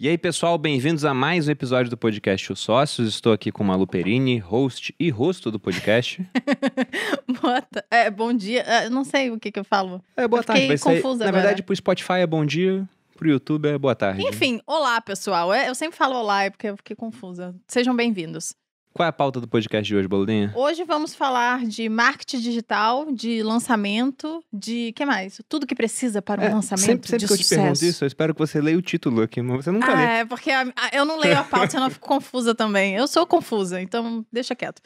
E aí, pessoal, bem-vindos a mais um episódio do podcast Os Sócios. Estou aqui com Malu Perini, host e rosto do podcast. Boa ta- é, bom dia. É, Eu não sei o que, que eu falo. É, boa Eu tarde. fiquei Vai sair- confusa Na agora. verdade, pro Spotify é bom dia, pro YouTube é boa tarde. Enfim, olá, pessoal. É, Eu sempre falo olá, é porque eu fiquei confusa. Sejam bem-vindos. Qual é a pauta do podcast de hoje, Boludinha? Hoje vamos falar de marketing digital, de lançamento, de. que mais? Tudo que precisa para um É, lançamento sempre sempre de que eu te sucesso. pergunto isso, eu espero que você leia o título aqui, mas você nunca Ah, lê. é, porque a- a- eu não leio a pauta, senão eu fico confusa também. Eu sou confusa, então deixa quieto.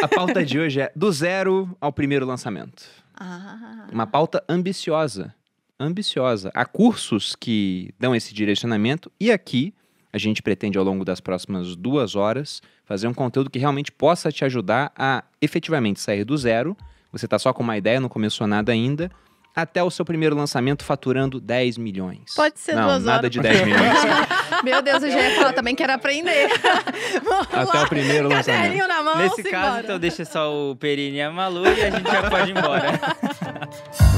A pauta de hoje é do zero ao primeiro lançamento. Ah. Uma pauta ambiciosa. Ambiciosa. Há cursos que dão esse direcionamento e aqui a gente pretende, ao longo das próximas duas horas, fazer um conteúdo que realmente possa te ajudar a efetivamente sair do zero. Você está só com uma ideia, não começou nada ainda. Até o seu primeiro lançamento faturando 10 milhões. Pode ser não, duas nada horas. de 10 milhões. Meu Deus, eu já ia falar também, quero aprender. Vamos Até lá, o primeiro lançamento. na mão, Nesse caso, simbora. então deixa só o Perini e a Malu e a gente já pode ir embora.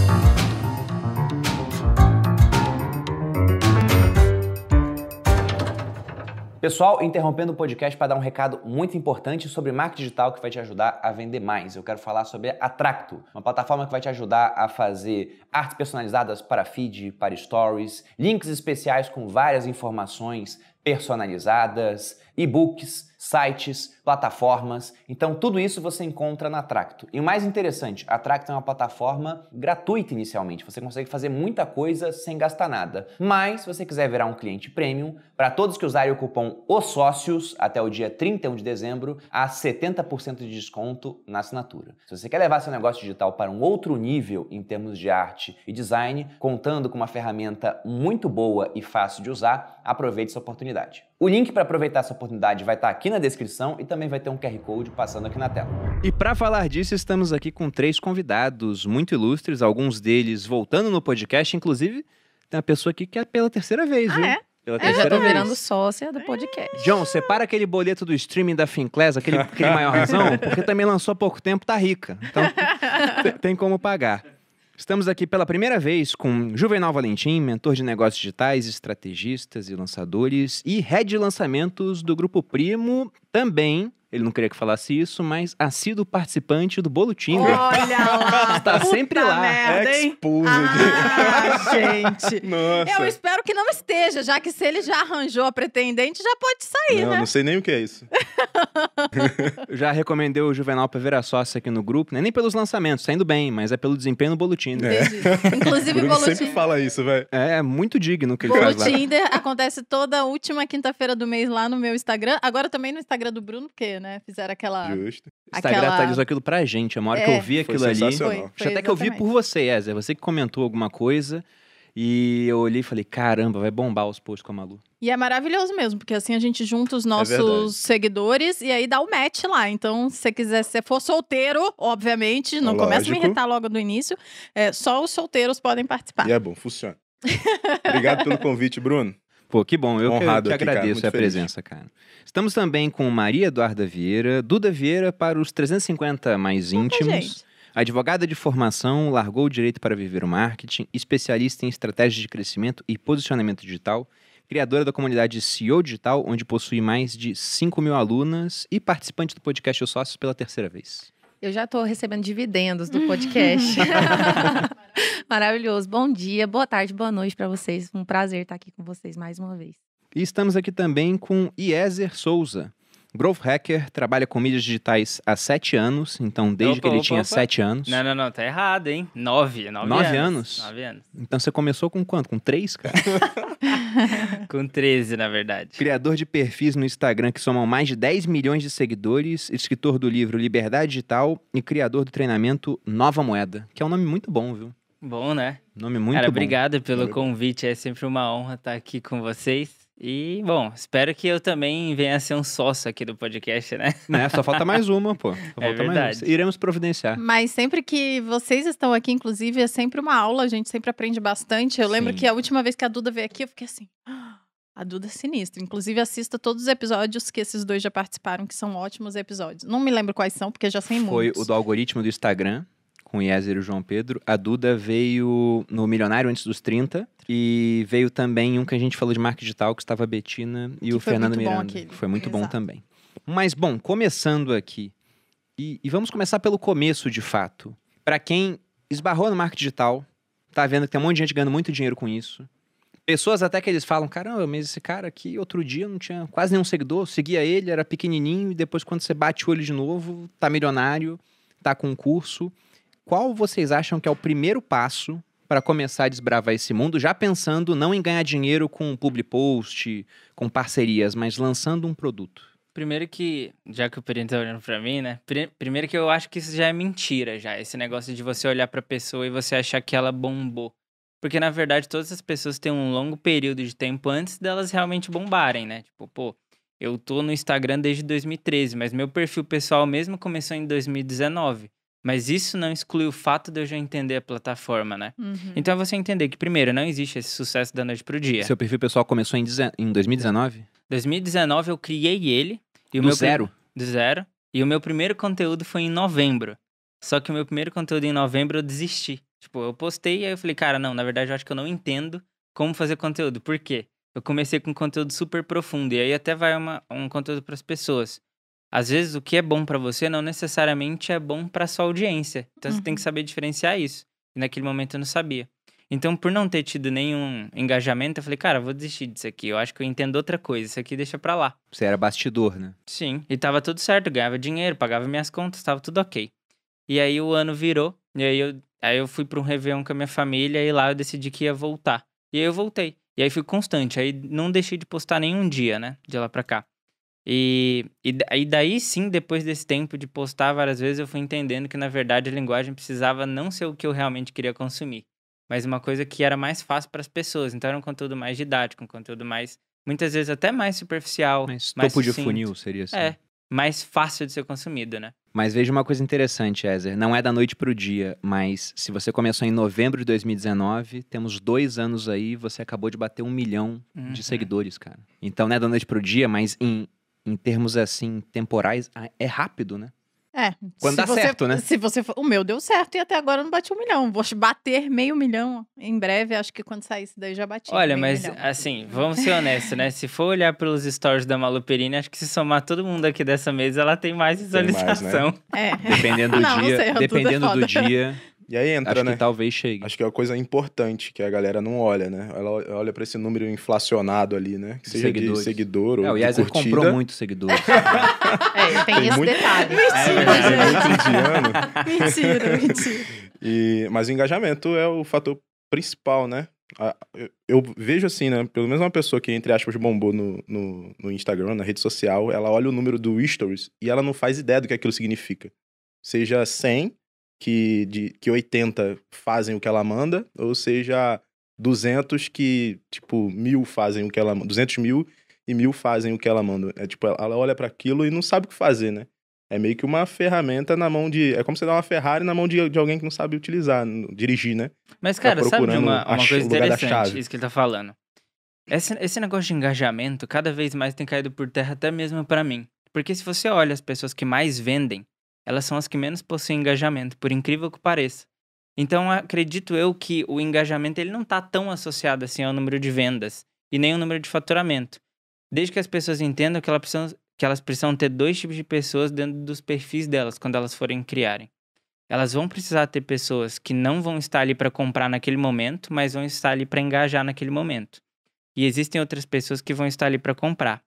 Pessoal, interrompendo o podcast para dar um recado muito importante sobre marketing digital que vai te ajudar a vender mais. Eu quero falar sobre a Atracto, uma plataforma que vai te ajudar a fazer artes personalizadas para feed, para stories, links especiais com várias informações personalizadas, e-books, sites, plataformas. Então, tudo isso você encontra na Tracto. E o mais interessante, a Tracto é uma plataforma gratuita inicialmente. Você consegue fazer muita coisa sem gastar nada. Mas, se você quiser virar um cliente premium, para todos que usarem o cupom OS SÓCIOS até o dia 31 de dezembro, há 70% de desconto na assinatura. Se você quer levar seu negócio digital para um outro nível em termos de arte e design, contando com uma ferramenta muito boa e fácil de usar, aproveite essa oportunidade. O link para aproveitar essa oportunidade vai estar aqui na descrição e também vai ter um QR Code passando aqui na tela. E para falar disso, estamos aqui com três convidados muito ilustres, alguns deles voltando no podcast, inclusive tem uma pessoa aqui que é pela terceira vez, Ah, viu? é? Pela Eu já terceira tô vez. virando sócia do podcast. John, separa aquele boleto do streaming da Finclass, aquele, aquele maior razão, porque também lançou há pouco tempo, tá rica. Então, te- tem como pagar. Estamos aqui pela primeira vez com Juvenal Valentim, mentor de negócios digitais, estrategistas e lançadores, e head de lançamentos do Grupo Primo, também, ele não queria que falasse isso, mas assíduo participante do Bolo Tinder. Olha lá. Está sempre lá. Merda, hein? Exposed. Ah, gente. Nossa. Eu espero que não esteja, já que se ele já arranjou a pretendente, já pode sair, não, né? não sei nem o que é isso. Já recomendei o Juvenal para virar sócio aqui no grupo, né? nem pelos lançamentos, tá indo bem, mas é pelo desempenho no Bolo Tinder. Entendi. Inclusive, Bruno Bolo sempre Tinder. fala isso, velho. É, é muito digno o que ele Bolo faz lá. Tinder acontece toda última quinta-feira do mês lá no meu Instagram. Agora também no Instagram do Bruno, porque, né, fizeram aquela. Justo. O Instagram aquela- atualizou aquilo pra gente. A hora que É. eu vi Foi aquilo ali. sensacional. Foi, Acho foi até que eu vi exatamente. por você, Ezer. Você que comentou alguma coisa. E eu olhei e falei: caramba, vai bombar os posts com a Malu. E é maravilhoso mesmo, porque assim a gente junta os verdade. nossos seguidores e aí dá o match lá. Então, se você quiser, se você for solteiro, obviamente, não começa a me Lógico. irritar logo do início, é, só os solteiros podem participar. E é bom, funciona. Obrigado pelo convite, Bruno. Pô, que bom. Eu que- Honrado que, aqui, cara. agradeço a feliz. presença, cara. Estamos também com Maria Eduarda Vieira, Duda Vieira para os 350 mais íntimos. gente. Advogada de formação, largou o direito para viver o marketing, especialista em estratégias de crescimento e posicionamento digital, criadora da comunidade CEO Digital, onde possui mais de 5 mil alunas e participante do podcast Os Sócios pela terceira vez. Eu já tô recebendo dividendos do podcast. Maravilhoso. Bom dia, boa tarde, boa noite pra vocês. Um prazer estar aqui com vocês mais uma vez. E estamos aqui também com Iezer Souza. Growth Hacker, trabalha com mídias digitais há sete anos, então desde Opa, que ele opa, tinha opa. sete anos. Não, não, não, tá errado, hein? Nove, nove, Nove anos. anos? Nove anos. Então você começou com quanto? Com três, cara? Com 13, na verdade. Criador de perfis no Instagram que somam mais de 10 milhões de seguidores, escritor do livro Liberdade Digital e criador do treinamento Nova Moeda, que é um nome muito bom, viu? Bom, né? Nome muito Cara, bom. obrigado pelo Valeu. convite. É sempre uma honra estar aqui com vocês. E, bom, espero que eu também venha a ser um sócio aqui do podcast, né? Né? Só falta mais uma, pô. Só É falta mais verdade. uma. Iremos providenciar. Mas sempre que vocês estão aqui, inclusive, é sempre uma aula, a gente sempre aprende bastante. Eu lembro Sim. que a última vez que a Duda veio aqui, eu fiquei assim. "Ah, A Duda é sinistra. Inclusive, assista todos os episódios que esses dois já participaram, que são ótimos episódios. Não me lembro quais são, porque já sei Foi muitos. o do algoritmo do Instagram, com o Yezer e o João Pedro. A Duda veio no Milionário antes dos 30 e veio também um que a gente falou de marketing digital, que estava a Betina e Que o Fernando bom Miranda. que foi muito bom Exato. também. Mas, bom, começando aqui, e, e vamos começar pelo começo, de fato. Para quem esbarrou no marketing digital, tá vendo que tem um monte de gente ganhando muito dinheiro com isso. Pessoas até que eles falam, caramba, mas esse cara aqui, outro dia não tinha quase nenhum seguidor, seguia ele, era pequenininho, e depois quando você bate o olho de novo, tá milionário, tá com um curso. Qual vocês acham que é o primeiro passo para começar a desbravar esse mundo, já pensando não em ganhar dinheiro com public post, com parcerias, mas lançando um produto? Primeiro que, já que o Perino tá olhando pra mim, né? pri- Primeiro que eu acho que isso já é mentira, já. Esse negócio de você olhar pra pessoa e você achar que ela bombou. Porque, na verdade, todas as pessoas têm um longo período de tempo antes delas realmente bombarem, né? Tipo, pô, eu tô no Instagram desde 2013, mas meu perfil pessoal mesmo começou em 2019. Mas isso não exclui o fato de eu já entender a plataforma, né? Uhum. Então é você entender que, primeiro, não existe esse sucesso da noite pro dia. Seu perfil pessoal começou em, em 2019? 2019 eu criei ele. E o Do zero? Do zero. E o meu primeiro conteúdo foi em novembro. Só que o meu primeiro conteúdo em novembro eu desisti. Tipo, eu postei e aí eu falei, cara, não, na verdade eu acho que eu não entendo como fazer conteúdo. Por quê? Eu comecei com conteúdo super profundo. E aí até vai uma, um conteúdo para as pessoas. Às vezes o que é bom para você não necessariamente é bom para sua audiência. Então você tem que Uhum. saber diferenciar isso. E naquele momento eu não sabia. Então, por não ter tido nenhum engajamento, eu falei, cara, vou desistir disso aqui. Eu acho que eu entendo outra coisa. Isso aqui deixa pra lá. Você era bastidor, né? Sim. E tava tudo certo, ganhava dinheiro, pagava minhas contas, tava tudo ok. E aí o ano virou, e aí eu, aí eu fui pra um Réveillon com a minha família, e lá eu decidi que ia voltar. E aí eu voltei. E aí fui constante, aí não deixei de postar nenhum dia, né, de lá pra cá. E, e e daí sim, depois desse tempo de postar várias vezes, eu fui entendendo que na verdade a linguagem precisava não ser o que eu realmente queria consumir, mas uma coisa que era mais fácil para as pessoas. Então era um conteúdo mais didático, um conteúdo mais, muitas vezes até mais superficial. Mas mais topo de sucinto. funil seria assim. É, mais fácil de ser consumido, né? Mas veja uma coisa interessante, Ezer. Não é da noite pro dia, mas se você começou em novembro de 2019, temos dois anos aí, você acabou de bater um milhão Uhum. de seguidores, cara. Então não é da noite pro dia, mas em, em termos assim, temporais, ah, é rápido, né? É. Quando dá você- certo, né? Se você for... O meu deu certo e até agora eu não bati um milhão. Vou bater meio milhão em breve. Acho que quando sair isso daí já bati. Olha, meio mas milhão. assim, vamos ser honestos, né? Se for olhar pelos stories da Malu Perini, acho que se somar todo mundo aqui dessa mesa, ela tem mais Tem mais, né? visualização. É. Dependendo do Não, não dia, sei, tudo é dependendo do foda. dia, E aí entra, acho né? que talvez chegue. Acho que é uma coisa importante que a galera não olha, né? Ela olha pra esse número inflacionado ali, né? Que De seja seguidores. de seguidor ou É, o de Yezer curtida. comprou muitos seguidores. É, tem, Tem esse muito- detalhe. É Mentira. É gente. muito indiano. Mentira, mentira. E, mas o engajamento é o fator principal, né? A- eu, eu vejo assim, né? Pelo menos uma pessoa que, entre aspas, bombou no, no, no Instagram, na rede social, ela olha o número do stories e ela não faz ideia do que aquilo significa. Seja 100, que, de, que 80 fazem o que ela manda, ou seja 200 que, tipo, mil fazem o que ela manda. 200 mil e mil fazem o que ela manda. É tipo, ela olha para aquilo e não sabe o que fazer, né? É meio que uma ferramenta na mão de. É como você dar uma Ferrari na mão de, de alguém que não sabe utilizar, dirigir, né? Mas, Tá cara, sabe de uma, uma coisa interessante, isso que ele tá falando? Esse, esse negócio de engajamento, cada vez mais tem caído por terra, até mesmo pra mim. Porque se você olha as pessoas que mais vendem, elas são as que menos possuem engajamento, por incrível que pareça. Então, acredito eu que o engajamento ele não tá tão associado assim ao número de vendas e nem ao número de faturamento. Desde que as pessoas entendam que elas precisam, que elas precisam ter dois tipos de pessoas dentro dos perfis delas quando elas forem criarem. Elas vão precisar ter pessoas que não vão estar ali para comprar naquele momento, mas vão estar ali para engajar naquele momento. E existem outras pessoas que vão estar ali para comprar.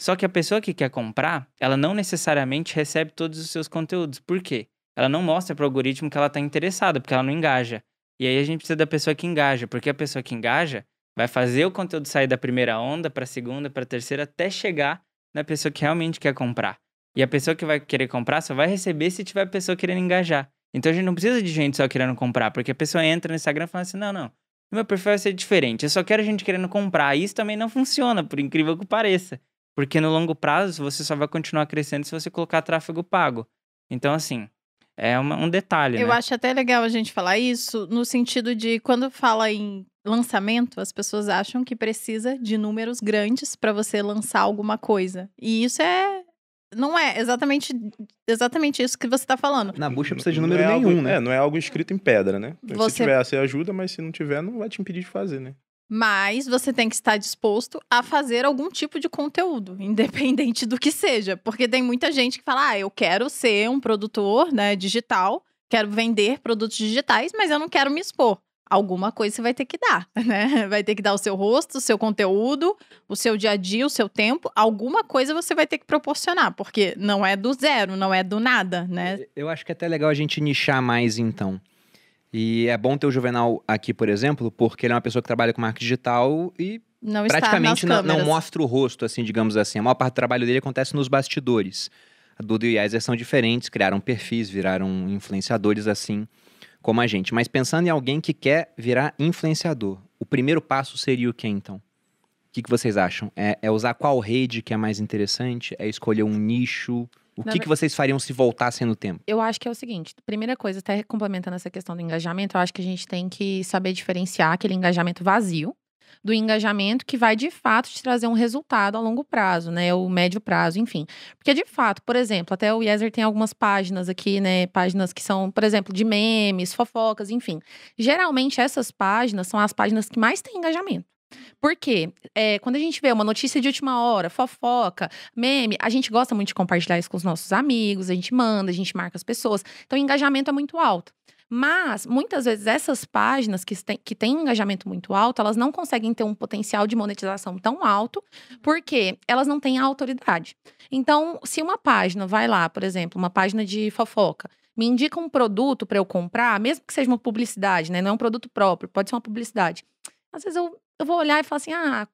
Só que a pessoa que quer comprar, ela não necessariamente recebe todos os seus conteúdos. Por quê? Ela não mostra para o algoritmo que ela está interessada, porque ela não engaja. E aí a gente precisa da pessoa que engaja, porque a pessoa que engaja vai fazer o conteúdo sair da primeira onda para a segunda, para a terceira, até chegar na pessoa que realmente quer comprar. E a pessoa que vai querer comprar só vai receber se tiver a pessoa querendo engajar. Então a gente não precisa de gente só querendo comprar, porque a pessoa entra no Instagram e fala assim: não, não, meu perfil vai ser diferente, eu só quero gente querendo comprar. E isso também não funciona, por incrível que pareça. Porque no longo prazo você só vai continuar crescendo se você colocar tráfego pago. Então, assim, é uma- um detalhe, Eu né? acho até legal a gente falar isso no sentido de quando fala em lançamento, as pessoas acham que precisa de números grandes para você lançar alguma coisa. E isso é não é exatamente, exatamente isso que você tá falando. Na bucha precisa de número é algo- nenhum, né? É, não é algo escrito em pedra, né? Você- Se tiver, você ajuda, mas se não tiver, não vai te impedir de fazer, né? Mas você tem que estar disposto a fazer algum tipo de conteúdo, independente do que seja. Porque tem muita gente que fala: ah, eu quero ser um produtor né, digital, quero vender produtos digitais, mas eu não quero me expor. Alguma coisa você vai ter que dar, né? Vai ter que dar o seu rosto, o seu conteúdo, o seu dia a dia, o seu tempo. Alguma coisa você vai ter que proporcionar, porque não é do zero, não é do nada, né? Eu acho que é até legal a gente nichar mais, então. E é bom ter o Juvenal aqui, por exemplo, porque ele é uma pessoa que trabalha com marketing digital e Não praticamente não, não mostra o rosto, assim, digamos assim. A maior parte do trabalho dele acontece nos bastidores. A Duda e o Yezer são diferentes, criaram perfis, viraram influenciadores assim como a gente. Mas pensando em alguém que quer virar influenciador, o primeiro passo seria o que então? O que, que vocês acham? É, é usar qual rede que é mais interessante? É escolher um nicho? O Na que, ver- que vocês fariam se voltassem no tempo? Eu acho que é o seguinte: primeira coisa, até complementando essa questão do engajamento, eu acho que a gente tem que saber diferenciar aquele engajamento vazio do engajamento que vai de fato te trazer um resultado a longo prazo, né? O médio prazo, enfim. Porque de fato, por exemplo, até o Yezer tem algumas páginas aqui, né? Páginas que são, por exemplo, de memes, fofocas, enfim. Geralmente essas páginas são as páginas que mais têm engajamento. Por quê? É, quando a gente vê uma notícia de última hora, fofoca, meme, a gente gosta muito de compartilhar isso com os nossos amigos, a gente manda, a gente marca as pessoas. Então, o engajamento é muito alto. Mas, muitas vezes, essas páginas que têm, que têm um engajamento muito alto, elas não conseguem ter um potencial de monetização tão alto, porque elas não têm a autoridade. Então, se uma página vai lá, por exemplo, uma página de fofoca, me indica um produto para eu comprar, mesmo que seja uma publicidade, né? Não é um produto próprio, pode ser uma publicidade. Às vezes eu, eu vou olhar e falar assim: ah,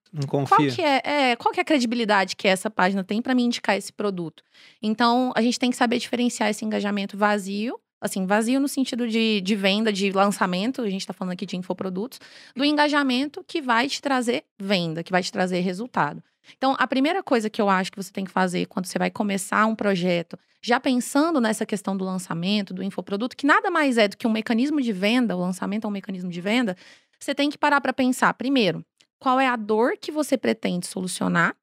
qual que é, é, qual que é a credibilidade que essa página tem para me indicar esse produto? Então, a gente tem que saber diferenciar esse engajamento vazio, assim, vazio no sentido de, de venda, de lançamento, a gente está falando aqui de infoprodutos, do engajamento que vai te trazer venda, que vai te trazer resultado. Então, a primeira coisa que eu acho que você tem que fazer quando você vai começar um projeto, já pensando nessa questão do lançamento, do infoproduto, que nada mais é do que um mecanismo de venda, o lançamento é um mecanismo de venda, você tem que parar para pensar, primeiro, qual é a dor que você pretende solucionar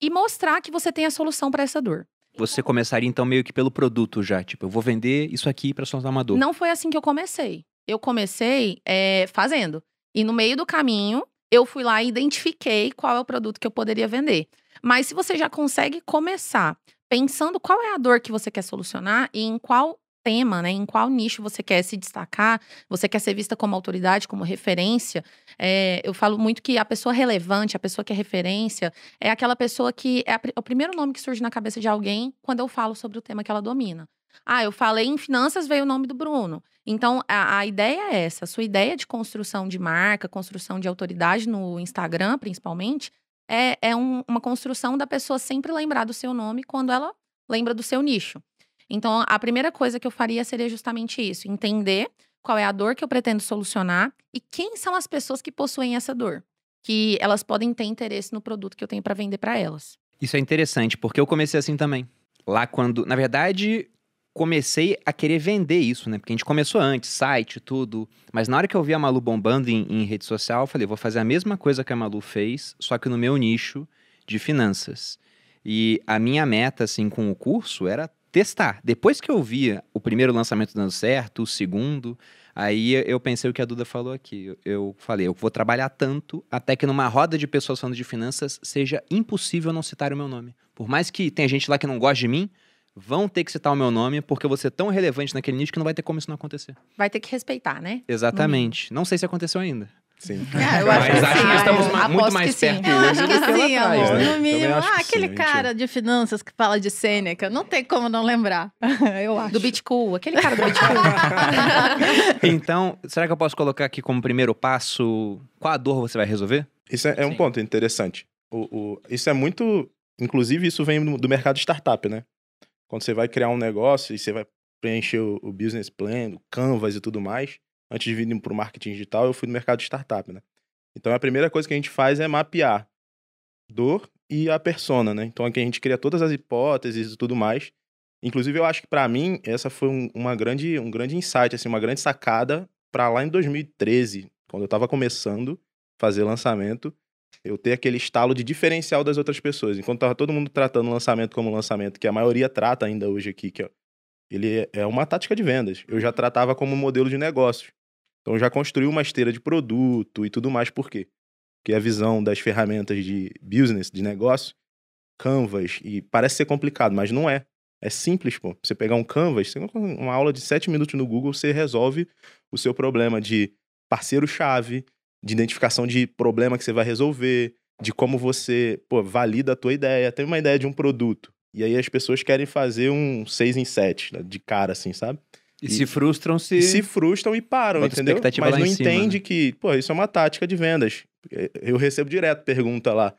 e mostrar que você tem a solução para essa dor. Você começaria então meio que pelo produto já, tipo, eu vou vender isso aqui para solucionar uma dor. Não foi assim que eu comecei. Eu comecei é, fazendo. E no meio do caminho, eu fui lá e identifiquei qual é o produto que eu poderia vender. Mas se você já consegue começar pensando qual é a dor que você quer solucionar e em qual tema, né, em qual nicho você quer se destacar, você quer ser vista como autoridade, como referência. é, eu falo muito que a pessoa relevante, a pessoa que é referência, é aquela pessoa que é a pri- o primeiro nome que surge na cabeça de alguém quando eu falo sobre o tema que ela domina. Ah, eu falei em finanças, veio o nome do Bruno. Então, a, a ideia é essa. A sua ideia de construção de marca, construção de autoridade no Instagram, principalmente, é, é um- uma construção da pessoa sempre lembrar do seu nome quando ela lembra do seu nicho. Então, a primeira coisa que eu faria seria justamente isso: entender qual é a dor que eu pretendo solucionar e quem são as pessoas que possuem essa dor. Que elas podem ter interesse no produto que eu tenho para vender para elas. Isso é interessante, porque eu comecei assim também. Lá quando, na verdade, comecei a querer vender isso, né? Porque a gente começou antes, site, tudo. Mas na hora que eu vi a Malu bombando em, em rede social, eu falei, vou fazer a mesma coisa que a Malu fez, só que no meu nicho de finanças. E a minha meta, assim, com o curso era testar. Depois que eu via o primeiro lançamento dando certo, o segundo, aí eu pensei o que a Duda falou aqui. Eu- Eu falei, eu vou trabalhar tanto até que numa roda de pessoas falando de finanças seja impossível não citar o meu nome. Por mais que tenha gente lá que não goste de mim, vão ter que citar o meu nome porque eu vou ser tão relevante naquele nicho que não vai ter como isso não acontecer. Vai ter que respeitar, né? Exatamente. Não sei se aconteceu ainda. Sim. É, eu acho Mas que acho sim, que estamos ma- muito mais que sim. perto Eu hoje acho do que que lá sim, atrás, amor. né? No mínimo. Ah, que aquele sim, cara de finanças que fala de Sêneca. Não tem como não lembrar. Eu acho. Do Bitcoin, aquele cara do Bitcoin. Então, será que eu posso colocar aqui como primeiro passo qual a dor você vai resolver? Isso é, é um Sim. ponto interessante. O, o- isso é muito. Inclusive, isso vem do, do mercado startup, né? Quando você vai criar um negócio e você vai preencher o, o business plan, o Canvas e tudo mais, antes de vir para o marketing digital, eu fui no mercado startup, né? Então a primeira coisa que a gente faz é mapear dor e a persona, né? Então aqui a gente cria todas as hipóteses e tudo mais. Inclusive, eu acho que para mim essa foi um, uma grande, um grande insight, assim, uma grande sacada para lá em 2013, quando eu estava começando a fazer lançamento. Eu ter aquele estalo de diferencial das outras pessoas. Enquanto tava todo mundo tratando o lançamento como lançamento, que a maioria trata ainda hoje aqui, que ó, ele é- é uma tática de vendas. Eu já tratava como modelo de negócio. Então já construí uma esteira de produto e tudo mais. Por quê? Porque a visão das ferramentas de business, de negócio, Canvas, e parece ser complicado, mas não é. É simples, pô. Você pegar um Canvas, uma aula de sete minutos no Google, você resolve o seu problema de parceiro-chave, de identificação de problema que você vai resolver, de como você, pô, valida a tua ideia. Tem uma ideia de um produto. E aí as pessoas querem fazer um 6 em 7, né, de cara, assim, sabe? E, E- se frustram se. E se frustram e param, Bota entendeu? Mas não cima, entende né? que, pô, isso é uma tática de vendas. É, Eu recebo direto pergunta lá,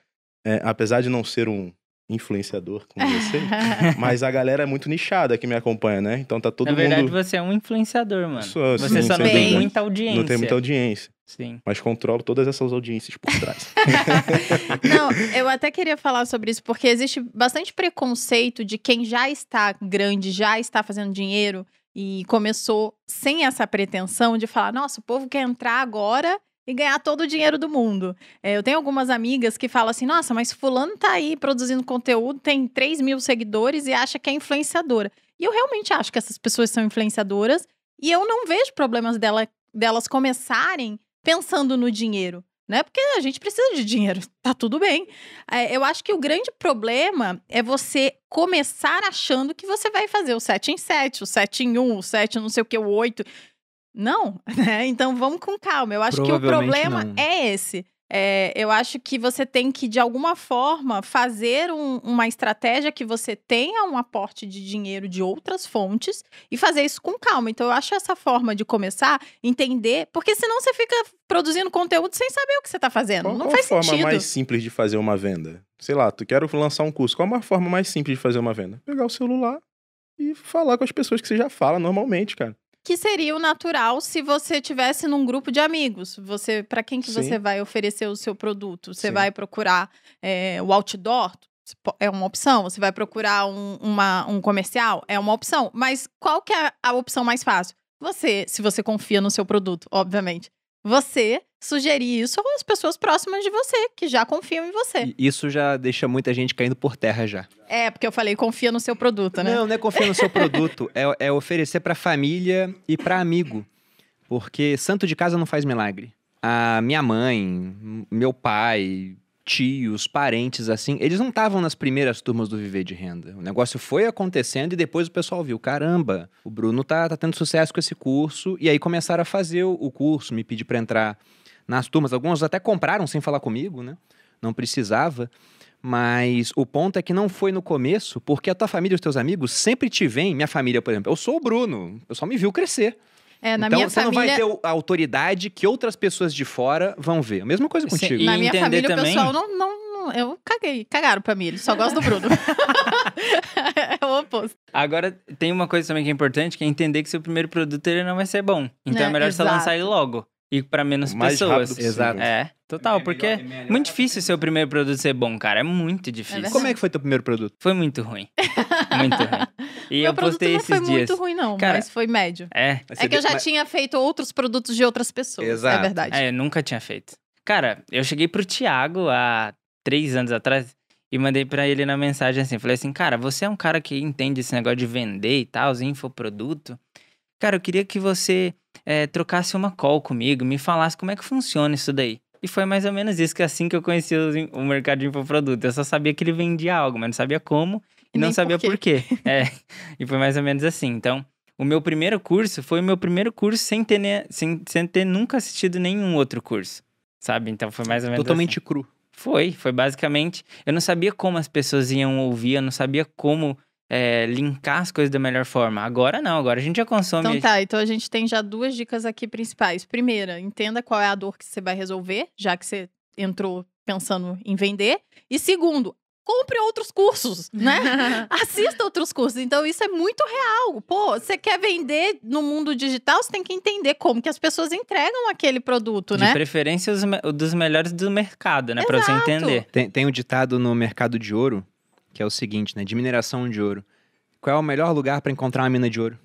é, apesar de não ser um influenciador como você, mas a galera é muito nichada que me acompanha, né? Então tá todo Na verdade, mundo... você é um influenciador, mano. Sou, você sim, só não tem muita audiência. Não tem muita audiência, Sim. mas controlo todas essas audiências por trás. Não, eu até queria falar sobre isso, porque existe bastante preconceito de quem já está grande, já está fazendo dinheiro e começou sem essa pretensão de falar: nossa, o povo quer entrar agora e ganhar todo o dinheiro do mundo. É, eu tenho algumas amigas que falam assim: nossa, mas Fulano tá aí produzindo conteúdo, tem 3 mil seguidores e acha que é influenciadora. E eu realmente acho que essas pessoas são influenciadoras e eu não vejo problemas dela, delas começarem pensando no dinheiro né? Porque a gente precisa de dinheiro, tá tudo bem. É, eu acho que o grande problema é você começar achando que você vai fazer o 7 em 7, o 7 em 1, o 7 não sei o que, o 8. Não, né? Então vamos com calma. Eu acho que o problema não. é esse. É, eu acho que você tem que, de alguma forma, fazer um- uma estratégia que você tenha um aporte de dinheiro de outras fontes e fazer isso com calma. Então, eu acho essa forma de começar, entender, porque senão você fica produzindo conteúdo sem saber o que você está fazendo. Qual, não qual faz a forma sentido. mais simples de fazer uma venda? Sei lá, tu quer lançar um curso, qual é a forma mais simples de fazer uma venda? Pegar o celular e falar com as pessoas que você já fala normalmente, cara. Que seria o natural se você tivesse num grupo de amigos. Você, para quem que Sim. você vai oferecer o seu produto? Você Sim. vai procurar é, o outdoor? É uma opção. Você vai procurar um, uma- um comercial? É uma opção. Mas qual que é a opção mais fácil? Você, se você confia no seu produto, obviamente. Você sugerir isso às pessoas próximas de você, que já confiam em você. Isso já deixa muita gente caindo por terra já. É, porque eu falei, confia no seu produto, né? Não, não é confiar no seu produto, é, é oferecer pra família e pra amigo. Porque santo de casa não faz milagre. A minha mãe, meu pai, tios, parentes, assim, eles não estavam nas primeiras turmas do Viver de Renda. O negócio foi acontecendo e depois o pessoal viu, caramba, o Bruno tá, tá tendo sucesso com esse curso. E aí começaram a fazer o, curso, me pedir pra entrar nas turmas. Alguns até compraram sem falar comigo, né? Não precisava. Mas o ponto é que não foi no começo, porque a tua família e os teus amigos sempre te veem. Minha família, por exemplo, eu sou o Bruno. O pessoal me viu crescer. É, na então minha você família. não vai ter o- a autoridade que outras pesas de fora vão ver. A mesma coisa Sim, contigo. e- Na minha família, o também- pessoal não, não, não- Eu caguei. Cagaram pra mim. Eles só gostam do Bruno. é o oposto. Agora, tem uma coisa também que é importante, que é entender que seu primeiro produto ele não vai ser bom. Então é, É, melhor você exato. lançar ele logo. E pra menos O mais pessoas. Exato. É, total, porque é muito difícil seu primeiro produto ser bom, cara. É muito difícil. verdade. Como é que foi teu primeiro produto? Foi muito ruim. Muito ruim. E Meu eu produto postei não esses foi dias. muito ruim, não, Cara, mas foi médio. É, É que eu já tinha feito outros produtos de outras pessoas. Exato. É verdade. é, eu nunca tinha feito. Cara, eu cheguei pro Thiago há três anos atrás e mandei pra ele na mensagem assim, falei assim, cara, você é um cara que entende esse negócio de vender e tal, os infoproduto. Cara, eu queria que você é, trocasse uma call comigo, me falasse como é que funciona isso daí. E foi mais ou menos isso, que assim que eu conheci in- o mercado de infoproduto. Eu só sabia que ele vendia algo, mas não sabia como e, E não nem sabia por por quê. É, e foi mais ou menos assim. Então, o meu primeiro curso foi o meu primeiro curso sem ter, ne- sem, sem ter nunca assistido nenhum outro curso. Sabe? Então foi mais ou menos Totalmente assim. cru. Foi, foi basicamente. Eu não sabia como as pessoas iam ouvir, eu não sabia como é, linkar as coisas da melhor forma. Agora não, agora a gente já consome. Então tá, então a gente tem já duas dicas aqui principais. Primeira, entenda qual é a dor que você vai resolver, já que você entrou pensando em vender. E segundo, compre outros cursos, né? Assista outros cursos. Então, isso é muito real. Pô, você quer vender no mundo digital, você tem que entender como que as pessoas entregam aquele produto, de né? preferência os me- dos melhores do mercado, né? Pra você entender. Tem, tem um ditado no mercado de ouro, que é o seguinte, né? De mineração de ouro. Qual é o melhor lugar pra encontrar uma mina de ouro?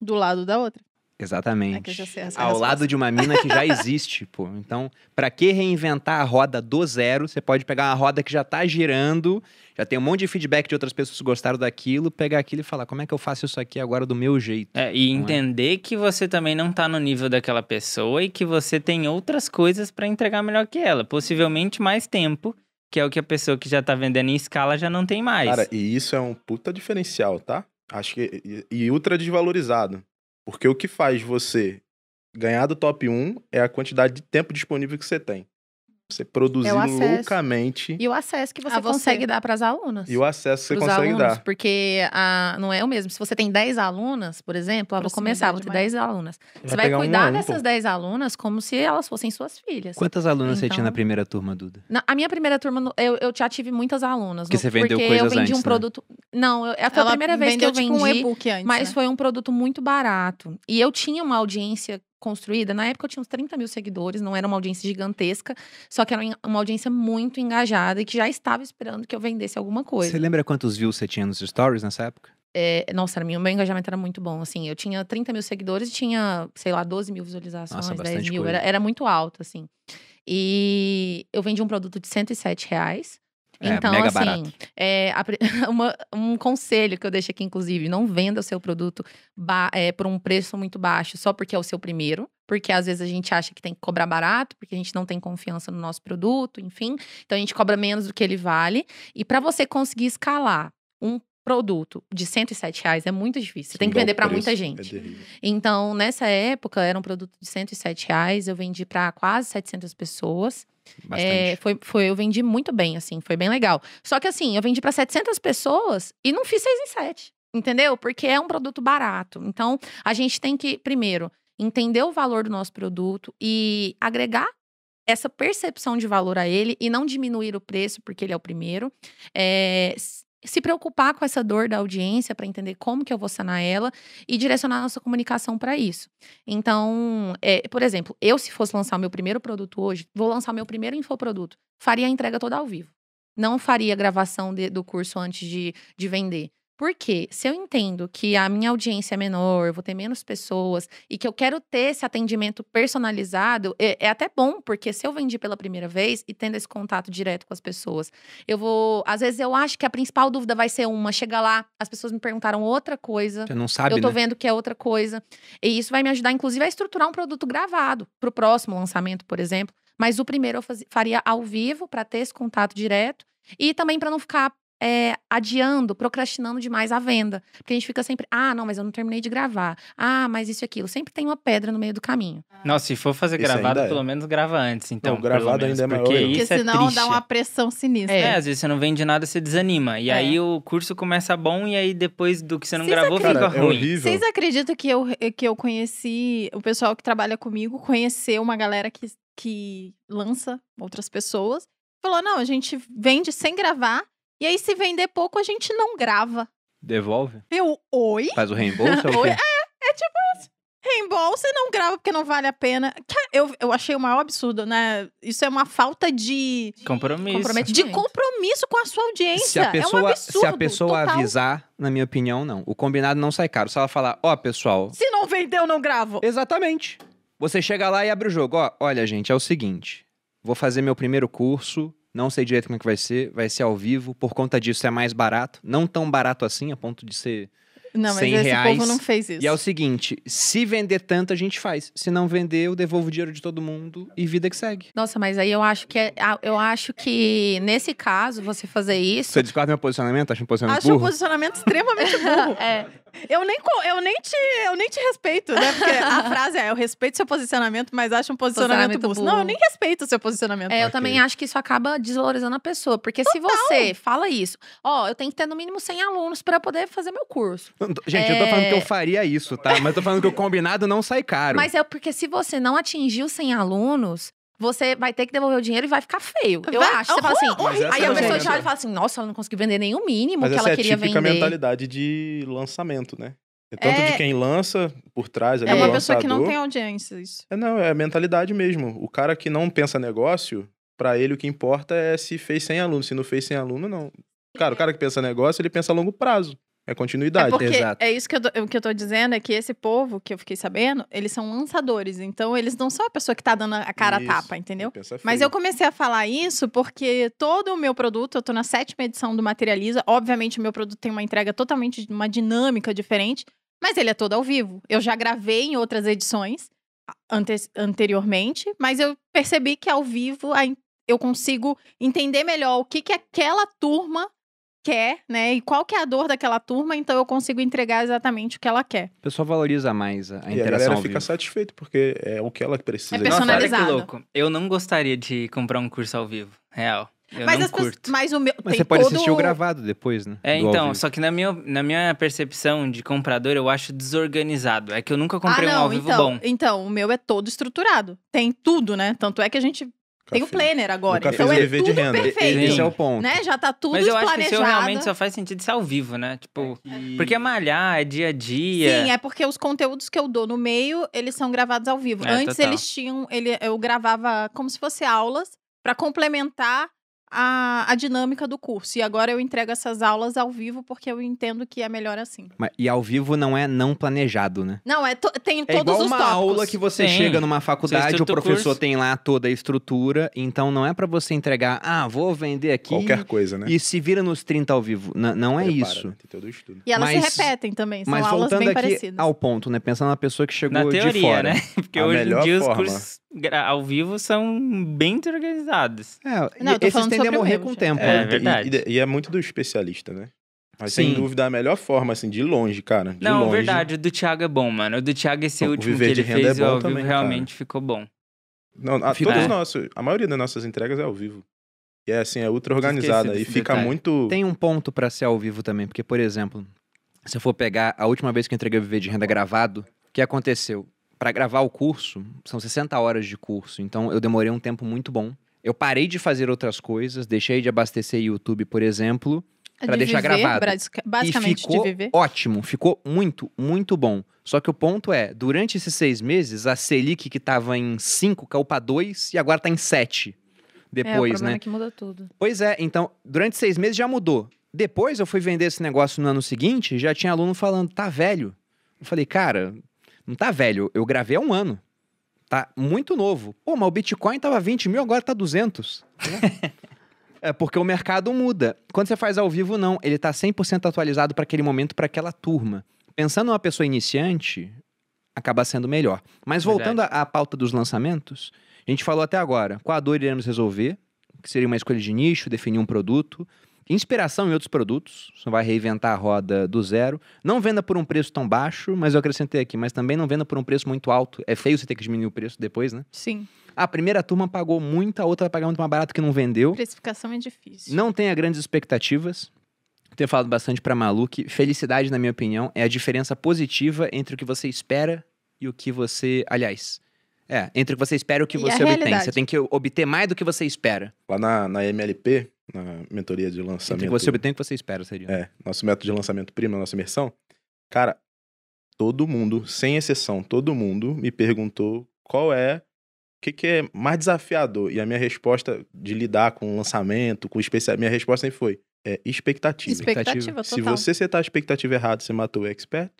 Do lado da outra. Exatamente. É que eu já sei essa Ao resposta. lado de uma mina que já existe, pô. Então, pra que reinventar a roda do zero? Você pode pegar uma roda que já tá girando, já tem um monte de feedback de outras pessoas que gostaram daquilo, pegar aquilo e falar, como é que eu faço isso aqui agora do meu jeito? É, e Não é? entender que você também não tá no nível daquela pessoa e que você tem outras coisas pra entregar melhor que ela. Possivelmente mais tempo, que é o que a pessoa que já tá vendendo em escala já não tem mais. Cara, e isso é um puta diferencial, tá? Acho que. E, e ultra desvalorizado. Porque o que faz você ganhar do top 1 é a quantidade de tempo disponível que você tem. Você produzir É loucamente E o acesso que você, você. consegue dar para as alunas. e o acesso que você consegue alunos, dar. Porque a, não é o mesmo. Se você tem 10 alunas, por exemplo, ah, vou começar, vou ter Proximidade 10 alunas. Você Vai um cuidar um, dessas pô. 10 alunas como se elas fossem suas filhas. Quantas alunas você tinha na Então- primeira turma, Duda? Na, a minha primeira turma, eu, eu já tive muitas alunas. Porque no- você vendeu porque coisas eu vendi antes, um né? produto. Não, eu, foi a primeira vez que eu vendi. tipo um e-book antes, Mas né? foi um produto muito barato. E eu tinha uma audiência construída. Na época eu tinha uns 30 mil seguidores, não era uma audiência gigantesca, só que era uma audiência muito engajada e que já estava esperando que eu vendesse alguma coisa. Você lembra quantos views você tinha nos stories nessa época? É, nossa, meu meu engajamento era muito bom. Assim, eu tinha 30 mil seguidores e tinha, sei lá, 12 mil visualizações, Nossa, 10 bastante mil. Era, era muito alto, assim. E eu vendi um produto de 107 reais. É, então, mega assim, é, a uma- um conselho que eu deixo aqui, inclusive, não venda o seu produto ba- é, por um preço muito baixo só porque é o seu primeiro. Porque às vezes a gente acha que tem que cobrar barato, porque a gente não tem confiança no nosso produto, enfim. Então a gente cobra menos do que ele vale. E para você conseguir escalar um produto de 107 reais é muito difícil. Você tem que vender para muita é gente. terrível. Então, nessa época, era um produto de 107 reais. Eu vendi para quase 700 pessoas. É, foi, foi, eu vendi muito bem, assim, foi bem legal. Só que assim, eu vendi para 700 pessoas e não fiz 6 em 7, entendeu? Porque é um produto barato. Então, a gente tem que, primeiro, entender o valor do nosso produto e agregar essa percepção de valor a ele e não diminuir o preço porque ele é o primeiro. É, se preocupar com essa dor da audiência para entender como que eu vou sanar ela e direcionar a nossa comunicação para isso. Então, é, por exemplo, eu se fosse lançar o meu primeiro produto hoje, vou lançar meu primeiro infoproduto, faria a entrega toda ao vivo. Não faria gravação de- do curso antes de, de vender. Por quê? Se eu entendo que a minha audiência é menor, eu vou ter menos pessoas e que eu quero ter esse atendimento personalizado, é, é até bom, porque se eu vendi pela primeira vez e tendo esse contato direto com as pessoas, eu vou. Às vezes eu acho que a principal dúvida vai ser uma. Chega lá, as pessoas me perguntaram outra coisa. Você não sabe, Eu tô né? vendo que é outra coisa. E isso vai me ajudar, inclusive, a estruturar um produto gravado pro próximo lançamento, por exemplo. Mas o primeiro eu faria ao vivo para ter esse contato direto e também para não ficar é, adiando, procrastinando demais a venda. Porque a gente fica sempre, ah, não, mas eu não terminei de gravar. Ah, mas isso e aquilo. Sempre tem uma pedra no meio do caminho. Nossa, se for fazer Isso gravado, ainda é. pelo menos grava antes. Então, Não, gravado pelo menos, ainda é maior Porque. Porque isso é senão triste. dá uma pressão sinistra. É, às vezes você não vende nada, você desanima. E É. aí o curso começa bom e aí depois do que você não Vocês gravou Cara, fica é ruim. horrível. Vocês acreditam que eu, que eu conheci, o pessoal que trabalha comigo conheceu uma galera que, que lança outras pessoas? Falou: não, a gente vende sem gravar. E aí, se vender pouco, a gente não grava. Devolve? Eu, oi? Faz o reembolso? é o Oi? quê? É tipo isso. Reembolso e não grava porque não vale a pena. Eu, eu achei o maior absurdo, né? Isso é uma falta de, Compromisso. Comprometimento. de compromisso com a sua audiência. Se a pessoa, é um absurdo. se a pessoa total. avisar, na minha opinião, não. O combinado não sai caro. Se ela falar, ó, pessoal, Se não vendeu, não gravo. Exatamente. Você chega lá e abre o jogo. Ó, olha, gente, é o seguinte. Vou fazer meu primeiro curso. Não sei direito como é que vai ser. Vai ser ao vivo. Por conta disso é mais barato. Não tão barato assim, a ponto de ser. Não, mas 100 esse reais. povo não fez isso. E é o seguinte: se vender tanto, a gente faz. Se não vender, eu devolvo o dinheiro de todo mundo e vida que segue. Nossa, mas aí eu acho que é- eu acho que nesse caso, você fazer isso. Você discorda do meu posicionamento? Acha um posicionamento Acho um burro? posicionamento extremamente burro. É, Eu nem, eu, nem te, eu nem te respeito, né? Porque a frase é: eu respeito seu posicionamento, mas acho um posicionamento, Posicionamento burro. burro. Não, eu nem respeito o seu posicionamento. É, eu Ok. também acho que isso acaba desvalorizando a pessoa. Porque se você fala isso, ó, eu tenho que ter no mínimo 100 alunos para poder fazer meu curso. Gente, eu tô falando É. que eu faria isso, tá? Mas eu tô falando que o combinado não sai caro. Mas é porque se você não atingiu 100 alunos, você vai ter que devolver o dinheiro e vai ficar feio. Eu Vai- acho. Você fala assim. Aí é a a pessoa te olha e fala assim: nossa, ela não conseguiu vender nem o mínimo Mas que essa ela é a queria vender. mentalidade de lançamento, né? É tanto É- de quem lança por trás ali, É uma pessoa que não lançador. tem audiência, isso. É, não, é a mentalidade mesmo. O cara que não pensa negócio, pra ele o que importa é se fez 100 alunos. Se não fez 100 alunos, não. Cara, o cara que pensa negócio, ele pensa a longo prazo. É É continuidade. porque exato. é isso que eu, tô, que eu tô dizendo, é que esse povo que eu fiquei sabendo, eles são lançadores. Então, eles não são a pessoa que tá dando a cara a Isso. tapa, entendeu? Pensa Mas eu comecei a falar isso porque todo o meu produto, eu tô na sétima edição do Materializa. Obviamente, o meu produto tem uma entrega totalmente, uma dinâmica diferente, mas ele é todo ao vivo. Eu já gravei em outras edições ante- anteriormente, mas eu percebi que ao vivo a eu consigo entender melhor o que, que aquela turma quer, né? E qual que é a dor daquela turma, então eu consigo entregar exatamente o que ela quer. O pessoal valoriza mais a, a E a interação galera ao fica vivo. satisfeita, porque é o que ela precisa. É de Nossa, olha que personalizado. louco. Eu não gostaria de comprar um curso ao vivo. Real. Eu mas, não as pessoas- curto. mas o meu Mas tem você pode todo assistir o gravado depois, né? É, Do então, só que na minha, na minha percepção de comprador, eu acho desorganizado. É que eu nunca comprei ah, um não, ao vivo então, bom. Então, o meu é todo estruturado. Tem tudo, né? Tanto é que a gente tem o planner agora. Nunca então fez é dever de tudo renda. perfeito. Esse é o ponto. Né? Já tá tudo Mas eu acho que o planejado. seu realmente só faz sentido ser ao vivo, né? Tipo, porque é malhar, é dia a dia. Sim, é porque os conteúdos que eu dou no meio, eles são gravados ao vivo. É, Antes total. eles tinham, ele, eu gravava como se fosse aulas pra complementar a, a dinâmica do curso. E agora eu entrego essas aulas ao vivo porque eu entendo que é melhor assim. Mas- E ao vivo não é não planejado, né? Não, é to- tem É todos igual os uma tópicos. aula que você Sim. chega numa faculdade, o professor curso. tem lá toda a estrutura, então não é pra você entregar, ah, vou vender aqui Qualquer coisa, né? e se vira nos 30 ao vivo. N- não é Prepara, isso. né? Tem todo o estudo. E elas Mas- se repetem também, são Mas aulas voltando bem aqui parecidas. ao ponto, né? Pensando na pessoa que chegou Na de teoria, fora. né? Porque A hoje em dia os cursos ao vivo são bem organizados. É, Não, esses falando tendem a morrer com o tempo. É, né? E- verdade. E, e é muito do especialista, né? Mas Sim. sem dúvida a melhor forma, assim, de longe, cara. De não, longe. verdade, o do Thiago é bom, mano. O do Thiago, esse O último que Viver de ele Renda fez é bom ao vivo, também, cara. realmente ficou bom. Não, a, Ficou. todos É. nossos, a maioria das nossas entregas é ao vivo. E é assim, é ultra organizada. E fica detalhe. muito. Tem um ponto pra ser ao vivo também, porque, por exemplo, se eu for pegar a última vez que eu entreguei o Viver de Renda gravado, o que aconteceu? Pra gravar o curso, são 60 horas de curso, então eu demorei um tempo muito bom. Eu parei de fazer outras coisas, deixei de abastecer YouTube, por exemplo, É pra de deixar viver, gravado. basic- e Basicamente ficou de viver. ótimo, ficou muito, muito bom. Só que o ponto é, durante esses seis meses, a Selic que tava em 5 caiu pra 2 e agora tá em 7. é, o Depois, né? é que muda tudo. Pois é, então, durante seis meses já mudou. Depois eu fui vender esse negócio no ano seguinte, já tinha aluno falando, tá velho. Eu falei, cara, não tá velho, eu gravei há um ano. Tá muito novo. Pô, mas o Bitcoin tava 20 mil, agora tá 200. é porque o mercado muda. Quando você faz ao vivo, não. Ele tá 100% atualizado para aquele momento, para aquela turma. Pensando numa pessoa iniciante, acaba sendo melhor. Mas voltando à à pauta dos lançamentos, a gente falou até agora, qual a dor iremos resolver, que seria uma escolha de nicho, definir um produto, inspiração em outros produtos, você vai reinventar a roda do zero, não venda por um preço tão baixo, mas eu acrescentei aqui, mas também não venda por um preço muito alto, é feio você ter que diminuir o preço depois, né? Sim, A primeira turma pagou muito, a outra vai pagar muito mais barato que não vendeu, precificação é difícil. não tenha grandes expectativas, tenho falado bastante pra Malu que felicidade, na minha opinião, é a diferença positiva entre o que você espera e o que você, aliás... É, entre o que você espera e o que E você obtém. Você tem que obter mais do que você espera. Lá na, na MLP, na mentoria de Entre lançamento. o que você obtém e o que você espera, seria. É, nosso método de lançamento primo, nossa imersão. Cara, todo mundo, sem exceção, todo mundo me perguntou qual é, o que, que é mais desafiador. E a minha resposta de lidar com lançamento, com especial, minha resposta sempre foi, é expectativa. Expectativa Se total. você setar a expectativa errada, você matou o expert.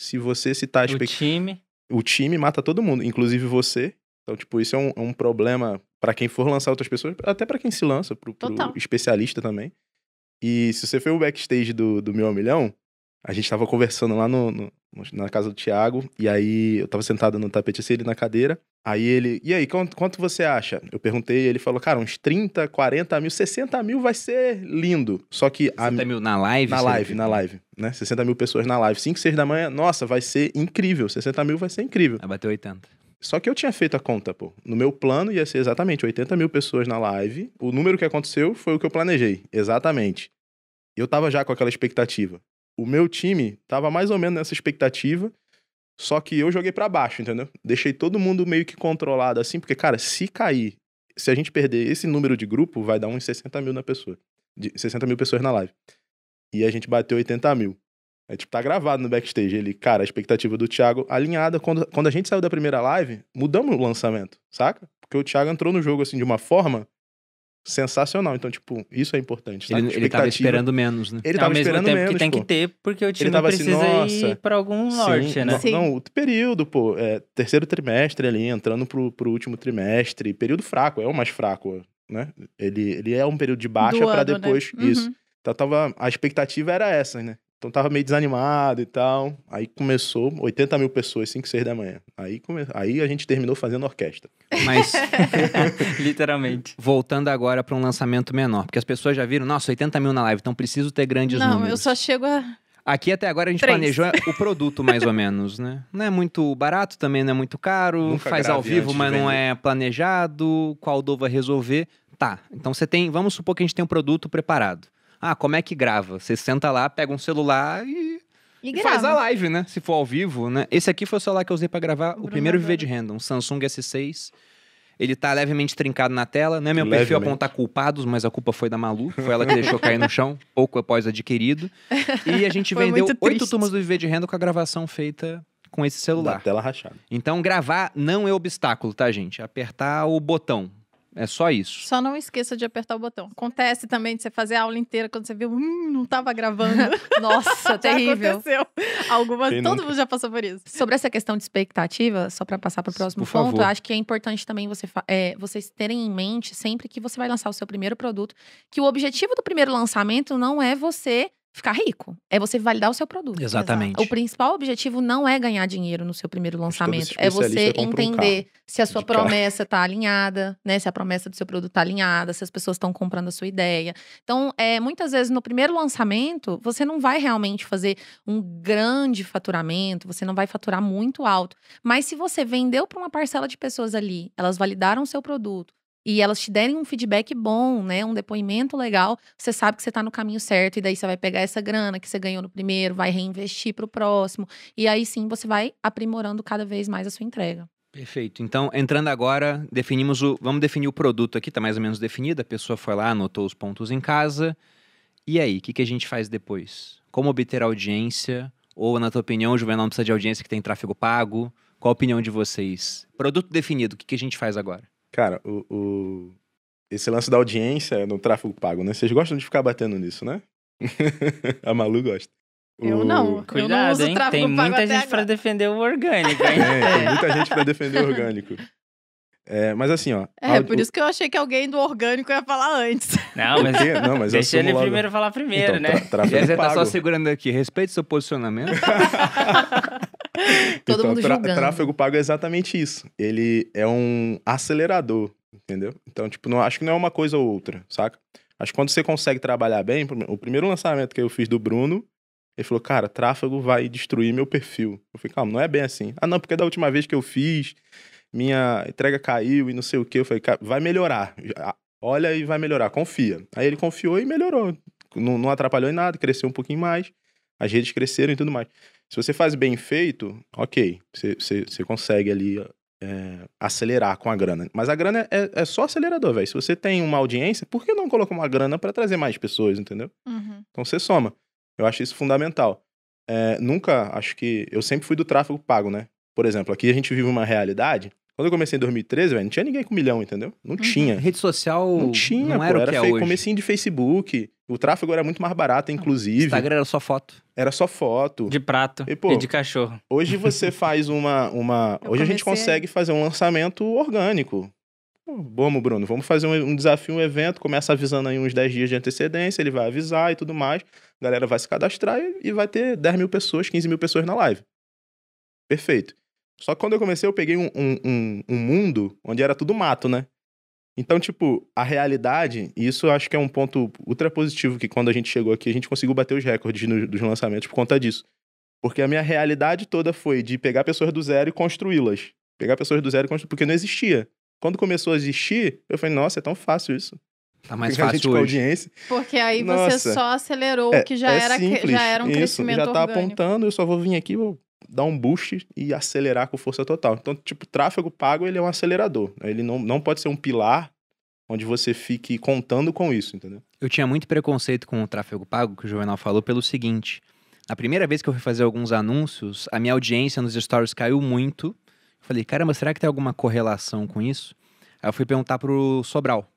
Se você citar a O expectativa time. o time mata todo mundo, inclusive você. Então, tipo, isso é um, é um problema pra quem for lançar outras pessoas, até pra quem se lança, pro, pro Total. especialista também. E se você foi o backstage do, do Meu Milhão, a gente tava conversando lá no, no- na casa do Thiago, e aí eu tava sentado no tapete assim, ele na cadeira. Aí ele, e aí, quanto, quanto você acha? Eu perguntei, ele falou, cara, uns 30, 40 mil, 60 mil vai ser lindo. Só que a, 60 mil na live? na live, na live, né? 60 mil pessoas na live. 5, 6 da manhã, nossa, vai ser incrível. 60 mil vai ser incrível. Vai bater 80. Só que eu tinha feito a conta, pô. No meu plano ia ser exatamente 80 mil pessoas na live. O número que aconteceu foi o que eu planejei. Exatamente. E eu tava já com aquela expectativa. O meu time tava mais ou menos nessa expectativa. Só que eu joguei pra baixo, entendeu? Deixei todo mundo meio que controlado assim, porque, cara, se cair, se a gente perder esse número de grupo, vai dar uns 60 mil na pessoa. De 60 mil pessoas na live. E a gente bateu 80 mil. É tipo, tá gravado no backstage. Ele, cara, a expectativa do Thiago alinhada. Quando, quando a gente saiu da primeira live, mudamos o lançamento, saca? Porque o Thiago entrou no jogo assim de uma forma sensacional. Então, tipo, isso é importante. sabe? Ele, ele tava esperando menos, né? Ele Ao tava mesmo esperando tempo menos, que tem pô. que ter, porque o time tava assim, precisa "Nossa, ir pra algum norte, Sim, né? não- Sim. Não, o período, pô, é, terceiro trimestre ali, entrando pro, pro último trimestre, período fraco, é o mais fraco, né? Ele, ele é um período de baixa Do pra ano, né? depois, Uhum. isso. Então tava, a expectativa era essa, né? Então tava meio desanimado e tal. Aí começou 80 mil pessoas, 5, 6 da manhã. Aí, come... aí a gente terminou fazendo orquestra. Mas Literalmente. voltando agora pra um lançamento menor, porque as pessoas já viram, nossa, 80 mil na live, então preciso ter grandes Não, números. eu só chego a. Aqui até agora a gente Três. planejou o produto mais ou menos, né? Não é muito barato, também não é muito caro, Nunca faz ao vivo, mas não é planejado, qual dor vai resolver. Tá, então você tem, vamos supor que a gente tem um produto preparado. Ah, como é que grava? Você senta lá, pega um celular e, E e faz a live, né? Se for ao vivo, né? Esse aqui foi o celular que eu usei pra gravar o Bruno primeiro. Viver de Renda, um Samsung S6. Ele tá levemente trincado na tela, não é meu perfil Levemente. apontar culpados, mas a culpa foi da Malu, foi ela que deixou cair no chão, pouco após adquirido. E a gente Foi vendeu oito turmas do Viver de Renda com a gravação feita com esse Da celular. tela rachada. Então, gravar não é obstáculo, tá, gente? Apertar o botão. É só isso. Só não esqueça de apertar o botão. Acontece também de você fazer a aula inteira quando você viu, hum, não tava gravando. Nossa, terrível. aconteceu. Algumas, Quem todo nunca? mundo já passou por isso. Sobre essa questão de expectativa, só para passar para o próximo Por ponto, favor. eu acho que é importante também você é, vocês terem em mente sempre que você vai lançar o seu primeiro produto, que o objetivo do primeiro lançamento não é você ficar rico, é você validar o seu produto. Exatamente. O principal objetivo não é ganhar dinheiro no seu primeiro lançamento, é você compra um entender se a sua promessa está alinhada, né? Se a promessa do seu produto está alinhada, se as pessoas estão comprando a sua ideia. Então, é, muitas vezes no primeiro lançamento, você não vai realmente fazer um grande faturamento, você não vai faturar muito alto. Mas se você vendeu para uma parcela de pessoas ali, elas validaram o seu produto e elas te derem um feedback bom, né, um depoimento legal, você sabe que você está no caminho certo e daí você vai pegar essa grana que você ganhou no primeiro, vai reinvestir para o próximo e aí sim você vai aprimorando cada vez mais a sua entrega. Perfeito. Então, entrando agora, definimos o. Vamos definir o produto aqui, tá mais ou menos definido. A pessoa foi lá, anotou os pontos em casa. E aí, o que, que a gente faz depois? Como obter audiência? Ou, na tua opinião, o Juvenal não precisa de audiência que tem tráfego pago? Qual a opinião de vocês? Produto definido, o que, que a gente faz agora? Cara, o, o- esse lance da audiência no tráfego pago, né? Vocês gostam de ficar batendo nisso, né? a Malu gosta. Eu O- não. eu não Cuidado, uso hein? tráfego Tem pago muita até gente pra agora. defender o orgânico, hein? É, tem muita gente pra defender o orgânico. É, mas assim, ó. É, a- por isso que eu achei que alguém do orgânico ia falar antes. Não, mas? Não, mas eu deixa ele logo. primeiro falar primeiro, Então, né? tra- E tráfego aí, você tá só segurando aqui. Respeite seu posicionamento. Todo Então, mundo tra- julgando. Tráfego pago é exatamente isso. Ele é um acelerador, entendeu? Então, tipo, não, acho que não é uma coisa ou outra, saca? Acho que quando você consegue trabalhar bem, o primeiro lançamento que eu fiz do Bruno, ele falou, cara, tráfego vai destruir meu perfil. Eu falei, calma, não é bem assim. Ah, não, porque da última vez que eu fiz, minha entrega caiu e não sei o que. Eu falei, cara, vai melhorar. Olha e vai melhorar, confia. Aí ele confiou e melhorou. Não, não atrapalhou em nada, cresceu um pouquinho mais. As redes cresceram e tudo mais. Se você faz bem feito, ok, você, você, você consegue ali é, acelerar com a grana. Mas a grana é, é só acelerador, velho. Se você tem uma audiência, por que não colocar uma grana para trazer mais pessoas, entendeu? Uhum. Então você soma. Eu acho isso fundamental. É, nunca, acho que. Eu sempre fui do tráfego pago, né? Por exemplo, aqui a gente vive uma realidade. Quando eu comecei em 2013, velho, não tinha ninguém com milhão, entendeu? Não tinha. Rede social Não tinha, não pô. era o Era que é feio, hoje. comecinho de Facebook. O tráfego era muito mais barato, inclusive. Instagram era só foto. Era só foto. De prato E, pô, e de cachorro. Hoje você faz uma. uma... Eu Hoje a gente comecei- consegue fazer um lançamento orgânico. Vamos, Bruno, vamos fazer um, um desafio, um evento, começa avisando aí uns 10 dias de antecedência, ele vai avisar e tudo mais. A galera vai se cadastrar e, e vai ter 10 mil pessoas, 15 mil pessoas na live. Perfeito. Só que quando eu comecei, eu peguei um, um, um- um mundo onde era tudo mato, né? Então, tipo, a realidade, e isso eu acho que é um ponto ultra positivo, que quando a gente chegou aqui, a gente conseguiu bater os recordes no- dos lançamentos por conta disso. Porque a minha realidade toda foi de pegar pessoas do zero e construí-las. Pegar pessoas do zero e construir, porque não existia. Quando começou a existir, eu falei, nossa, é tão fácil isso. Tá mais gente fácil com hoje. audiência. Porque aí você Nossa. só acelerou É, o que já, é era, simples, já era um isso, crescimento já tá orgânico. apontando, eu só vou vir aqui, vou dar um boost e acelerar com força total. Então, tipo, tráfego pago, ele é um acelerador. né? Ele não, não pode ser um pilar onde você fique contando com isso, entendeu? Eu tinha muito preconceito com o tráfego pago, que o Juvenal falou, pelo seguinte. A primeira vez que eu fui fazer alguns anúncios, a minha audiência nos stories caiu muito. Eu falei, caramba, será que tem alguma correlação com isso? Aí eu fui perguntar pro Sobral.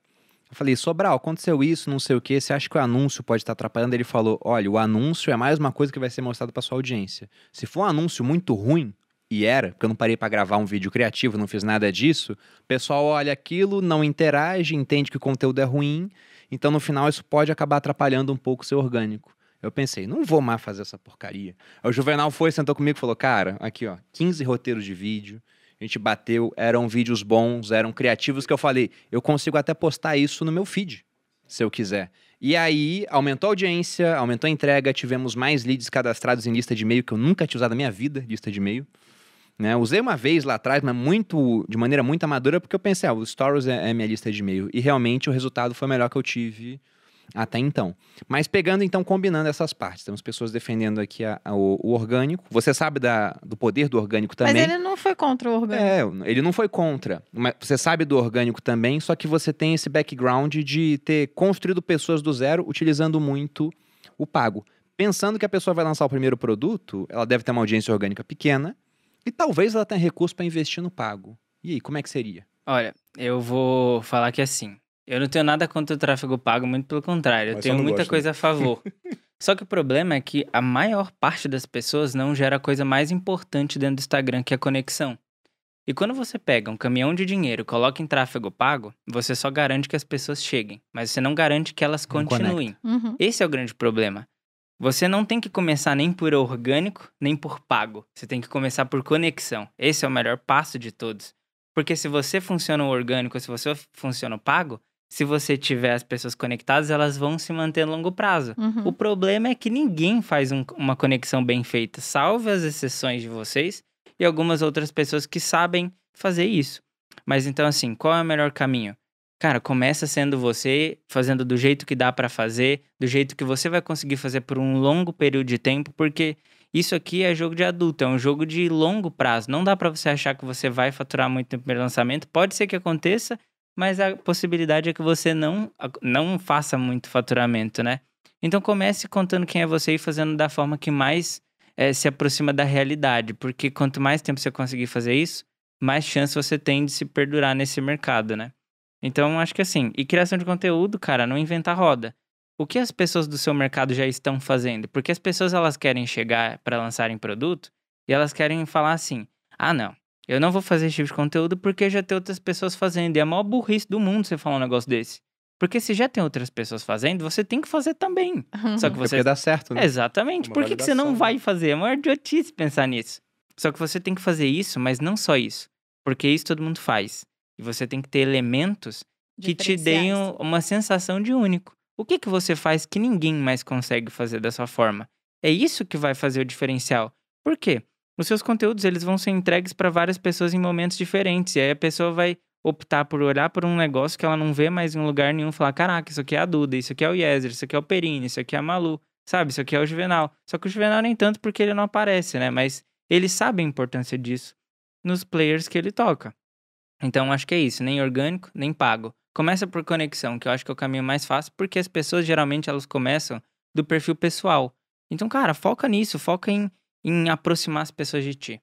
Eu falei, Sobral, aconteceu isso, não sei o que, você acha que o anúncio pode estar atrapalhando? Ele falou, olha, o anúncio é mais uma coisa que vai ser mostrado para sua audiência. Se for um anúncio muito ruim, e era, porque eu não parei para gravar um vídeo criativo, não fiz nada disso, o pessoal olha aquilo, não interage, entende que o conteúdo é ruim, então no final isso pode acabar atrapalhando um pouco o seu orgânico. Eu pensei, não vou mais fazer essa porcaria. Aí o Juvenal foi, sentou comigo e falou, cara, aqui ó, 15 roteiros de vídeo, a gente bateu, eram vídeos bons, eram criativos, que eu falei, eu consigo até postar isso no meu feed, se eu quiser. E aí, aumentou a audiência, aumentou a entrega, tivemos mais leads cadastrados em lista de e-mail, que eu nunca tinha usado na minha vida, lista de e-mail. Né? Usei uma vez lá atrás, mas muito, de maneira muito amadora, porque eu pensei, ah, o Stories é, é minha lista de e-mail. E realmente o resultado foi melhor que eu tive até então. Mas pegando, então, combinando essas partes. Temos pessoas defendendo aqui a, a, o, o, orgânico. Você sabe da, do poder do orgânico também. Mas ele não foi contra o orgânico. É, ele não foi contra. Mas você sabe do orgânico também, só que você tem esse background de ter construído pessoas do zero utilizando muito o pago. Pensando que a pessoa vai lançar o primeiro produto, ela deve ter uma audiência orgânica pequena e talvez ela tenha recurso para investir no pago. E aí, como é que seria? Olha, eu vou falar que assim, eu não tenho nada contra o tráfego pago, muito pelo contrário. Mas eu tenho não muita gosta, coisa a favor. Só que o problema é que a maior parte das pessoas não gera a coisa mais importante dentro do Instagram, que é a conexão. E quando você pega um caminhão de dinheiro e coloca em tráfego pago, você só garante que as pessoas cheguem, mas você não garante que elas continuem. Uhum. Esse é o grande problema. Você não tem que começar nem por orgânico, nem por pago. Você tem que começar por conexão. Esse é o melhor passo de todos. Porque se você funciona o orgânico, se você funciona o pago, se você tiver as pessoas conectadas, elas vão se manter a longo prazo. Uhum. O problema é que ninguém faz um- uma conexão bem feita, salve as exceções de vocês e algumas outras pessoas que sabem fazer isso. Mas então, assim, qual é o melhor caminho? Cara, começa sendo você, fazendo do jeito que dá pra fazer, do jeito que você vai conseguir fazer por um longo período de tempo, porque isso aqui é jogo de adulto, é um jogo de longo prazo. Não dá pra você achar que você vai faturar muito no primeiro lançamento. Pode ser que aconteça, mas a possibilidade é que você não, não faça muito faturamento, né? Então comece contando quem é você e fazendo da forma que mais eh, se aproxima da realidade, porque quanto mais tempo você conseguir fazer isso, mais chance você tem de se perdurar nesse mercado, né? Então acho que assim, e criação de conteúdo, cara, não inventa roda. O que as pessoas do seu mercado já estão fazendo? Porque as pessoas elas querem chegar para lançarem produto e elas querem falar assim: "Ah, não, eu não vou fazer esse tipo de conteúdo porque já tem outras pessoas fazendo. E é a maior burrice do mundo você falar um negócio desse. Porque se já tem outras pessoas fazendo, você tem que fazer também. Só que É você. porque dá certo, né? Exatamente. Uma Por que, que você não validação, vai fazer? É uma idiotice pensar nisso. Só que você tem que fazer isso, mas não só isso. Porque isso todo mundo faz. E você tem que ter elementos que te deem um- uma sensação de único. O que, que você faz que ninguém mais consegue fazer dessa forma? É isso que vai fazer o diferencial. Por quê? Os seus conteúdos eles vão ser entregues para várias pessoas em momentos diferentes. E aí a pessoa vai optar por olhar por um negócio que ela não vê mais em lugar nenhum falar: caraca, isso aqui é a Duda, isso aqui é o Yezer, isso aqui é o Perini, isso aqui é a Malu, sabe? Isso aqui é o Juvenal. Só que o Juvenal nem tanto porque ele não aparece, né? Mas ele sabe a importância disso nos players que ele toca. Então acho que é isso, nem orgânico, nem pago. Começa por conexão, que eu acho que é o caminho mais fácil, porque as pessoas geralmente elas começam do perfil pessoal. Então, cara, foca nisso, foca em, em aproximar as pessoas de ti.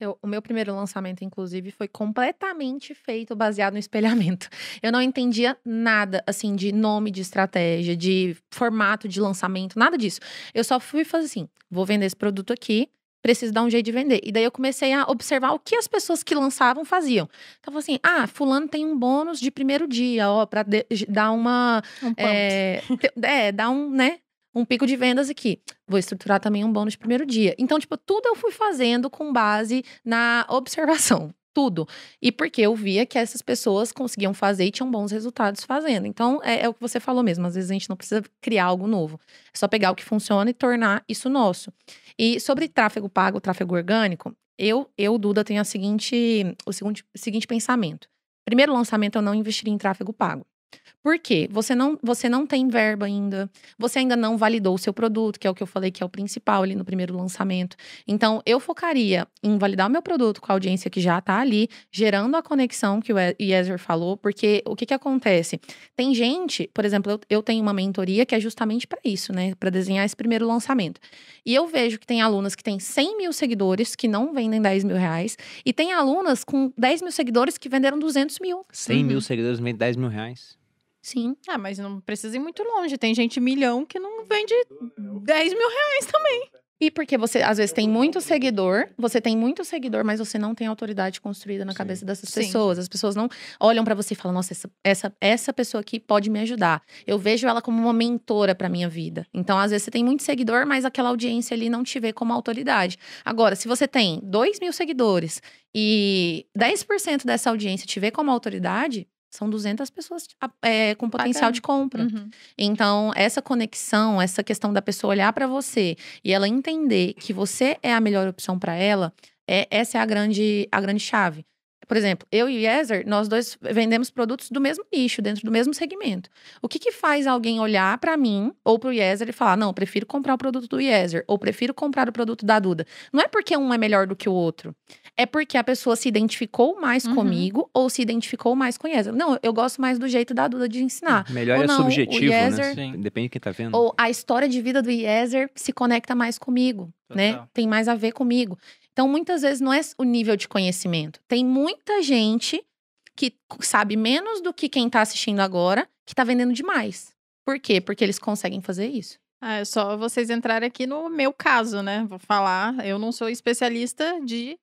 Eu- o meu primeiro lançamento, inclusive, foi completamente feito baseado no espelhamento. Eu não entendia nada, assim, de nome de estratégia, de formato de lançamento, nada disso. Eu só fui fazer assim: vou vender esse produto aqui, preciso dar um jeito de vender. E daí eu comecei a observar o que as pessoas que lançavam faziam. Então, assim: ah, Fulano tem um bônus de primeiro dia, ó, pra de- dar uma. Um. É, é, dar um, né? Um pico de vendas aqui. Vou estruturar também um bônus primeiro dia. Então, tipo, tudo eu fui fazendo com base na observação. Tudo. E porque eu via que essas pessoas conseguiam fazer e tinham bons resultados fazendo. Então, é, é o que você falou mesmo. Às vezes a gente não precisa criar algo novo. É só pegar o que funciona e tornar isso nosso. E sobre tráfego pago, tráfego orgânico, eu, eu Duda, tenho a seguinte, o seguinte, seguinte pensamento. Primeiro lançamento, eu não investiria em tráfego pago. Por quê? Você não, você não tem verba ainda, você ainda não validou o seu produto, que é o que eu falei que é o principal ali no primeiro lançamento. Então, eu focaria em validar o meu produto com a audiência que já tá ali, gerando a conexão que o Yezer falou, porque o que que acontece? Tem gente, por exemplo, eu, eu tenho uma mentoria que é justamente para isso, né? Para desenhar esse primeiro lançamento. E eu vejo que tem alunas que têm 100 mil seguidores que não vendem 10 mil reais, e tem alunas com 10 mil seguidores que venderam 200 mil. 100 mil Uhum. seguidores, meio 10 mil reais. Sim. Ah, mas não precisa ir muito longe. Tem gente milhão que não vende 10 mil reais também. E porque você, às vezes, tem muito seguidor, você tem muito seguidor, mas você não tem autoridade construída na Sim. cabeça dessas Sim. pessoas. As pessoas não olham pra você e falam, nossa, essa, essa, essa pessoa aqui pode me ajudar. Eu vejo ela como uma mentora pra minha vida. Então, às vezes, você tem muito seguidor, mas aquela audiência ali não te vê como autoridade. Agora, se você tem 2 mil seguidores e 10% dessa audiência te vê como autoridade, são 200 pessoas é, com potencial Bacana. de compra. Uhum. Então, essa conexão, essa questão da pessoa olhar pra você e ela entender que você é a melhor opção pra ela, é, essa é a grande, a grande chave. Por exemplo, eu e o Yezer, nós dois vendemos produtos do mesmo nicho, dentro do mesmo segmento. O que, que faz alguém olhar pra mim ou pro Yezer e falar: não, prefiro comprar o produto do Yezer ou prefiro comprar o produto da Duda? Não é porque um é melhor do que o outro. É porque a pessoa se identificou mais Uhum. comigo ou se identificou mais com o Yezer. Não, eu gosto mais do jeito da Duda de ensinar. Melhor Ou é não, o subjetivo, né? Yezer- Sim. Depende de quem tá vendo. Ou a história de vida do Yezer se conecta mais comigo, né? Total. Tem mais a ver comigo. Então, muitas vezes não é o nível de conhecimento. Tem muita gente que sabe menos do que quem tá assistindo agora, que tá vendendo demais. Por quê? Porque eles conseguem fazer isso. Ah, é só vocês entrarem aqui no meu caso, né? Vou falar, eu não sou especialista de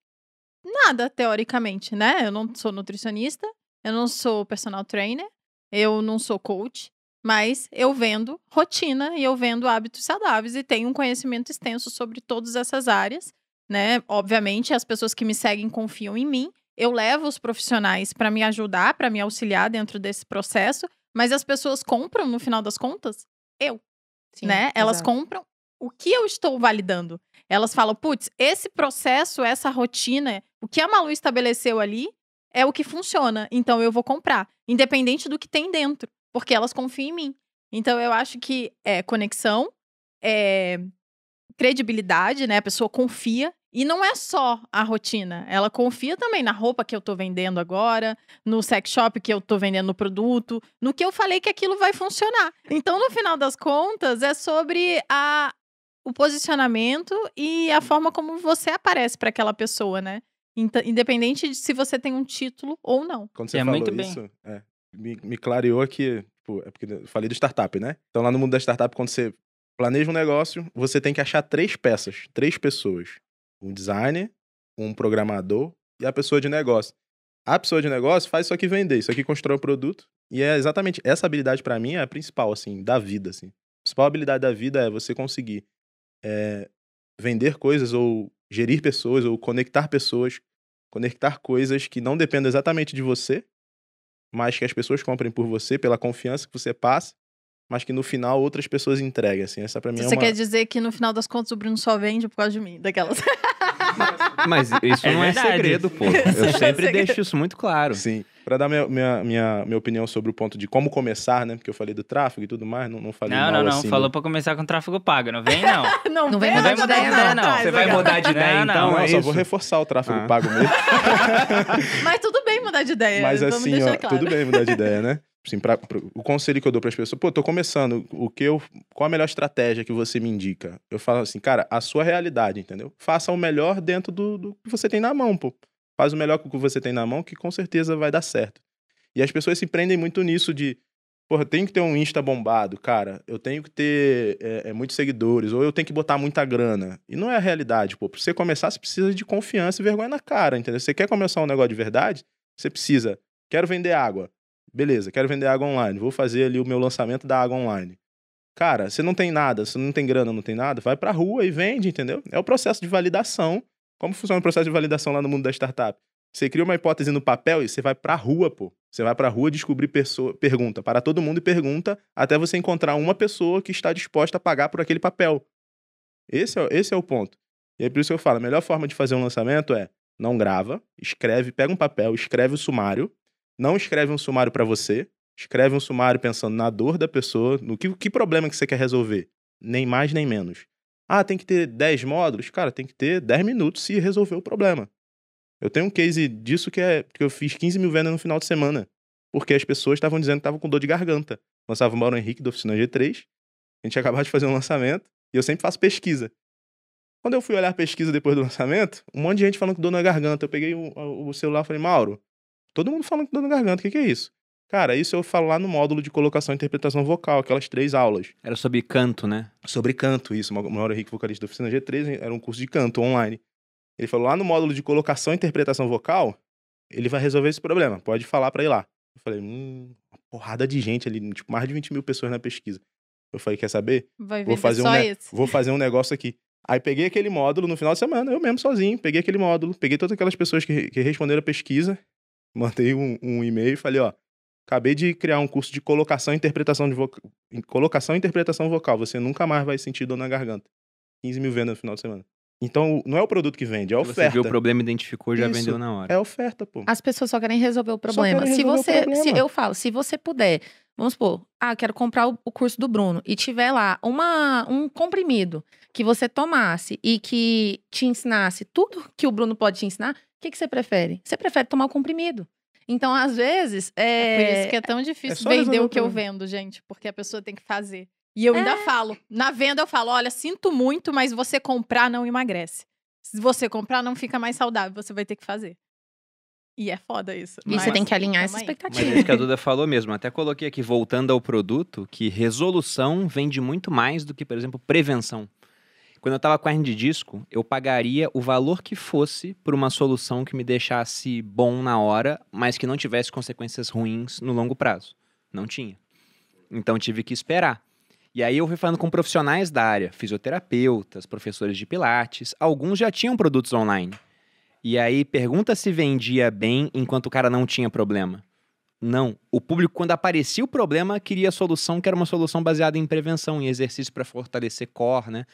nada, teoricamente, né? Eu não sou nutricionista, eu não sou personal trainer, eu não sou coach, mas eu vendo rotina e eu vendo hábitos saudáveis e tenho um conhecimento extenso sobre todas essas áreas, né? Obviamente, as pessoas que me seguem confiam em mim. Eu levo os profissionais para me ajudar, para me auxiliar dentro desse processo, mas as pessoas compram, no final das contas, eu né? Elas exato. compram o que eu estou validando. Elas falam, putz, esse processo, essa rotina, o que a Malu estabeleceu ali é o que funciona. Então eu vou comprar, independente do que tem dentro, porque elas confiam em mim. Então eu acho que é conexão, é credibilidade, né? A pessoa confia. E não é só a rotina, ela confia também na roupa que eu tô vendendo agora, no sex shop que eu tô vendendo o produto, no que eu falei que aquilo vai funcionar. Então, no final das contas, é sobre a, o posicionamento e a forma como você aparece para aquela pessoa, né? Independente de se você tem um título ou não. Quando você É falou isso, é, me, me clareou que, tipo, é porque eu falei do startup, né? Então lá no mundo da startup, quando você planeja um negócio, você tem que achar três peças, três pessoas. Um designer, um programador e a pessoa de negócio. A pessoa de negócio faz isso aqui vender, isso aqui constrói o produto. E é exatamente essa habilidade pra mim é a principal, assim, da vida, assim. A principal habilidade da vida é você conseguir é, vender coisas ou gerir pessoas ou conectar pessoas, conectar coisas que não dependem exatamente de você, mas que as pessoas comprem por você, pela confiança que você passa, mas que no final outras pessoas entreguem, assim. Essa pra mim é Você uma... quer dizer que no final das contas o Bruno só vende por causa de mim, daquelas. Mas isso É não é verdade. segredo, pô. Isso Eu não é sempre segredo. deixo isso muito claro. Sim. Pra dar minha, minha, minha, minha opinião sobre o ponto de como começar, né? Porque eu falei do tráfego e tudo mais, não, não falei Não, não, não. assim, Falou pra começar com tráfego pago. Não vem, não. não, Não vem vem mudar nada de ideia, não. Você vai mudar de ideia, Não, não. então? Não, é eu só isso? vou reforçar o tráfego Ah. pago mesmo. Mas tudo bem mudar de ideia. Mas vamos assim, ó, claro. tudo bem mudar de ideia, né? Assim, pra, pro- o conselho que eu dou para as pessoas, pô, tô começando, o que eu, qual a melhor estratégia que você me indica? Eu falo assim, cara, a sua realidade, entendeu? Faça o melhor dentro do, do que você tem na mão, pô. Faz o melhor com o que você tem na mão, que com certeza vai dar certo. E as pessoas se prendem muito nisso de, porra, tem que ter um Insta bombado, cara. Eu tenho que ter é, é, muitos seguidores, ou eu tenho que botar muita grana. E não é a realidade, pô. Pra você começar, você precisa de confiança e vergonha na cara, entendeu? Você quer começar um negócio de verdade, você precisa. Quero vender água. Beleza, quero vender água online. Vou fazer ali o meu lançamento da água online. Cara, você não tem nada, você não tem grana, não tem nada, vai pra rua e vende, entendeu? É o processo de validação. Como funciona o processo de validação lá no mundo da startup? Você cria uma hipótese no papel e você vai pra rua, pô. Você vai pra rua descobrir pessoa, pergunta para todo mundo e pergunta até você encontrar uma pessoa que está disposta a pagar por aquele papel. Esse é, esse é o ponto. E é por isso que eu falo, a melhor forma de fazer um lançamento é não grava, escreve, pega um papel, escreve o sumário, não escreve um sumário para você, escreve um sumário pensando na dor da pessoa, no que, que problema que você quer resolver, nem mais nem menos. Ah, tem que ter 10 módulos? Cara, tem que ter 10 minutos se resolver o problema. Eu tenho um case disso que é que eu fiz 15 mil vendas no final de semana, porque as pessoas estavam dizendo que estavam com dor de garganta. Lançava o Mauro Henrique da Oficina G3, a gente acabava de fazer um lançamento, e eu sempre faço pesquisa. Quando eu fui olhar a pesquisa depois do lançamento, um monte de gente falando que dor na garganta. Eu peguei o, o celular e falei, Mauro, todo mundo falando que dor na garganta, o que, que é isso? Cara, isso eu falo lá no módulo de colocação e interpretação vocal, aquelas três aulas. Era sobre canto, né? Sobre canto, isso. Mauro Henrique, vocalista da oficina G3, era um curso de canto online. Ele falou lá no módulo de colocação e interpretação vocal, ele vai resolver esse problema. Pode falar pra ir lá. Eu falei, hum, uma porrada de gente ali, tipo, mais de 20 mil pessoas na pesquisa. Eu falei, quer saber? Vai Vou fazer, um, ne- esse. vou fazer um negócio aqui. Aí peguei aquele módulo no final de semana, eu mesmo sozinho, peguei aquele módulo, peguei todas aquelas pessoas que, que responderam a pesquisa, mandei um, um e-mail e falei, ó, acabei de criar um curso de colocação e interpretação de vocal. Colocação e interpretação vocal. Você nunca mais vai sentir dor na garganta. 15 mil vendas no final de semana. Então, não é o produto que vende, é a Você oferta. viu o problema, identificou, já Isso. vendeu na hora. É a oferta, pô. As pessoas só querem resolver o problema. se resolver o você, problema. se eu falo, se você puder, vamos supor, ah, eu quero comprar o, o curso do Bruno e tiver lá uma, um comprimido que você tomasse e que te ensinasse tudo que o Bruno pode te ensinar, o que, que você prefere? Você prefere tomar o comprimido. Então, às vezes, é, Por isso que é tão difícil só resolver vender o que eu vendo, gente. Porque a pessoa tem que fazer. E eu ainda É. falo. Na venda eu falo, olha, sinto muito, mas você comprar não emagrece. Se você comprar, não fica mais saudável. Você vai ter que fazer. E é foda isso. e você tem que alinhar essa aí. Mas expectativa. é isso que a Duda falou mesmo. Até coloquei aqui, voltando ao produto, que resolução vende muito mais do que, por exemplo, prevenção. Quando eu tava com a hernia de disco, eu pagaria o valor que fosse por uma solução que me deixasse bom na hora, mas que não tivesse consequências ruins no longo prazo. Não tinha. Então tive que esperar. E aí eu fui falando com profissionais da área, fisioterapeutas, professores de pilates, alguns já tinham produtos online. E aí pergunta se vendia bem enquanto o cara não tinha problema. Não. O público, quando aparecia o problema, queria a solução que era uma solução baseada em prevenção, em exercício para fortalecer core, né?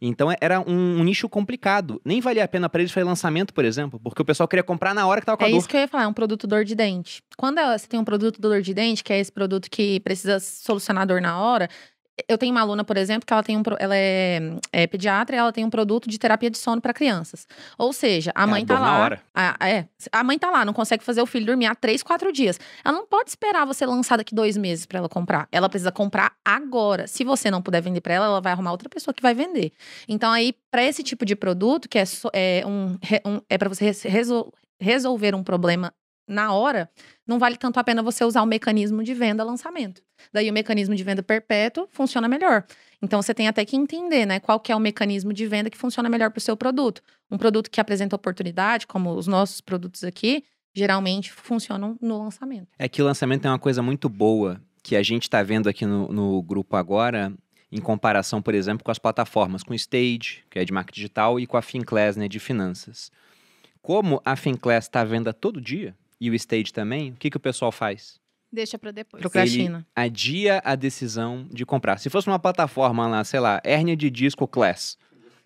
Então era um, um nicho complicado. Nem valia a pena para eles fazer lançamento, por exemplo, porque o pessoal queria comprar na hora que tava com a É dor. isso que eu ia falar, é um produto dor de dente. Quando você tem um produto dor de dente, que é esse produto que precisa solucionar a dor na hora. Eu tenho uma aluna, por exemplo, que ela tem um, ela é, é pediatra e ela tem um produto de terapia de sono para crianças. Ou seja, a É, mãe dor tá na lá. hora. A, é, a mãe tá lá, não consegue fazer o filho dormir há três, quatro dias. Ela não pode esperar você lançar daqui dois meses para ela comprar. Ela precisa comprar agora. Se você não puder vender para ela, ela vai arrumar outra pessoa que vai vender. Então aí, para esse tipo de produto, que é, so- é um, um- é para você res- resol- resolver um problema na hora, não vale tanto a pena você usar o mecanismo de venda lançamento. Daí o mecanismo de venda perpétuo funciona melhor. Então você tem até que entender, né, qual que é o mecanismo de venda que funciona melhor para o seu produto. Um produto que apresenta oportunidade, como os nossos produtos aqui, geralmente funcionam no lançamento. É que o lançamento é uma coisa muito boa que a gente está vendo aqui no, no grupo agora, em comparação, por exemplo, com as plataformas, com o Stage, que é de marketing digital, e com a Finclass, né, de finanças. Como a Finclass está à venda todo dia, e o Stage também, o que, que o pessoal faz? Deixa pra depois. Procrastina. adia a decisão de comprar. Se fosse uma plataforma lá, sei lá, hérnia de disco class,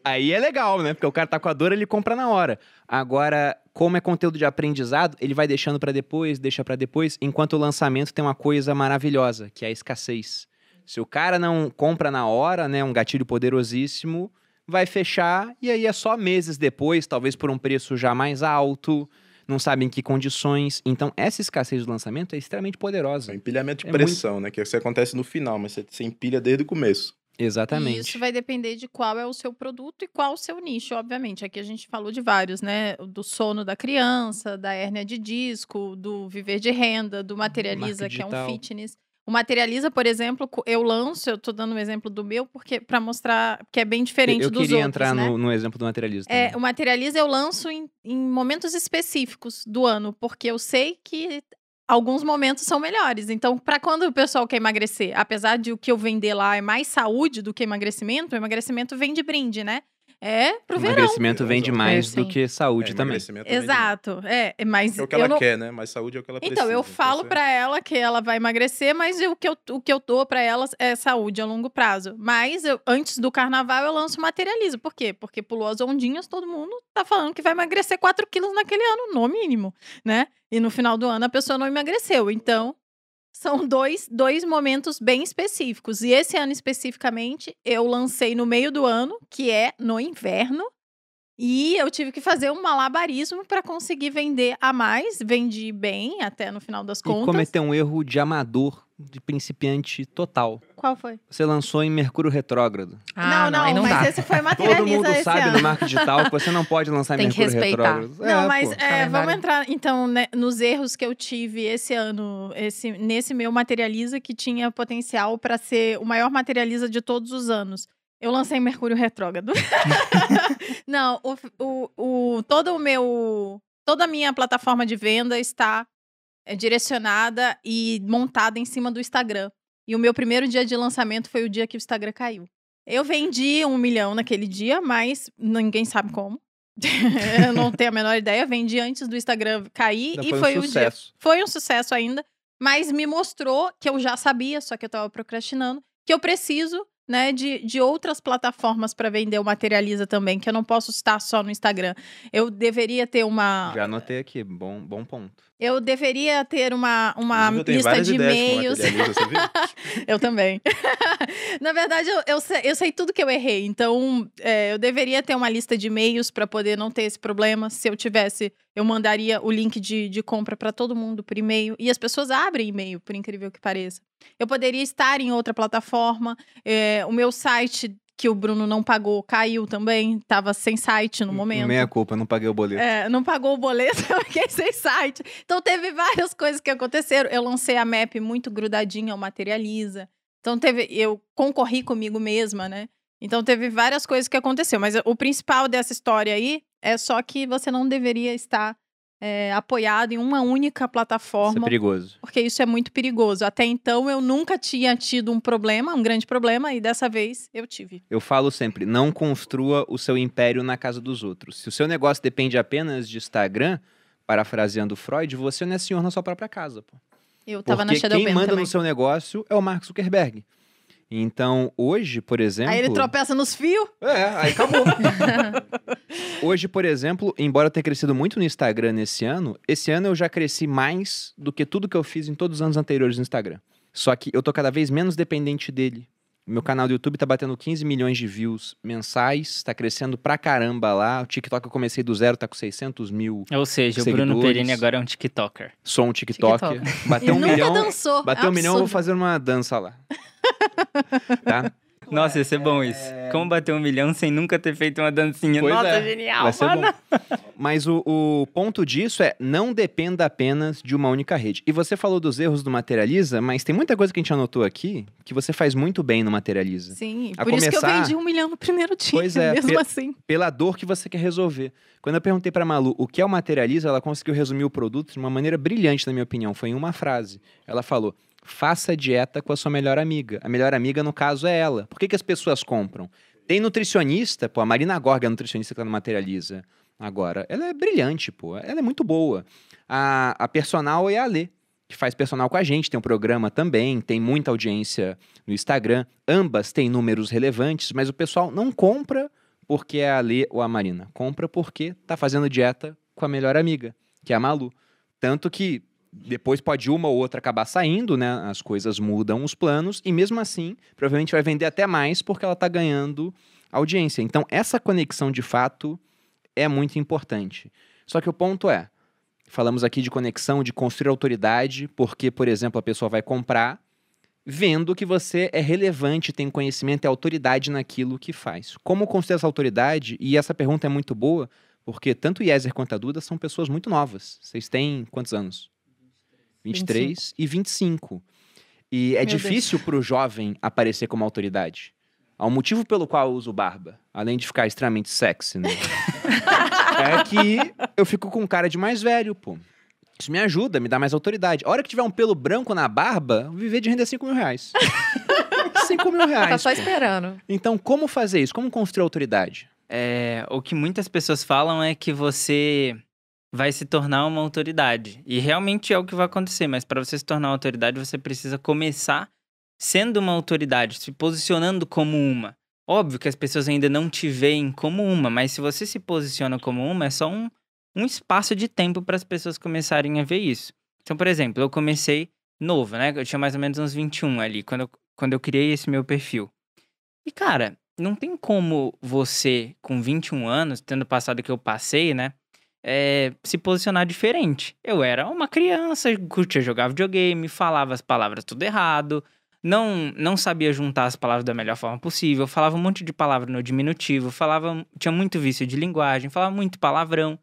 aí é legal, né? Porque o cara tá com a dor, ele compra na hora. Agora, como é conteúdo de aprendizado, ele vai deixando pra depois, deixa pra depois, enquanto o lançamento tem uma coisa maravilhosa, que é a escassez. Se o cara não compra na hora, né, um gatilho poderosíssimo, vai fechar e aí é só meses depois, talvez por um preço já mais alto, não sabe em que condições. Então, essa escassez do lançamento é extremamente É poderosa. um empilhamento de É pressão, né? Que isso acontece no final, mas você, você empilha desde o começo. E Exatamente. isso vai depender de qual é o seu produto e qual o seu nicho, obviamente. Aqui a gente falou de vários, né? Do sono da criança, da hérnia de disco, do viver de renda, do materializa, que é um fitness. O materializa, por exemplo, eu lanço, eu tô dando um exemplo do meu, porque para mostrar que é bem diferente eu dos queria outros, entrar né? no, no exemplo do materialismo. É, o materializa eu lanço em, em momentos específicos do ano, porque eu sei que alguns momentos são melhores. Então, para quando o pessoal quer emagrecer, apesar de o que eu vender lá é mais saúde do que emagrecimento, o emagrecimento vem de brinde, né? É pro verão. Emagrecimento vende mais É, do que saúde É, também. Exato. É, mas É o que eu ela não... quer, né? Mas saúde é o que ela precisa. Então, eu falo você- pra ela que ela vai emagrecer, mas o que eu, o que eu dou pra ela é saúde a longo prazo. Mas eu- antes do carnaval eu lanço materializo. Por quê? Porque pulou as ondinhas, todo mundo tá falando que vai emagrecer 4 quilos naquele ano, no mínimo, né? E no final do ano a pessoa não emagreceu. Então, são dois, dois momentos bem específicos. E esse ano especificamente, eu lancei no meio do ano, que é no inverno. E eu tive que fazer um malabarismo para conseguir vender a mais. Vendi bem até no final das E contas. cometeu um erro de amador, de principiante total. Qual foi? Você lançou em Mercúrio Retrógrado. Ah, não, não, não mas dá. esse foi Todo materializa mundo esse sabe ano. no marketing digital que você não pode lançar em Tem que Mercúrio respeitar. Retrógrado. Não, É, mas é, vamos entrar então né, nos erros que eu tive esse ano, esse, nesse meu materializa que tinha potencial para ser o maior materializa de todos os anos. Eu lancei Mercúrio Retrógrado. Não, o, o, o- todo o meu. Toda a minha plataforma de venda está é, direcionada e montada em cima do Instagram. E o meu primeiro dia de lançamento foi o dia que o Instagram caiu. Eu vendi um milhão naquele dia, mas ninguém sabe como. eu não tenho a menor ideia. Vendi antes do Instagram cair Ainda e foi, foi um o dia. sucesso. Foi um sucesso ainda, mas me mostrou que eu já sabia, só que eu tava procrastinando, que eu preciso, né, de, de outras plataformas para vender o Materializa também, que eu não posso estar só no Instagram. Eu deveria ter uma. Já anotei aqui, bom, bom ponto. Eu deveria ter uma, uma lista de e-mails. Eu também. Na verdade, eu, eu, sei, eu sei tudo que eu errei. Então, é, eu deveria ter uma lista de e-mails para poder não ter esse problema. Se eu tivesse, eu mandaria o link de, de compra para todo mundo por e-mail. E as pessoas abrem e-mail, por incrível que pareça. Eu poderia estar em outra plataforma. é, o meu site, que o Bruno não pagou, caiu também. Tava sem site no momento. Meia culpa, não paguei o boleto. É, não pagou o boleto, eu fiquei sem site. Então teve várias coisas que aconteceram. Eu lancei a map muito grudadinha ao Materializa. Então teve, eu concorri comigo mesma, né? Então teve várias coisas que aconteceu. Mas o principal dessa história aí é só que você não deveria estar é, apoiado em uma única Isso é plataforma perigoso. porque isso é muito perigoso. Até então eu nunca tinha tido um problema, um grande problema, e dessa vez eu tive. Eu falo sempre, não construa o seu império na casa dos outros. Se o seu negócio depende apenas de Instagram, parafraseando Freud, você não é senhor na sua própria casa, pô. Eu tava na Porque Shadow quem Band manda também. no seu negócio é o Mark Zuckerberg. Então, hoje, por exemplo... Aí ele tropeça nos fios. É, aí acabou. Hoje, por exemplo, embora eu tenha crescido muito no Instagram nesse ano, esse ano eu já cresci mais do que tudo que eu fiz em todos os anos anteriores no Instagram. Só que eu tô cada vez menos dependente dele. Meu canal do YouTube tá batendo 15 milhões de views mensais, tá crescendo pra caramba lá. O TikTok eu comecei do zero, tá com 600 mil. Ou seja, o Bruno Seguidores. Perini agora é um TikToker. Sou um TikToker. Bateu Ele um nunca milhão. dançou. Bateu um milhão, eu vou fazer uma dança lá. Tá? Nossa, ia ser bom isso. Como bater um milhão sem nunca ter feito uma dancinha? Pois Nossa, é. genial, Vai ser mano. bom. Mas o, o ponto disso é não dependa apenas de uma única rede. E você falou dos erros do Materializa, mas tem muita coisa que a gente anotou aqui que você faz muito bem no Materializa. Sim, A por isso que eu começar- vendi um milhão no primeiro dia, Pois é, mesmo pe- assim. Pela dor que você quer resolver. Quando eu perguntei pra Malu o que é o Materializa, ela conseguiu resumir o produto de uma maneira brilhante, na minha opinião. Foi em uma frase. Ela falou: faça dieta com a sua melhor amiga. A melhor amiga, no caso, é ela. Por que, que as pessoas compram? Tem nutricionista, pô, a Marina Gorga é nutricionista que no Materializa agora. Ela é brilhante, pô. Ela é muito boa. A, a personal é a Lê, que faz personal com a gente, tem um programa também, tem muita audiência no Instagram. Ambas têm números relevantes, mas o pessoal não compra porque é a Lê ou a Marina. Compra porque tá fazendo dieta com a melhor amiga, que é a Malu. Tanto que depois pode uma ou outra acabar saindo, né? As coisas mudam os planos, e mesmo assim, provavelmente vai vender até mais porque ela tá ganhando audiência. Então, essa conexão de fato é muito importante. Só que o ponto é, falamos aqui de conexão, de construir autoridade, porque, por exemplo, a pessoa vai comprar vendo que você é relevante, tem conhecimento e autoridade naquilo que faz. Como construir essa autoridade? E essa pergunta é muito boa, porque tanto o Yezer quanto a Duda são pessoas muito novas. Vocês têm quantos anos? 23 e 25. E é Meu difícil para o jovem aparecer como autoridade. Há um motivo pelo qual eu uso barba, além de ficar extremamente sexy, né? é que eu fico com cara de mais velho, pô. Isso me ajuda, me dá mais autoridade. A hora que tiver um pelo branco na barba, eu vou viver de render 5 mil reais. 5 mil Tá reais. só pô. esperando. Então, como fazer isso? Como construir autoridade? É, o que muitas pessoas falam é que você vai se tornar uma autoridade. E realmente é o que vai acontecer, mas para você se tornar uma autoridade, você precisa começar sendo uma autoridade, se posicionando como uma. Óbvio que as pessoas ainda não te veem como uma, mas se você se posiciona como uma, é só um, um espaço de tempo para as pessoas começarem a ver isso. Então, por exemplo, eu comecei novo, né? Eu tinha mais ou menos uns 21 ali, quando eu, quando eu criei esse meu perfil. E, cara, não tem como você, com 21 anos, tendo passado o que eu passei, né? É, se posicionar diferente. Eu era uma criança, curtia jogar videogame, falava as palavras tudo errado, não, não sabia juntar as palavras da melhor forma possível, falava um monte de palavra no diminutivo, falava, tinha muito vício de linguagem, falava muito palavrão.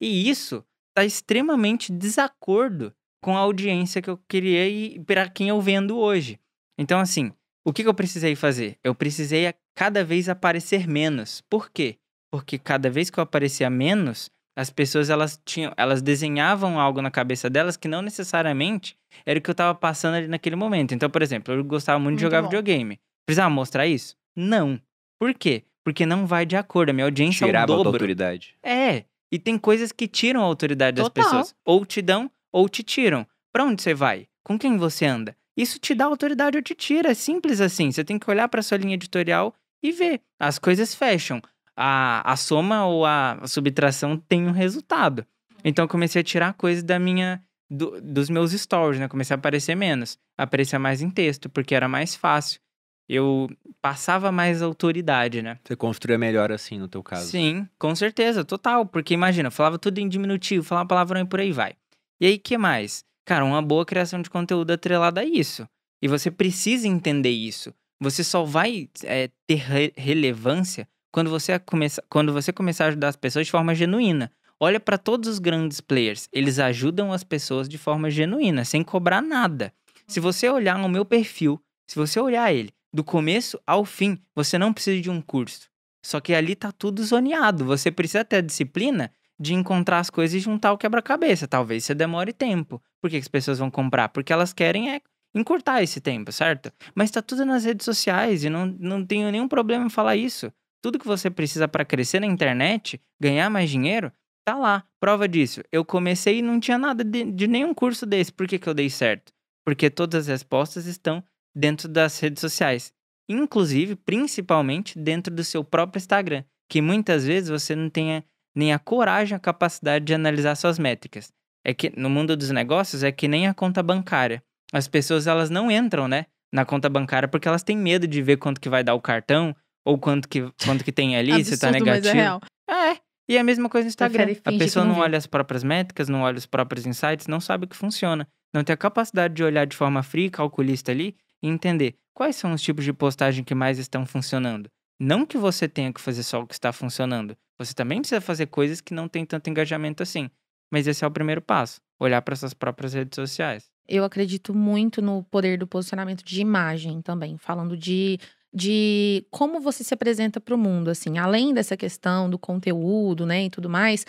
E isso está extremamente desacordo com a audiência que eu queria e para quem eu vendo hoje. Então, assim, o que, que eu precisei fazer? Eu precisei cada vez aparecer menos. Por quê? Porque cada vez que eu aparecia menos, as pessoas elas tinham, elas desenhavam algo na cabeça delas que não necessariamente era o que eu tava passando ali naquele momento. Então, por exemplo, eu gostava muito, muito de jogar bom. videogame. Precisava mostrar isso? Não. Por quê? Porque não vai de acordo. A minha audiência Tirava é o dobro. a autoridade. É. E tem coisas que tiram a autoridade Total. das pessoas. Ou te dão, ou te tiram. Pra onde você vai? Com quem você anda? Isso te dá autoridade ou te tira. É simples assim. Você tem que olhar pra sua linha editorial e ver. As coisas fecham a, a soma ou a subtração tem um resultado. Então eu comecei a tirar coisas da minha do, dos meus stories, né? Comecei a aparecer menos, aparecer mais em texto, porque era mais fácil. Eu passava mais autoridade, né? Você construía melhor assim no teu caso. Sim, com certeza, total. Porque imagina, eu falava tudo em diminutivo, falava palavrão e por aí vai. E aí, que mais? Cara, uma boa criação de conteúdo atrelada a isso. E você precisa entender isso. Você só vai é, ter re relevância quando você, começa, quando você começar a ajudar as pessoas de forma genuína. Olha para todos os grandes players, eles ajudam as pessoas de forma genuína, sem cobrar nada. Se você olhar no meu perfil, se você olhar ele do começo ao fim, você não precisa de um curso. Só que ali tá tudo zoneado. Você precisa ter a disciplina de encontrar as coisas e juntar o quebra-cabeça. Talvez você demore tempo. Por que as pessoas vão comprar? Porque elas querem é encurtar esse tempo, certo? Mas tá tudo nas redes sociais e não, não tenho nenhum problema em falar isso. Tudo que você precisa para crescer na internet, ganhar mais dinheiro, tá lá. Prova disso. Eu comecei e não tinha nada de, de nenhum curso desse. Por que, que eu dei certo? Porque todas as respostas estão dentro das redes sociais. Inclusive, principalmente dentro do seu próprio Instagram, que muitas vezes você não tenha nem a coragem, a capacidade de analisar suas métricas. É que no mundo dos negócios é que nem a conta bancária. As pessoas elas não entram, né, na conta bancária porque elas têm medo de ver quanto que vai dar o cartão, ou quanto que, quanto que tem ali, se tá Absurdo, mas negativo. é real. É, e é a mesma coisa no Instagram. A pessoa não não olha as próprias métricas, não olha os próprios insights, não sabe o que funciona. Não tem a capacidade de olhar de forma fria, calculista ali e entender quais são os tipos de postagem que mais estão funcionando. Não que você tenha que fazer só o que está funcionando. Você também precisa fazer coisas que não tem tanto engajamento assim. Mas esse é o primeiro passo. Olhar para suas próprias redes sociais. Eu acredito muito no poder do posicionamento de imagem também, falando de, de como você se apresenta para o mundo, assim, além dessa questão do conteúdo, né, e tudo mais.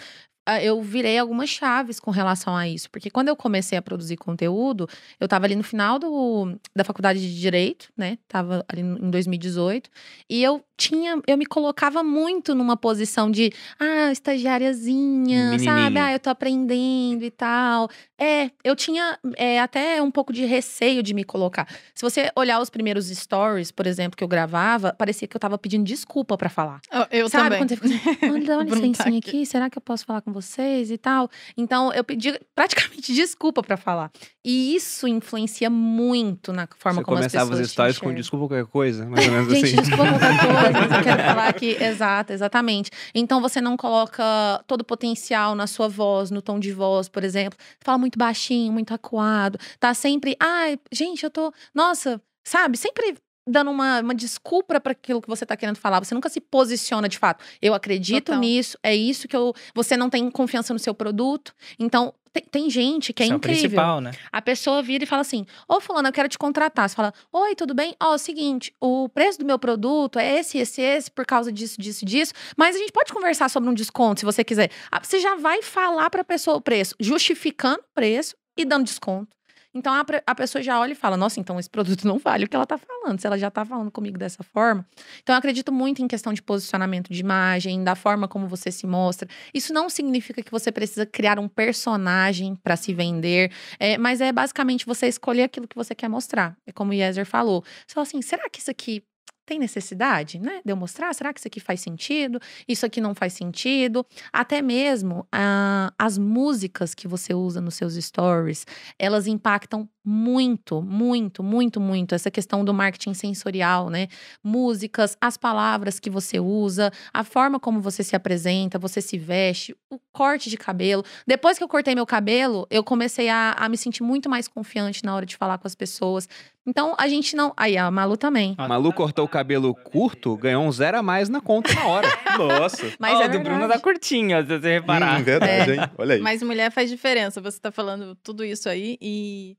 Ah, Eu virei algumas chaves com relação a isso, porque quando eu comecei a produzir conteúdo, eu estava ali no final do, da faculdade de direito, né? Tava ali em 2018, e eu tinha, eu me colocava muito numa posição de, ah, estagiáriazinha, sabe? Ah, eu tô aprendendo e tal. É, eu tinha é, até um pouco de receio de me colocar. Se você olhar os primeiros stories, por exemplo, que eu gravava, parecia que eu tava pedindo desculpa pra falar. Eu, eu Sabe também. quando você fica assim, "Olha, dá uma licencinha aqui. aqui, será que eu posso falar com vocês e tal? Então, eu pedi praticamente desculpa pra falar. E isso influencia muito na forma Você como as começava pessoas os stories te com enxergam. desculpa qualquer coisa, mais ou menos Gente, assim. desculpa qualquer coisa, mas eu quero falar aqui. Exato, exatamente. Então você não coloca todo o potencial na sua voz, no tom de voz, por exemplo. Fala muito baixinho, muito acuado. Tá sempre, ai, gente, eu tô. Nossa, sabe? Sempre dando uma, uma desculpa para aquilo que você tá querendo falar. Você nunca se posiciona de fato. Eu acredito Total. nisso, é isso que eu. Você não tem confiança no seu produto. Então, tem, tem gente que é Isso é o incrível. principal, né? A pessoa vira e fala assim: Ô, Fulano, eu quero te contratar. Você fala: Oi, tudo bem? Ó, é o seguinte, o preço do meu produto é esse, esse, esse, por causa disso, disso, disso. Mas a gente pode conversar sobre um desconto, se você quiser. Ah, Você já vai falar pra pessoa o preço, justificando o preço e dando desconto. Então a, a pessoa já olha e fala: Nossa, então esse produto não vale o que ela tá falando, se ela já tá falando comigo dessa forma. Então eu acredito muito em questão de posicionamento de imagem, da forma como você se mostra. Isso não significa que você precisa criar um personagem para se vender, é, mas é basicamente você escolher aquilo que você quer mostrar. É como o Yezer falou. Você fala assim: será que isso aqui tem necessidade, né? De eu mostrar, será que isso aqui faz sentido? Isso aqui não faz sentido? Até mesmo ah, as músicas que você usa nos seus stories, elas impactam muito, muito, muito, muito essa questão do marketing sensorial, né? Músicas, as palavras que você usa, a forma como você se apresenta, você se veste, o corte de cabelo. Depois que eu cortei meu cabelo, eu comecei a, a me sentir muito mais confiante na hora de falar com as pessoas. Então a gente não. Aí a Malu também. A Malu cortou o cabelo curto, ganhou um zero a mais na conta na hora. Nossa. Mas Ó, é do Bruno tá curtinho, ó, se você reparar. Hum, verdade, hein? Olha aí. Mas mulher faz diferença. Você tá falando tudo isso aí e.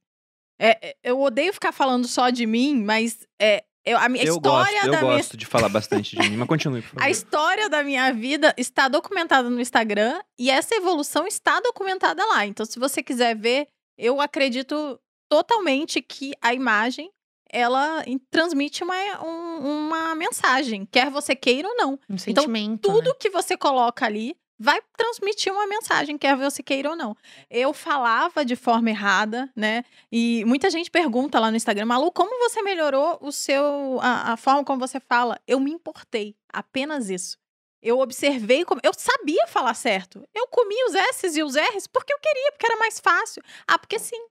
É, é, eu odeio ficar falando só de mim, mas é, eu, a minha eu história gosto, eu da minha gosto de falar bastante de mim, mas continue, por favor. A história da minha vida está documentada no Instagram e essa evolução está documentada lá. Então, se você quiser ver, eu acredito totalmente que a imagem ela transmite uma, um- uma mensagem, quer você queira ou não. Um Então, sentimento. né? Tudo que você coloca ali vai transmitir uma mensagem, quer você queira ou não. Eu falava de forma errada, né? E muita gente pergunta lá no Instagram, Malu, como você melhorou o seu a, a forma como você fala? Eu me importei, apenas isso. Eu observei como eu sabia falar certo. Eu comia os S's e os R's porque eu queria, porque era mais fácil. Ah, porque sim.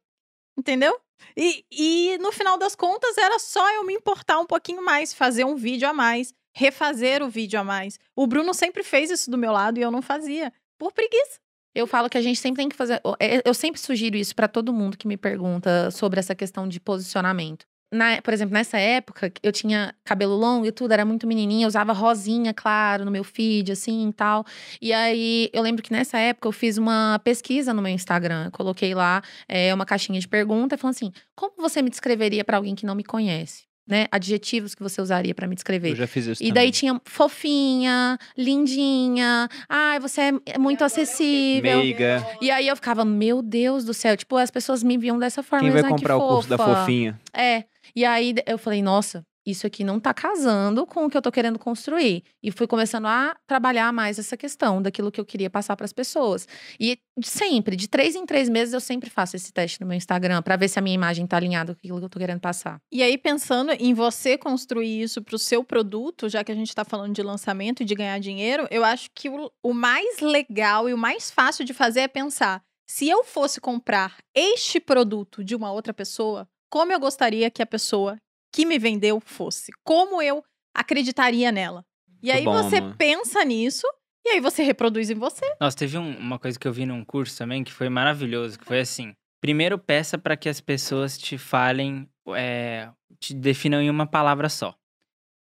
Entendeu? E, e no final das contas era só eu me importar um pouquinho mais, fazer um vídeo a mais, refazer o vídeo a mais. O Bruno sempre fez isso do meu lado e eu não fazia. Por preguiça. Eu falo que a gente sempre tem que fazer. é, Eu sempre sugiro isso pra todo mundo que me pergunta sobre essa questão de posicionamento. Na- por exemplo, nessa época, eu tinha cabelo longo e tudo, era muito menininha, eu usava rosinha, claro, no meu feed, assim e tal. E aí, eu lembro que nessa época eu fiz uma pesquisa no meu Instagram. Eu coloquei lá é, uma caixinha de pergunta, falando assim: como você me descreveria pra alguém que não me conhece? Né? Adjetivos que você usaria pra me descrever. Eu já fiz isso E também. daí tinha fofinha, lindinha, ai, você é- muito acessível. Meiga. E aí eu ficava, meu Deus do céu, tipo, as pessoas me viam dessa forma. Quem vai comprar o curso da fofinha? É. E aí eu falei, nossa, isso aqui não tá casando com o que eu tô querendo construir. E fui começando a trabalhar mais essa questão daquilo que eu queria passar para as pessoas. E sempre, de três em três meses, eu sempre faço esse teste no meu Instagram pra ver se a minha imagem tá alinhada com aquilo que eu tô querendo passar. E aí, pensando em você construir isso para o seu produto, já que a gente está falando de lançamento e de ganhar dinheiro, eu acho que o, o mais legal e o mais fácil de fazer é pensar: se eu fosse comprar este produto de uma outra pessoa, como eu gostaria que a pessoa que me vendeu fosse? Como eu acreditaria nela? E Muito aí bom, você amor. pensa nisso e aí você reproduz em você. Nossa, teve um- uma coisa que eu vi num curso também que foi maravilhoso, que foi assim. Primeiro peça para que as pessoas te falem, é, te definam em uma palavra só.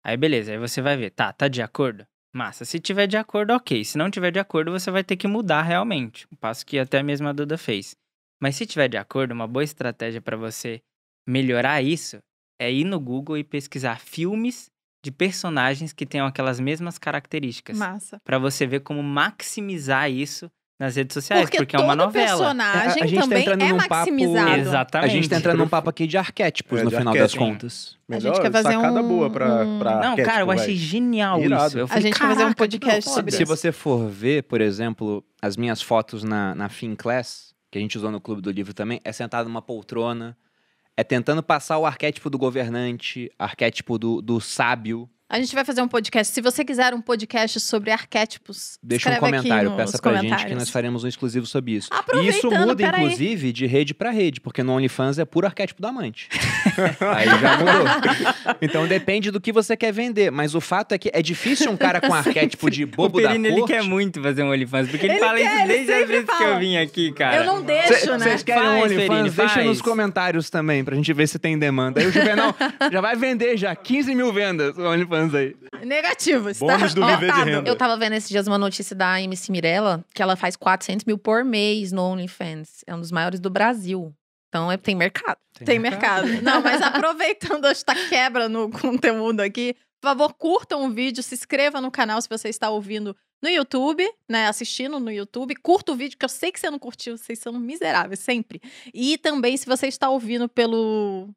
Aí beleza, aí você vai ver, tá, tá de acordo? Massa, se tiver de acordo, ok. Se não tiver de acordo, você vai ter que mudar realmente. O passo que até mesmo a Duda fez. Mas se tiver de acordo, uma boa estratégia para você melhorar isso é ir no Google e pesquisar filmes de personagens que tenham aquelas mesmas características Massa. Pra você ver como maximizar isso nas redes sociais, Porque, porque, é uma novela. personagem A- a gente tá também entrando é num papo- maximizado. Exatamente. A gente tá entrando num papo aqui de arquétipos, É, no de final das arquétipo. contas. A gente Melhor quer fazer sacada um- boa pra, um- pra Não, cara, eu achei genial Irado. isso. Eu A falei, gente vai fazer um "Caraca, que podcast foda." sobre Se isso. você for ver, por exemplo, as minhas fotos na, na Fin Class, que a gente usou no Clube do Livro também, é sentado numa poltrona, é tentando passar o arquétipo do governante, arquétipo do, do sábio. A gente vai fazer um podcast. Se você quiser um podcast sobre arquétipos, Deixa um aqui comentário, nos peça pra gente que nós faremos um exclusivo sobre isso. E isso muda, inclusive, de rede pra rede, porque no OnlyFans é puro arquétipo do amante. Aí já mudou. Então depende do que você quer vender. Mas o fato é que é difícil um cara com arquétipo de O bobo da Perino, ele corte. quer muito fazer um OnlyFans, porque ele, Ele fala quer, isso ele desde as sempre vezes que eu vim aqui, cara. Eu não deixo, Cê- né? Vocês querem um Faz, OnlyFans? Perine, Deixa faz. nos comentários também, pra gente ver se tem demanda. Aí o Juvenal já vai vender já 15 mil vendas o OnlyFans aí. Negativo, está Bônus do viver de renda. Eu tava vendo esses dias uma notícia da MC Mirella, que ela faz 400 mil por mês no OnlyFans. É um dos maiores do Brasil. Então é- tem mercado. Tem mercado. Não, mas aproveitando esta quebra no conteúdo aqui, por favor, curtam o vídeo, se inscreva no canal se você está ouvindo no YouTube, né? Assistindo no YouTube. Curta o vídeo, que eu sei que você não curtiu, vocês são miseráveis, sempre. E também, se você está ouvindo pelo.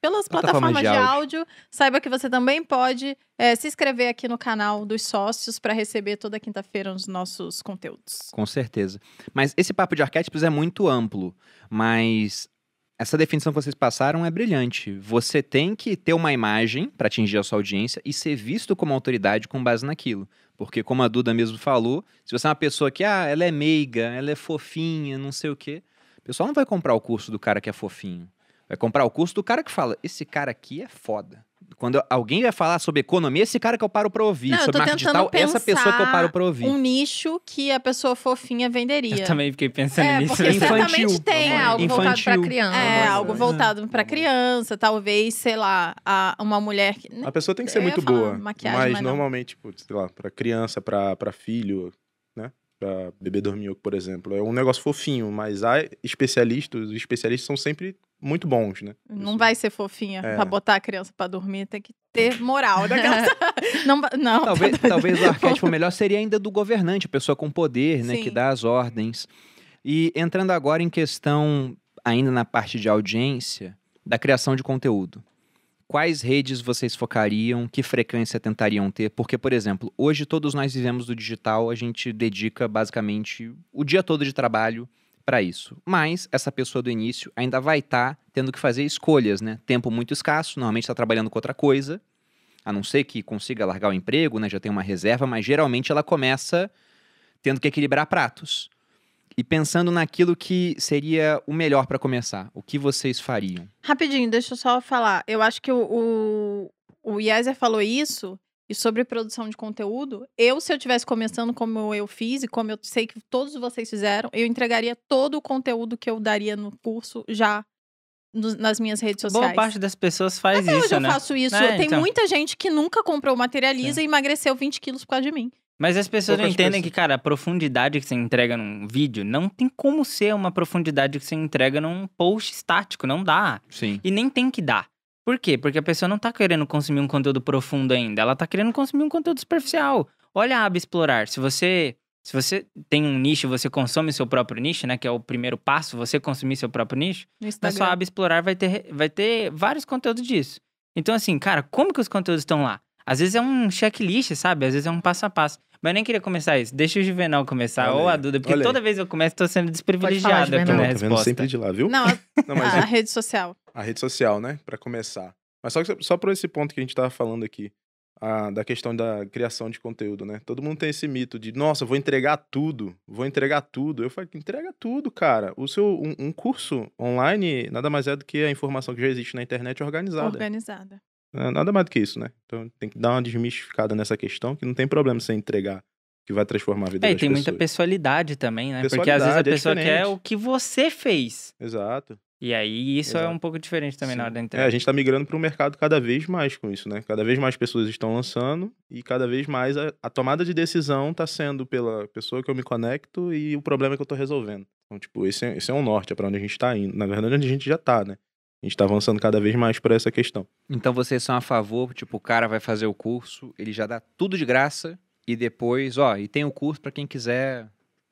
Pelas Plataforma plataformas de de, áudio. áudio, saiba que você também pode eh, se inscrever aqui no canal dos sócios para receber toda quinta-feira os nossos conteúdos. Com certeza. Mas esse papo de arquétipos é muito amplo. Mas essa definição que vocês passaram é brilhante. Você tem que ter uma imagem para atingir a sua audiência e ser visto como autoridade com base naquilo. Porque, como a Duda mesmo falou, se você é uma pessoa que, ah, ela é meiga, ela é fofinha, não sei o quê, o pessoal não vai comprar o curso do cara que é fofinho. Vai comprar o curso do cara que fala, esse cara aqui é foda. Quando alguém vai falar sobre economia, esse cara que eu paro pra ouvir. Não, eu sobre tô marketing tentando digital, essa pessoa que eu paro pra ouvir. Um nicho que a pessoa fofinha venderia. Eu também fiquei pensando É, nisso. porque Infantil. certamente tem. É algo voltado Infantil. pra criança. É, Nossa, algo é. voltado pra criança, talvez, sei lá, a, uma mulher que. A pessoa tem que ser muito boa. maquiagem, mas, mas normalmente, tipo, sei lá, pra criança, pra, pra filho, Pra bebê dorminhoco, por exemplo. É um negócio fofinho, mas há especialistas, os especialistas são sempre muito bons, né? Não Isso- vai ser fofinha É. pra botar a criança pra dormir, tem que ter moral. daquela- não, va- não. Talvez, tá talvez o arquétipo melhor seria ainda do governante, a pessoa com poder, né, que Sim. dá as ordens. E entrando agora em questão, ainda na parte de audiência, da criação de conteúdo. Quais redes vocês focariam? Que frequência tentariam ter? Porque, por exemplo, hoje todos nós vivemos do digital, a gente dedica basicamente o dia todo de trabalho para isso. Mas essa pessoa do início ainda vai estar tendo que fazer escolhas, né? Tempo muito escasso, normalmente está trabalhando com outra coisa, a não ser que consiga largar o emprego, né? Já tem uma reserva, mas geralmente ela começa tendo que equilibrar pratos. E pensando naquilo que seria o melhor para começar, o que vocês fariam? Rapidinho, deixa eu só falar. Eu acho que o, o, o Yeser falou isso, e sobre produção de conteúdo. Eu, se eu tivesse começando como eu fiz, e como eu sei que todos vocês fizeram, eu entregaria todo o conteúdo que eu daria no curso já nas minhas redes sociais. Boa parte das pessoas faz Até isso, hoje eu né? faço isso. É, Tem então. muita gente que nunca comprou materializa e emagreceu 20 quilos por causa de mim. Mas as pessoas não entendem pessoas. que, cara, a profundidade que você entrega num vídeo não tem como ser uma profundidade que você entrega num post estático, não dá. Sim. E nem tem que dar. Por quê? Porque a pessoa não tá querendo consumir um conteúdo profundo ainda, ela tá querendo consumir um conteúdo superficial. Olha a aba explorar. Se você se você tem um nicho, você consome seu próprio nicho, né, que é o primeiro passo, você consumir seu próprio nicho, na sua aba explorar vai ter vai ter vários conteúdos disso. Então assim, cara, como que os conteúdos estão lá? Às vezes é um checklist, sabe? Às vezes é um passo a passo. Mas eu nem queria começar isso. Deixa o Juvenal começar, Olha ou a Duda, porque olha aí. toda vez eu começo, tô sendo desprivilegiado aqui Juvenal. na Tá vendo resposta. sempre de lá, viu? Não, Não, mas a rede social. a rede social, né? Pra começar. Mas só, que- só por esse ponto que a gente tava falando aqui, a- da questão da criação de conteúdo, né? Todo mundo tem esse mito de, nossa, vou entregar tudo, vou entregar tudo. Eu falo, entrega tudo, cara. O seu um, um curso online nada mais é do que a informação que já existe na internet organizada. Organizada. É, Nada mais do que isso, né? Então tem que dar uma desmistificada nessa questão, que não tem problema você entregar que vai transformar a vida É, e das tem muita pessoas. pessoalidade também, né? Porque às vezes a é pessoa quer diferente. o que você fez. Exato. E aí isso é Exato. um pouco diferente também na Sim. hora da É, entrega. a gente tá migrando para um mercado cada vez mais com isso, né? Cada vez mais pessoas estão lançando e cada vez mais a, a tomada de decisão tá sendo pela pessoa que eu me conecto e o problema que eu tô resolvendo. Então, tipo, esse é, esse é um norte, é pra onde a gente tá indo. Na verdade, onde a gente já tá, né? A gente tá avançando cada vez mais por essa questão. Então vocês são a favor, tipo, o cara vai fazer o curso, ele já dá tudo de graça e depois, ó, e tem o curso pra quem quiser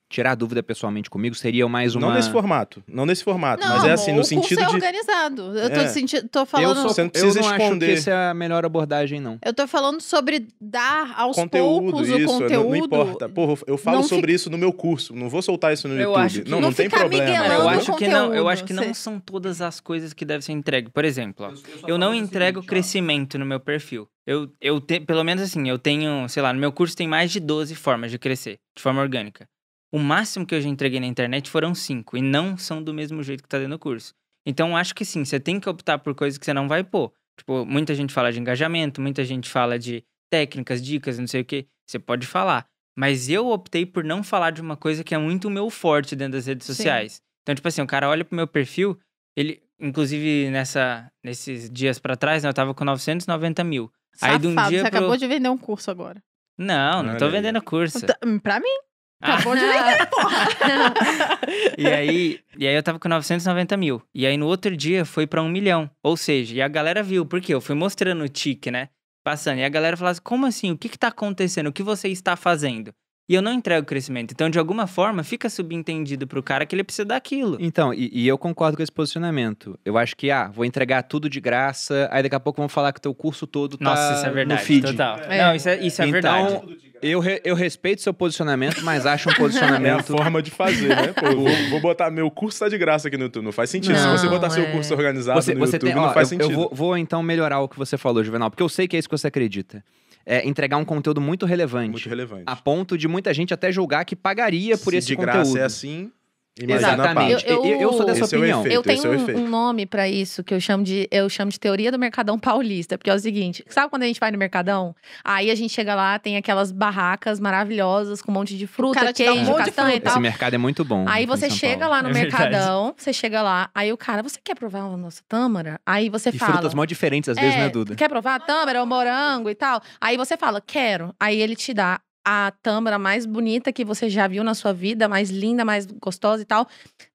tirar dúvida pessoalmente comigo, seria mais uma Não nesse formato, não nesse formato, Não, mas é assim, no sentido o curso de. é organizado. Eu tô, É. senti- tô Eu, falando... sou, Você não eu precisa não acho que esconder. essa é a melhor abordagem, não. Eu tô falando sobre dar aos Conteúdo, poucos isso, o não- conteúdo. não, importa. Porra, eu falo não sobre isso no meu curso, não vou soltar isso no Eu YouTube. acho que não, não não tem problema. eu acho que não, eu acho que não são todas as coisas que devem ser entregues. Por exemplo, ó, eu não entrego crescimento no meu perfil. Eu, eu te, pelo menos assim, eu tenho, sei lá, no meu curso tem mais de 12 formas de crescer, de forma orgânica. O máximo que eu já entreguei na internet foram cinco, e não são do mesmo jeito que tá dentro do curso. Então, acho que sim, você tem que optar por coisas que você não vai pôr. Tipo, muita gente fala de engajamento, muita gente fala de técnicas, dicas, não sei o que. Você pode falar. Mas eu optei por não falar de uma coisa que é muito o meu forte dentro das redes Sim. sociais. Então, tipo assim, o cara olha pro meu perfil, ele, inclusive nessa, nesses dias pra trás, né, eu tava com 990 mil. Aí de um Safado, dia você pro- acabou de vender um curso agora. Não, não tô Olha aí. vendendo curso. Tá- Pra mim, Ah, acabou de vender, porra. e aí, e aí eu tava com 990 mil. E aí no outro dia foi pra um milhão. Ou seja, e a galera viu, porque eu fui mostrando o tique, né? Passando. E a galera falava assim: como assim? O que que tá acontecendo? O que você está fazendo? E eu não entrego crescimento. Então, de alguma forma, fica subentendido pro cara que ele precisa daquilo. Então, e, e eu concordo com esse posicionamento. Eu acho que, ah, vou entregar tudo de graça, aí daqui a pouco vão falar que o teu curso todo tá Nossa, isso é verdade. no feed. Total. É. Não, isso é, isso é Então, verdade. Eu, re- eu respeito seu posicionamento, mas acho um É a posicionamento... forma de fazer, né? Pô, vou, vou botar meu curso tá de graça aqui no YouTube. Não faz sentido. Se Não, você botar seu é. curso organizado Você, no você YouTube, tem, não ó, faz eu, sentido. eu vou, vou, então melhorar o que você falou, Juvenal, porque eu sei que é isso que você acredita. É entregar um conteúdo muito relevante. Muito relevante. A ponto de muita gente até julgar que pagaria por Se esse de conteúdo. graça é assim, imagina Exatamente. Eu- Eu, eu sou dessa é opinião. efeito. Eu tenho é um, um nome pra isso que eu chamo de eu chamo de teoria do mercadão paulista, porque é o seguinte, sabe quando a gente vai no mercadão, aí a gente chega lá, tem aquelas barracas maravilhosas com um monte de fruta, um queijo, de castanha e fruta. Esse tal. mercado é muito bom. Aí você chega Paulo. lá no É mercadão, você chega lá, aí o cara, você quer provar a nossa tâmara? Aí você E fala. frutas mó diferentes, às vezes, é, né, Duda? Quer provar a tâmara, o morango e tal? Aí você fala, quero. Aí ele te dá a tâmara mais bonita que você já viu na sua vida, mais linda, mais gostosa e tal.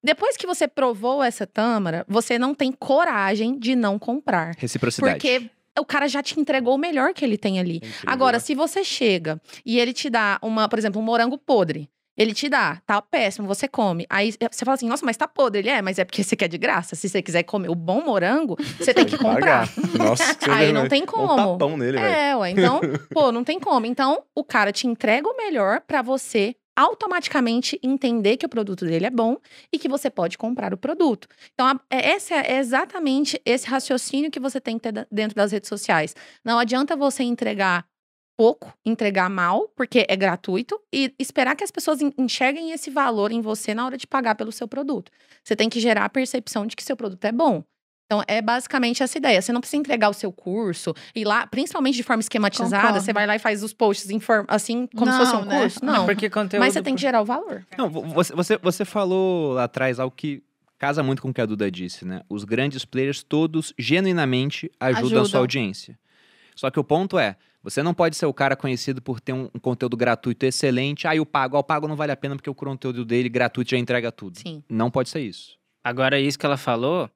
Depois que você provou essa tâmara, você não tem coragem de não comprar. Reciprocidade. Porque o cara já te entregou o melhor que ele tem ali. Agora, se você chega e ele te dá uma, por exemplo, um morango podre. Ele te dá, tá péssimo, você come. Aí você fala assim, nossa, mas tá podre. Ele é, mas é porque você quer de graça. Se você quiser comer o bom morango, você tem que comprar. Nossa, que Aí não tem como. Um tapão nele. É, ué. Então, pô, não tem como. Então, o cara te entrega o melhor pra você automaticamente entender que o produto dele é bom e que você pode comprar o produto. Então, a- é, esse é exatamente esse raciocínio que você tem que ter dentro das redes sociais. Não adianta você entregar pouco, entregar mal, porque é gratuito, e esperar que as pessoas en- enxerguem esse valor em você na hora de pagar pelo seu produto. Você tem que gerar a percepção de que seu produto é bom. Então, é basicamente essa ideia. Você não precisa entregar o seu curso e lá, principalmente de forma esquematizada, Concordo. você vai lá e faz os posts em forma- assim, como se fosse um Não, né? curso. Não. Porque conteúdo. Mas você tem que gerar o valor. Não, vo- você, você, você falou lá atrás algo que casa muito com o que a Duda disse, né? Os grandes players todos genuinamente ajudam, a sua Ajudam. audiência. Só que o ponto é, você não pode ser o cara conhecido por ter um, um conteúdo gratuito excelente. Aí o pago, ah, o pago não vale a pena porque o conteúdo dele gratuito já entrega tudo. Sim. Não pode ser isso. Agora, isso que ela falou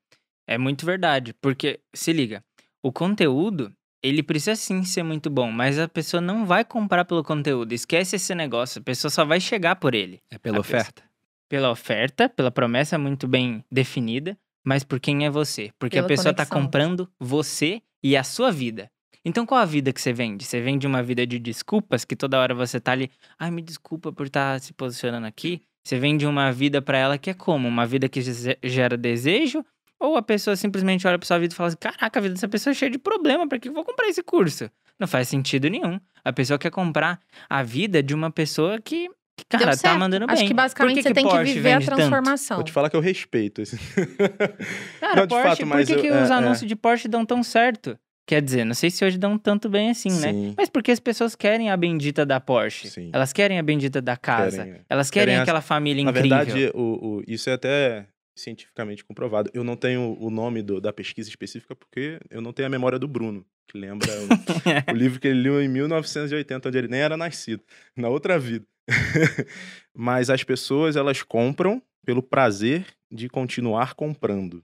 é muito verdade. Porque, se liga, o conteúdo, ele precisa sim ser muito bom, mas a pessoa não vai comprar pelo conteúdo. Esquece esse negócio. A pessoa só vai chegar por ele. É pela A oferta. Pela oferta, pela promessa muito bem definida, mas por quem é você. Porque Pela a pessoa tá conexão. comprando você e a sua vida. Então, qual a vida que você vende? Você vende uma vida de desculpas, que toda hora você tá ali, ai, me desculpa por estar se posicionando aqui. Você vende uma vida pra ela que é como? Uma vida que ge- gera desejo? Ou a pessoa simplesmente olha pra sua vida e fala assim: caraca, a vida dessa pessoa é cheia de problema, pra que eu vou comprar esse curso? Não faz sentido nenhum. A pessoa quer comprar a vida de uma pessoa que, que, cara, tá mandando bem. Acho que basicamente você tem que viver a vende tanto? transformação. Vou te falar que eu respeito esse. Cara, Não, Porsche, fato, mas por que, eu- que é, os é. anúncios de Porsche dão tão certo? Quer dizer, não sei se hoje dão tanto bem assim, né? Sim. Mas porque as pessoas querem a bendita da Porsche. Sim. Elas querem a bendita da casa. Querem, é. Elas querem, Querem as- aquela família Na incrível. verdade, o, o- isso é até cientificamente comprovado. Eu não tenho o nome do- da pesquisa específica porque eu não tenho a memória do Bruno, que lembra o, o livro que ele leu em 1980, onde ele nem era nascido, na outra vida. Mas as pessoas, elas compram pelo prazer de continuar comprando.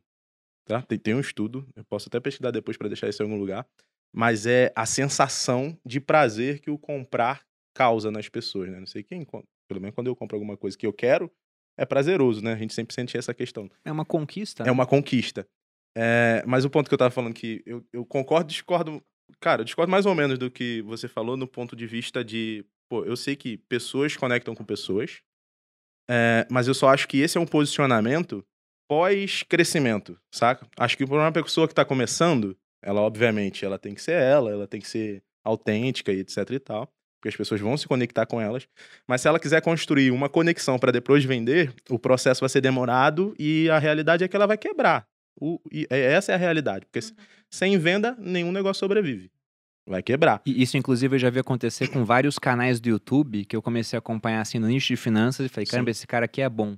Tá? Tem, tem um estudo, eu posso até pesquisar depois para deixar isso em algum lugar, mas é a sensação de prazer que o comprar causa nas pessoas, né? Não sei quem, pelo menos quando eu compro alguma coisa que eu quero, é prazeroso, né? A gente sempre sente essa questão. É uma conquista. É uma conquista. É, mas o ponto que eu tava falando que eu, eu concordo, discordo. Cara, eu discordo mais ou menos do que você falou no ponto de vista de. Pô, eu sei que pessoas conectam com pessoas, é, mas eu só acho que esse é um posicionamento pós-crescimento, saca? Acho que para uma pessoa que tá começando, ela obviamente ela tem que ser ela, ela tem que ser autêntica e etc e tal, porque as pessoas vão se conectar com elas. Mas se ela quiser construir uma conexão para depois vender, o processo vai ser demorado e a realidade é que ela vai quebrar. O- e é- essa é a realidade, porque se- sem venda nenhum negócio sobrevive. Vai quebrar. E isso, inclusive, eu já vi acontecer com vários canais do YouTube que eu comecei a acompanhar assim no nicho de finanças e falei, caramba, Sim. esse cara aqui é bom.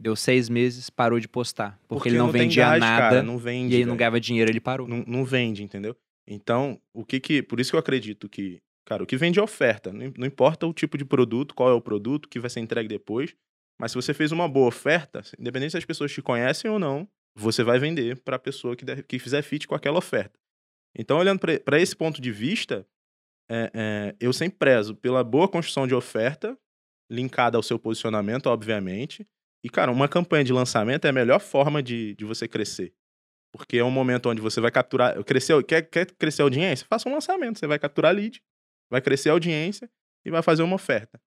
Deu seis meses, parou de postar. Porque, ele não, tem vendia gás, nada cara, não vende. e aí não ganhava dinheiro, ele parou. não, não vende, entendeu? Então, o que que. Por isso que eu acredito que. Cara, o que vende é oferta. Não, não importa o tipo de produto, qual é o produto que vai ser entregue depois. Mas se você fez uma boa oferta, independente se as pessoas te conhecem ou não, você vai vender para a pessoa que, der- que fizer fit com aquela oferta. Então, olhando para esse ponto de vista, é, é, eu sempre prezo pela boa construção de oferta linkada ao seu posicionamento, obviamente. E, cara, uma campanha de lançamento é a melhor forma de, de você crescer. Porque é um momento onde você vai capturar. Crescer, quer, quer crescer a audiência? Faça um lançamento. Você vai capturar lead, vai crescer a audiência e vai fazer uma oferta.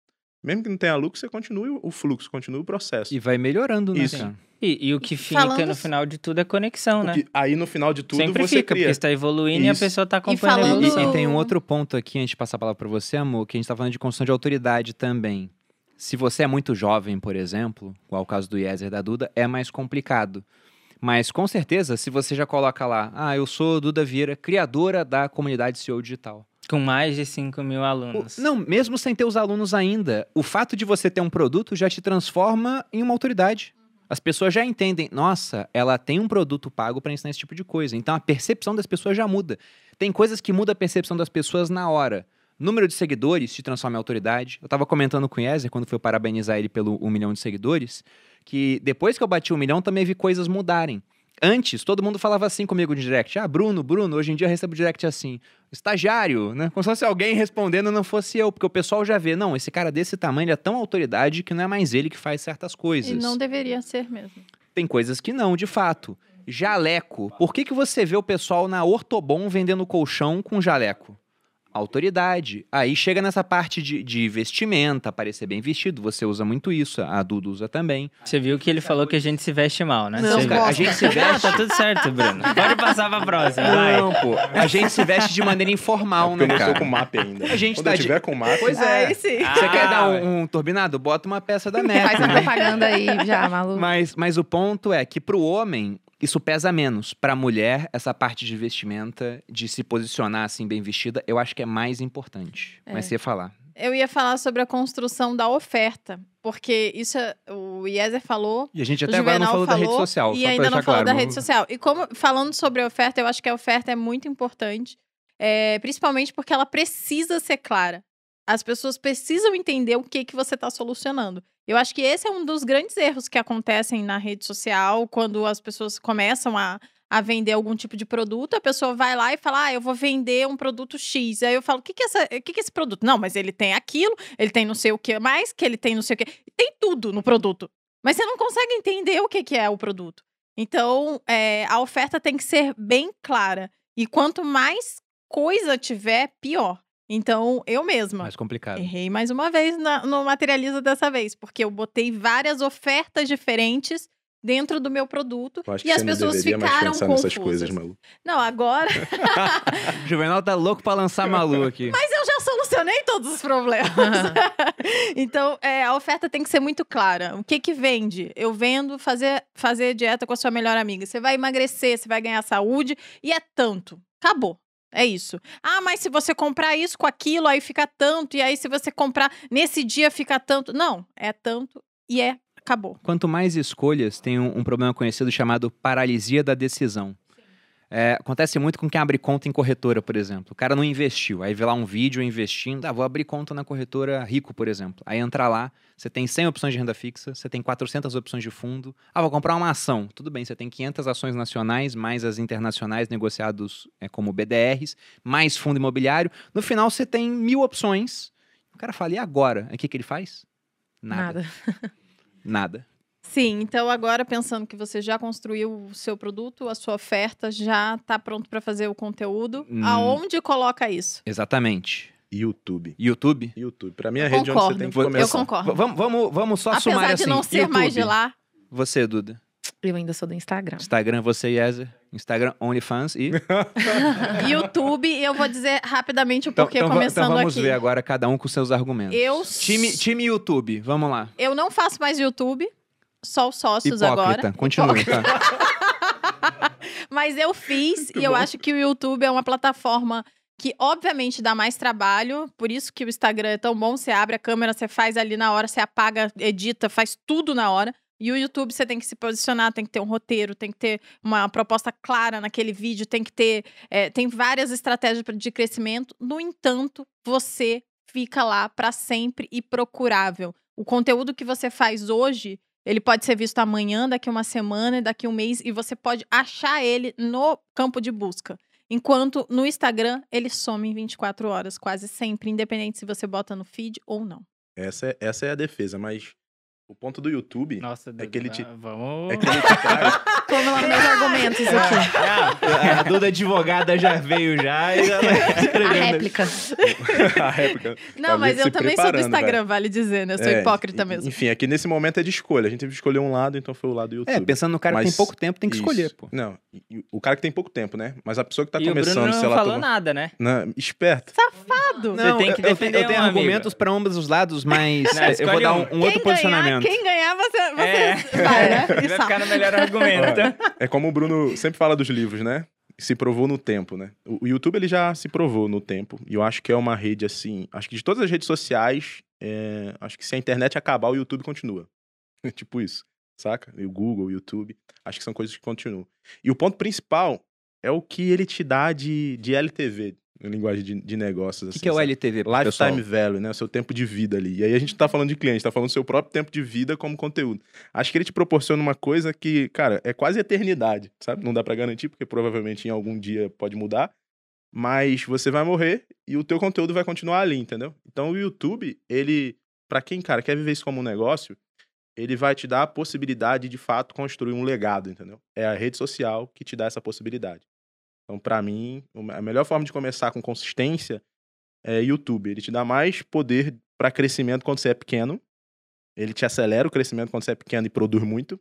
Mesmo que não tenha lucro, você continue o fluxo, continue o processo. E vai melhorando, né, Isso. cara? E, e o que fica falando- no final de tudo é conexão, né? que- aí no final de tudo Sempre você fica, cria. porque está evoluindo e a Isso. pessoa tá acompanhando a falando- E, evolução. e tem um outro ponto aqui, antes de passar a palavra pra você, amor, que a gente tá falando de construção de autoridade também. Se você é muito jovem, por exemplo, igual o caso do Yezer e da Duda, é mais complicado. Mas com certeza, se você já coloca lá, ah, eu sou Duda Vieira, criadora da comunidade CEO Digital. Com mais de 5 mil alunos. O- Não, mesmo sem ter os alunos ainda, o fato de você ter um produto já te transforma em uma autoridade. As pessoas já entendem, nossa, ela tem um produto pago para ensinar esse tipo de coisa. Então a percepção das pessoas já muda. Tem coisas que mudam a percepção das pessoas na hora. Número de seguidores te transforma em autoridade. Eu tava comentando com o Yezer, quando fui parabenizar ele pelo um milhão de seguidores, que depois que eu bati um milhão, também vi coisas mudarem. Antes, todo mundo falava assim comigo no direct. Ah, Bruno, Bruno, hoje em dia eu recebo direct assim. Estagiário, né? Como se fosse alguém respondendo não fosse eu. Porque o pessoal já vê, não, esse cara desse tamanho, é tão autoridade que não é mais ele que faz certas coisas. E não deveria ser mesmo. Tem coisas que não, de fato. Jaleco. Por que, que você vê o pessoal na Ortobon vendendo colchão com jaleco? Autoridade. Aí chega nessa parte de, de vestimenta, parecer bem vestido. Você usa muito isso, a Duda usa também. Você viu que ele falou que a gente se veste mal, né? Não, cara, a gente se Ah, veste. tá tudo certo, Bruno. Pode passar pra próxima, vai. Não, pô. A gente se veste de maneira informal, eu né, não cara? com map ainda. A gente Quando tá eu de- tiver com map, Pois é. Aí sim. Você Ah, quer dar um, um turbinado? Bota uma peça da Faz Metro. a né? propaganda aí já, maluco. Mas, mas o ponto é que pro homem isso pesa menos. Pra mulher, essa parte de vestimenta, de se posicionar assim bem vestida, eu acho que é mais importante. É. Mas você ia falar. Eu ia falar sobre a construção da oferta, porque isso é- o Iezer falou, E a gente até agora não Juvenal falou da rede falou, social. e ainda não falou claro. da rede social. E como falando sobre a oferta, eu acho que a oferta é muito importante, é, principalmente porque ela precisa ser clara. As pessoas precisam entender o que que você está solucionando. Eu acho que esse é um dos grandes erros que acontecem na rede social quando as pessoas começam a, a vender algum tipo de produto, a pessoa vai lá e fala: Ah, eu vou vender um produto X. Aí eu falo: o que, que, é essa, que, que é esse produto? Não, mas ele tem aquilo, ele tem não sei o que mais, que ele tem não sei o que. Tem tudo no produto. Mas você não consegue entender o que, que é o produto. Então, é, a oferta tem que ser bem clara. E quanto mais coisa tiver, pior. Então, eu mesma. Mais complicado. Errei mais uma vez na- no Materializa dessa vez, porque eu botei várias ofertas diferentes dentro do meu produto eu acho que e as pessoas ficaram confusas. nessas coisas, maluco. Não, agora O Juvenal tá louco pra lançar Malu aqui. Mas eu já solucionei todos os problemas. então, é, a oferta tem que ser muito clara. O que que vende? Eu vendo fazer, fazer dieta com a sua melhor amiga. Você vai emagrecer, você vai ganhar saúde e é tanto. Acabou. É isso. Ah, mas se você comprar isso com aquilo, aí fica tanto. E aí, se você comprar nesse dia, fica tanto. Não, é tanto e é. Acabou. Quanto mais escolhas, tem um, um problema conhecido chamado paralisia da decisão. É, acontece muito com quem abre conta em corretora, por exemplo. O cara não investiu, aí vê lá um vídeo investindo, ah, vou abrir conta na corretora Rico, por exemplo. Aí entra lá, você tem 100 opções de renda fixa, você tem 400 opções de fundo. Ah, vou comprar uma ação. Tudo bem, você tem 500 ações nacionais, mais as internacionais negociados é, como BDRs, mais fundo imobiliário. No final, você tem mil opções. O cara fala, e agora? O que, que ele faz? Nada. Nada. Nada. Sim, então agora pensando que você já construiu o seu produto, a sua oferta já está pronto para fazer o conteúdo, Hum. aonde coloca isso? Exatamente. YouTube. YouTube? YouTube. Pra mim é a Eu rede onde concordo. você tem que Eu começar. Eu concordo. V- Vamos, vamos, vamos só sumar Apesar assim. de não ser mais de YouTube. lá, Você, Duda. Eu ainda sou do Instagram. Instagram, você, Yezer. Instagram, OnlyFans e... YouTube, e eu vou dizer rapidamente o Então, porquê então va- começando então vamos aqui. ver agora cada um com seus argumentos. Eu Time, time YouTube, vamos lá. Eu não faço mais YouTube, só os sócios Hipócrita, agora. continue, Hipócrita. tá? Mas eu fiz Muito e eu bom. acho que o YouTube é uma plataforma que obviamente dá mais trabalho, por isso que o Instagram é tão bom, você abre a câmera, você faz ali na hora, você apaga, edita, faz tudo na hora. E o YouTube você tem que se posicionar, tem que ter um roteiro, tem que ter uma proposta clara naquele vídeo, tem que ter. é, tem várias estratégias de crescimento. No entanto, você fica lá para sempre e procurável. O conteúdo que você faz hoje, ele pode ser visto amanhã, daqui uma semana, daqui um mês, e você pode achar ele no campo de busca. Enquanto no Instagram, ele some em 24 horas, quase sempre, independente se você bota no feed ou não. Essa é, essa é a defesa, mas o ponto do YouTube Nossa, Duda, que ele te- vamos... é que ele te traz. Vamos lá, meus argumentos aqui. A Duda advogada já veio já e já vai A réplica. a réplica. Não, Tá mas eu também sou do Instagram, vale dizer, né? Eu sou É, hipócrita mesmo. Enfim, aqui nesse momento é de escolha. A gente teve que escolher um lado, então foi o lado do YouTube. É, pensando no cara que Mas tem pouco tempo, tem que Isso. escolher, pô. Não, o cara que tem pouco tempo, né? Mas a pessoa que tá e o começando, Bruno se não ela falou toma- nada, né? Não, esperto. Safado! Você tem que eu- eu, defender eu tenho um argumentos pra ambos os lados, mas Não, é, eu vou dar um. outro posicionamento. Ganhar, quem ganhar, você, você É. vai, né? Vai ficar no melhor argumento. É como o Bruno sempre fala dos livros, né? Se provou no tempo, né? O YouTube ele já se provou no tempo. E eu acho que é uma rede assim. Acho que de todas as redes sociais, é, acho que se a internet acabar, o YouTube continua. tipo isso, saca? E o Google, o YouTube. Acho que são coisas que continuam. E o ponto principal é o que ele te dá de, de LTV, linguagem de, de negócios. O assim, que, que é o? LTV, pessoal? Lifetime value, né? O seu tempo de vida ali. E aí a gente não tá falando de cliente, tá falando do seu próprio tempo de vida como conteúdo. Acho que ele te proporciona uma coisa que, cara, é quase eternidade, sabe? Não dá pra garantir, porque provavelmente em algum dia pode mudar. Mas você vai morrer e o teu conteúdo vai continuar ali, entendeu? Então o YouTube, ele, pra quem, cara, quer viver isso como um negócio, ele vai te dar a possibilidade de, de fato, construir um legado, entendeu? É a rede social que te dá essa possibilidade. Então, pra mim, a melhor forma de começar com consistência é YouTube. Ele te dá mais poder para crescimento quando você é pequeno. Ele te acelera o crescimento quando você é pequeno e produz muito.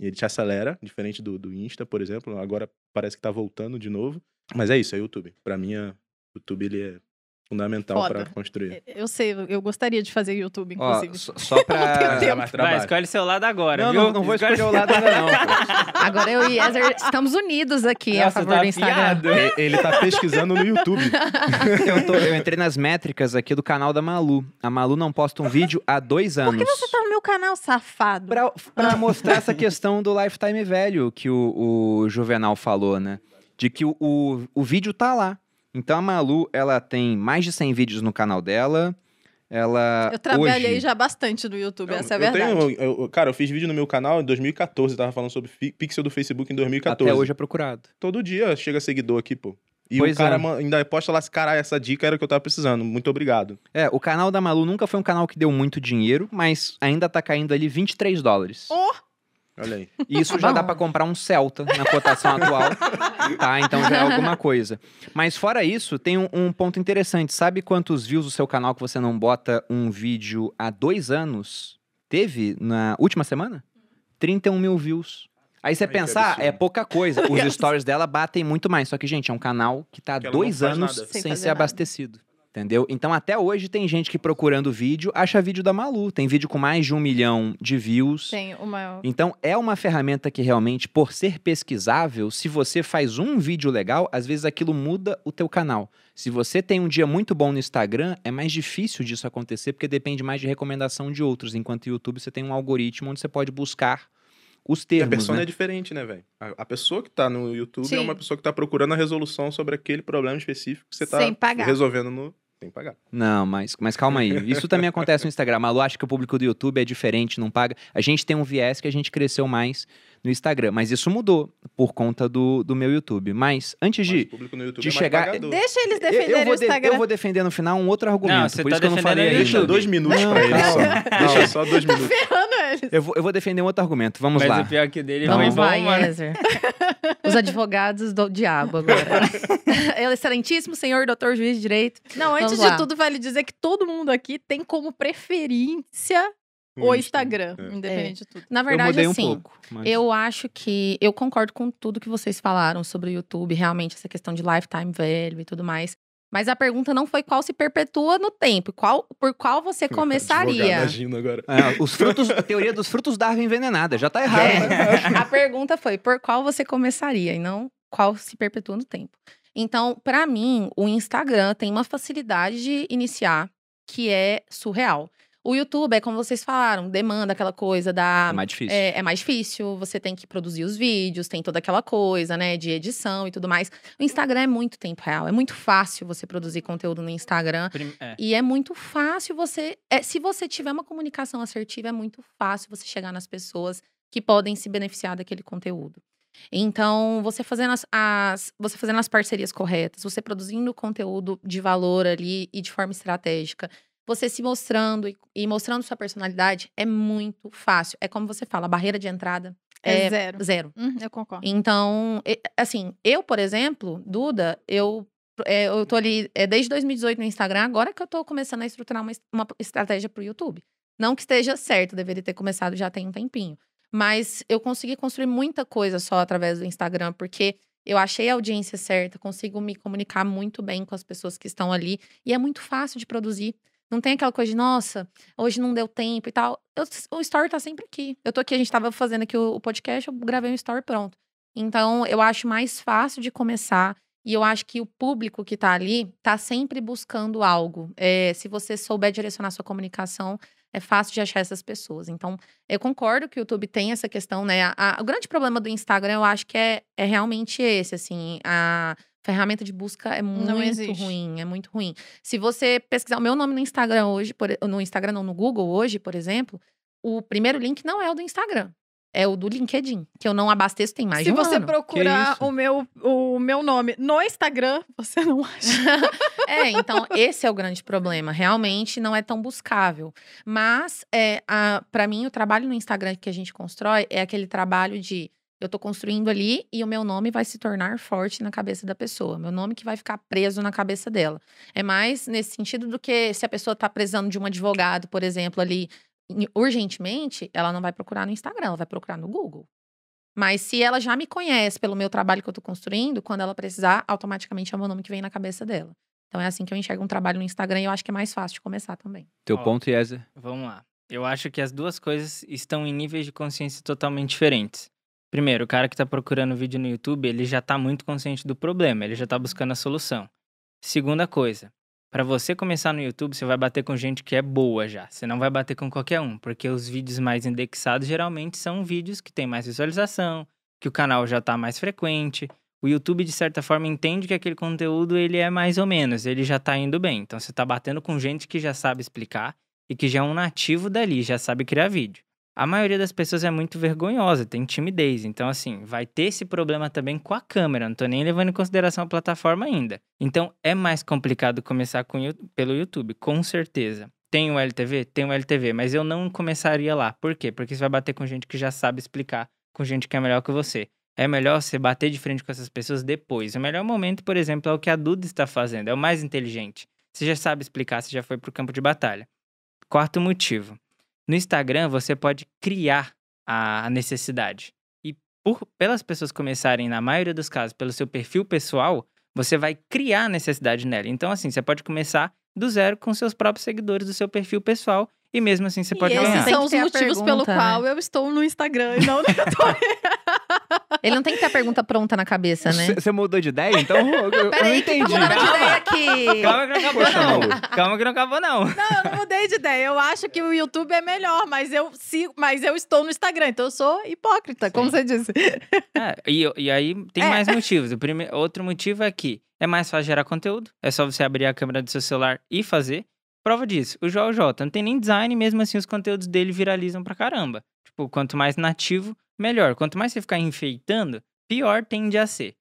E ele te acelera, diferente do, do Insta, por exemplo. Agora parece que tá voltando de novo. Mas é isso, é YouTube. Para mim, o YouTube ele é fundamental para construir. Eu sei, eu gostaria de fazer YouTube, Ó, inclusive. só, só tempo. mais Vai, trabalho. escolhe seu lado agora, Não, viu? não, não vou escolher o lado ainda não. Agora eu e Ezer estamos unidos aqui a Nossa, favor tá do Instagram. Ele tá pesquisando no YouTube. eu, tô- eu entrei nas métricas aqui do canal da Malu. A Malu não posta um vídeo há dois anos. Por que você tá no meu canal, safado? Pra, pra mostrar essa questão do lifetime velho que o, o Juvenal falou, né? De que o, o, o vídeo tá lá. Então a Malu, ela tem mais de 100 vídeos no canal dela. Ela. Eu trabalhei hoje, já bastante no YouTube, essa é a eu verdade. tenho, eu- eu- cara, eu fiz vídeo no meu canal em 2014, eu tava falando sobre pixel do Facebook em 2014. Até hoje é procurado. Todo dia chega seguidor aqui, pô. E Pois o cara é. man- ainda posta lá, cara, essa dica era o que eu tava precisando. Muito obrigado. É, o canal da Malu nunca foi um canal que deu muito dinheiro, mas ainda tá caindo ali 23 dólares. Oh, Olha aí. E isso Tá já bom. dá pra comprar um Celta na cotação atual. Tá, então já é alguma coisa. Mas fora isso, tem um, um ponto interessante. Sabe quantos views o seu canal que você não bota um vídeo há dois anos teve na última semana? 31 mil views. Aí você Ai, pensar, é pouca coisa. Os stories dela batem muito mais. Só que, gente, é um canal que tá há dois anos nada. Sem sem, ser nada. abastecido. Entendeu? Então, até hoje, tem gente que procurando vídeo, acha vídeo da Malu. Tem vídeo com mais de um milhão de views. tem uma. Então, é uma ferramenta que realmente, por ser pesquisável, se você faz um vídeo legal, às vezes aquilo muda o teu canal. Se você tem um dia muito bom no Instagram, é mais difícil disso acontecer, porque depende mais de recomendação de outros. Enquanto no YouTube, você tem um algoritmo onde você pode buscar os E a termos, persona né? é diferente, né, velho? A, pessoa que tá no YouTube é Sim. uma pessoa que tá procurando a resolução sobre aquele problema específico que você tá resolvendo no. Sem pagar. Não, mas, mas calma aí. Isso também acontece no Instagram. A Malu acha que o público do YouTube é diferente, não paga. A gente tem um viés que a gente cresceu mais no Instagram. Mas isso mudou por conta do, do meu YouTube. Mas antes Mas de... o público no YouTube de é chegar-. Deixa eles Eu, eu defenderem vou o de- Instagram. eu vou defender no final um outro argumento. Não, você por tá isso que eu não falei. Deixa dois minutos Não, pra ele só. Deixa só dois minutos. Ferrando eles. Eu vou, eu vou defender um outro argumento. Vamos Mas lá. o pior que o dele Vamos foi bom, mano. Os advogados do diabo agora. Ele é excelentíssimo senhor, doutor juiz de direito. Não, antes Vamos lá. de tudo, vale dizer que todo mundo aqui tem como preferência o Instagram, É. independente de tudo. Na eu verdade, um assim, pouco. mas- Eu acho que eu concordo com tudo que vocês falaram sobre o YouTube, realmente essa questão de lifetime value e tudo mais. Mas a pergunta não foi qual se perpetua no tempo, qual, por qual você começaria. agindo agora. É, os frutos, a teoria dos frutos Darwin envenenada. Já tá errado. É. né? A pergunta foi por qual você começaria e não qual se perpetua no tempo. Então, pra mim, o Instagram tem uma facilidade de iniciar que é surreal. O YouTube é como vocês falaram, demanda aquela coisa da É mais difícil. é, é mais difícil, você tem que produzir os vídeos, tem toda aquela coisa, né, de edição e tudo mais. O Instagram é muito tempo real, é muito fácil você produzir conteúdo no Instagram. Prim- é. E é muito fácil você. é, se você tiver uma comunicação assertiva, é muito fácil você chegar nas pessoas que podem se beneficiar daquele conteúdo. Então, você fazendo as, as- você fazendo as parcerias corretas, você produzindo conteúdo de valor ali e de forma estratégica, você se mostrando e, e mostrando sua personalidade é muito fácil. É como você fala, a barreira de entrada É, é, zero. zero. Hum, eu concordo. Então, assim, eu, por exemplo, Duda, eu, é, eu tô ali é, desde 2018 no Instagram, agora que eu tô começando a estruturar uma, uma estratégia pro YouTube. Não que esteja certo, deveria ter começado já tem um tempinho. Mas eu consegui construir muita coisa só através do Instagram, porque eu achei a audiência certa, consigo me comunicar muito bem com as pessoas que estão ali, e é muito fácil de produzir. Não tem aquela coisa de, nossa, hoje não deu tempo e tal. Eu- o story tá sempre aqui. Eu tô aqui, a gente tava fazendo aqui o, o podcast, eu gravei um story pronto. Então, eu acho mais fácil de começar. E eu acho que o público que tá ali tá sempre buscando algo. É, se você souber direcionar sua comunicação, é fácil de achar essas pessoas. Então, eu concordo que o YouTube tem essa questão, né? A- a- o grande problema do Instagram, eu acho que é, é realmente esse, assim. A ferramenta de busca é muito ruim, é muito ruim. Se você pesquisar o meu nome no Instagram hoje, por no Instagram não, no Google hoje, por exemplo, o primeiro link não é o do Instagram. É o do LinkedIn, que eu não abasteço tem mais Se de um você ano. procurar o meu, o meu nome no Instagram, você não acha. É, então esse é o grande problema. Realmente não é tão buscável. Mas, é, a, para mim, o trabalho no Instagram que a gente constrói é aquele trabalho de eu tô construindo ali e o meu nome vai se tornar forte na cabeça da pessoa. Meu nome que vai ficar preso na cabeça dela. É mais nesse sentido do que se a pessoa tá precisando de um advogado, por exemplo, ali em- urgentemente, ela não vai procurar no Instagram, ela vai procurar no Google. Mas se ela já me conhece pelo meu trabalho que eu tô construindo, quando ela precisar, automaticamente é o meu nome que vem na cabeça dela. Então é assim que eu enxergo um trabalho no Instagram e eu acho que é mais fácil de começar também. Teu Ó. ponto, Yezer. Vamos lá. Eu acho que as duas coisas estão em níveis de consciência totalmente diferentes. Primeiro, o cara que tá procurando vídeo no YouTube, ele já tá muito consciente do problema, ele já tá buscando a solução. Segunda coisa, para você começar no YouTube, você vai bater com gente que é boa já. Você não vai bater com qualquer um, porque os vídeos mais indexados geralmente são vídeos que têm mais visualização, que o canal já tá mais frequente. O YouTube, de certa forma, entende que aquele conteúdo ele é mais ou menos, ele já tá indo bem. Então você tá batendo com gente que já sabe explicar e que já é um nativo dali, já sabe criar vídeo. A maioria das pessoas é muito vergonhosa, tem timidez. Então, assim, vai ter esse problema também com a câmera. Não tô nem levando em consideração a plataforma ainda. Então, é mais complicado começar com, o pelo YouTube, com certeza. Tem o LTV? Tem o LTV, mas eu não começaria lá. Por quê? Porque você vai bater com gente que já sabe explicar, com gente que é melhor que você. É melhor você bater de frente com essas pessoas depois. O melhor momento, por exemplo, é o que a Duda está fazendo, é o mais inteligente. Você já sabe explicar, você já foi pro campo de batalha. Quarto motivo. No Instagram, você pode criar a necessidade. E por, pelas pessoas começarem, na maioria dos casos, pelo seu perfil pessoal, você vai criar a necessidade nela. Então, assim, você pode começar do zero com seus próprios seguidores do seu perfil pessoal. E mesmo assim, você pode e ganhar. esses são os a motivos pelo pergunta, qual né? eu estou no Instagram e não no YouTube. Ele não tem que ter a pergunta pronta na cabeça, né? Você mudou de ideia? Então eu, eu não que tá entendi. mudando de Calma. ideia aqui. Calma que não acabou, Poxa, não. maluco. Calma que não acabou, não. Não, eu não mudei de ideia. Eu acho que o YouTube é melhor, mas eu sigo, mas eu estou no Instagram, então eu sou hipócrita, como Sim. você disse. É, e, e aí tem É. mais motivos. O prime... Outro motivo é que é mais fácil gerar conteúdo. É só você abrir a câmera do seu celular e fazer. Prova disso, o Joel J não tem nem design, mesmo assim os conteúdos dele viralizam pra caramba. Tipo, quanto mais nativo, melhor. Quanto mais você ficar enfeitando, pior tende a ser.